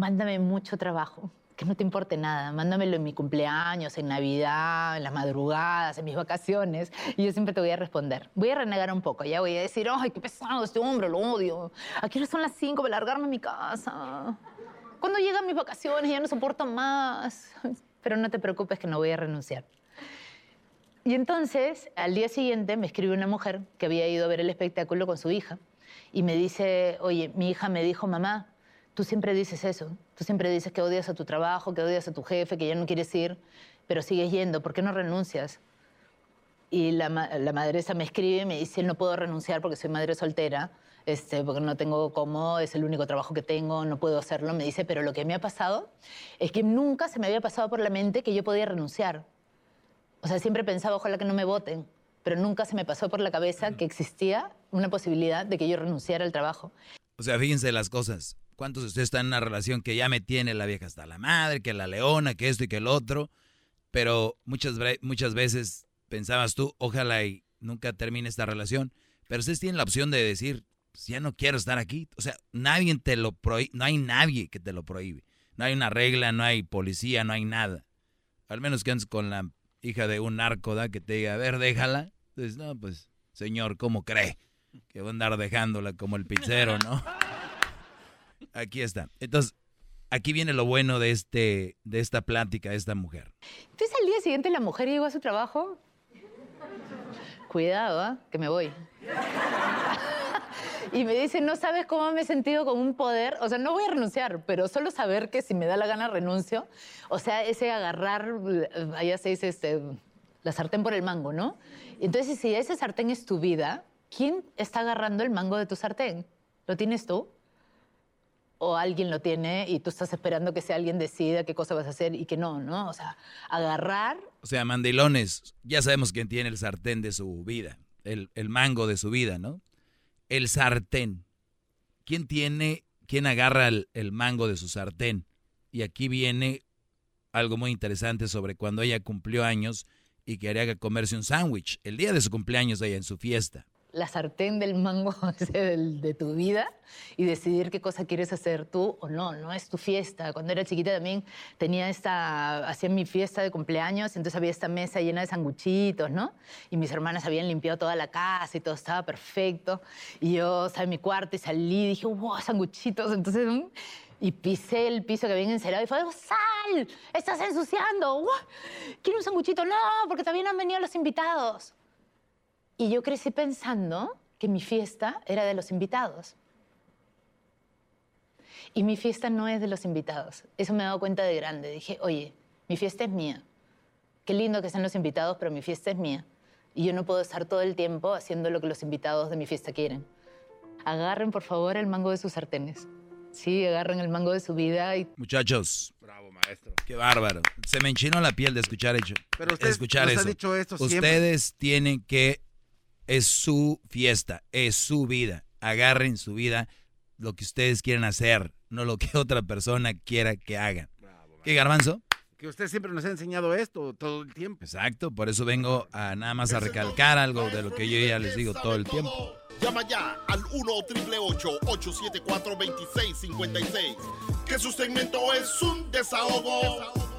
Speaker 34: Mándame mucho trabajo, que no te importe nada. Mándamelo en mi cumpleaños, en Navidad, en las madrugadas, en mis vacaciones. Y yo siempre te voy a responder. Voy a renegar un poco, ya voy a decir, ay, qué pesado este hombre, lo odio. Aquí son las 5 para largarme a mi casa. Cuando llegan mis vacaciones ya no soporto más. Pero no te preocupes que no voy a renunciar. Y entonces, al día siguiente, me escribe una mujer que había ido a ver el espectáculo con su hija y me dice, oye, mi hija me dijo, mamá, tú siempre dices eso, tú siempre dices que odias a tu trabajo, que odias a tu jefe, que ya no quieres ir, pero sigues yendo, ¿por qué no renuncias? Y la, la madresa me escribe y me dice, no puedo renunciar porque soy madre soltera, este, porque no tengo cómo, es el único trabajo que tengo, no puedo hacerlo. Me dice, pero lo que me ha pasado es que nunca se me había pasado por la mente que yo podía renunciar. O sea, siempre pensaba, ojalá que no me voten, pero nunca se me pasó por la cabeza que existía una posibilidad de que yo renunciara al trabajo.
Speaker 7: O sea, fíjense las cosas. ¿Cuántos de ustedes están en una relación que ya me tiene la vieja hasta la madre, que la leona, que esto y que el otro? Pero muchas, muchas veces pensabas tú, ojalá y nunca termine esta relación. Pero ustedes tienen la opción de decir, "Pues ya no quiero estar aquí. O sea, nadie te lo prohíbe, no hay nadie que te lo prohíbe. No hay una regla, no hay policía, no hay nada. Al menos que andes con la hija de un narco, ¿da? Que te diga, a ver, déjala. Entonces, no, pues, señor, ¿cómo cree? Que va a andar dejándola como el pizzero, ¿no? Aquí está. Entonces, aquí viene lo bueno de, este, de esta plática de esta mujer.
Speaker 34: Entonces al día siguiente la mujer llegó a su trabajo cuidado, ¿ah? que me voy. y me dice, no sabes cómo me he sentido con un poder, o sea, no voy a renunciar, pero solo saber que si me da la gana renuncio, o sea, ese agarrar, allá se dice, este, la sartén por el mango, ¿no? Entonces, si ese sartén es tu vida, ¿quién está agarrando el mango de tu sartén? ¿Lo tienes tú? O alguien lo tiene y tú estás esperando que sea alguien decida qué cosa vas a hacer y que no, ¿no? O sea, agarrar.
Speaker 7: O sea, mandilones, ya sabemos quién tiene el sartén de su vida, el, el mango de su vida, ¿no? El sartén. ¿Quién tiene, quién agarra el, el mango de su sartén? Y aquí viene algo muy interesante sobre cuando ella cumplió años y quería comerse un sándwich. El día de su cumpleaños ella en su fiesta
Speaker 34: la sartén del mango de tu vida y decidir qué cosa quieres hacer tú o no, no es tu fiesta. Cuando era chiquita también tenía esta, hacía mi fiesta de cumpleaños, entonces había esta mesa llena de sanguchitos, ¿no? Y mis hermanas habían limpiado toda la casa y todo estaba perfecto. Y yo estaba en mi cuarto y salí y dije, wow, sanguchitos. Entonces, mm, y pisé el piso que habían encerado y fue, ¡sal! ¡Estás ensuciando! ¿Quiero un sanguchito? No, porque también han venido los invitados. Y yo crecí pensando que mi fiesta era de los invitados. Y mi fiesta no es de los invitados. Eso me he dado cuenta de grande. Dije, oye, mi fiesta es mía. Qué lindo que sean los invitados, pero mi fiesta es mía. Y yo no puedo estar todo el tiempo haciendo lo que los invitados de mi fiesta quieren. Agarren, por favor, el mango de sus sartenes. Sí, agarren el mango de su vida y...
Speaker 7: Muchachos. Bravo, maestro. Qué bárbaro. Se me enchinó la piel de escuchar, hecho, Pero usted escuchar eso. Ha dicho esto Ustedes tienen que es su fiesta, es su vida. Agarren su vida lo que ustedes quieren hacer, no lo que otra persona quiera que hagan. ¿Qué garbanzo?
Speaker 2: Que usted siempre nos ha enseñado esto todo el tiempo.
Speaker 7: Exacto, por eso vengo a nada más a recalcar algo de lo que yo ya les digo todo el tiempo.
Speaker 11: Llama ya al 1 874 2656 Que su segmento es un desahogo.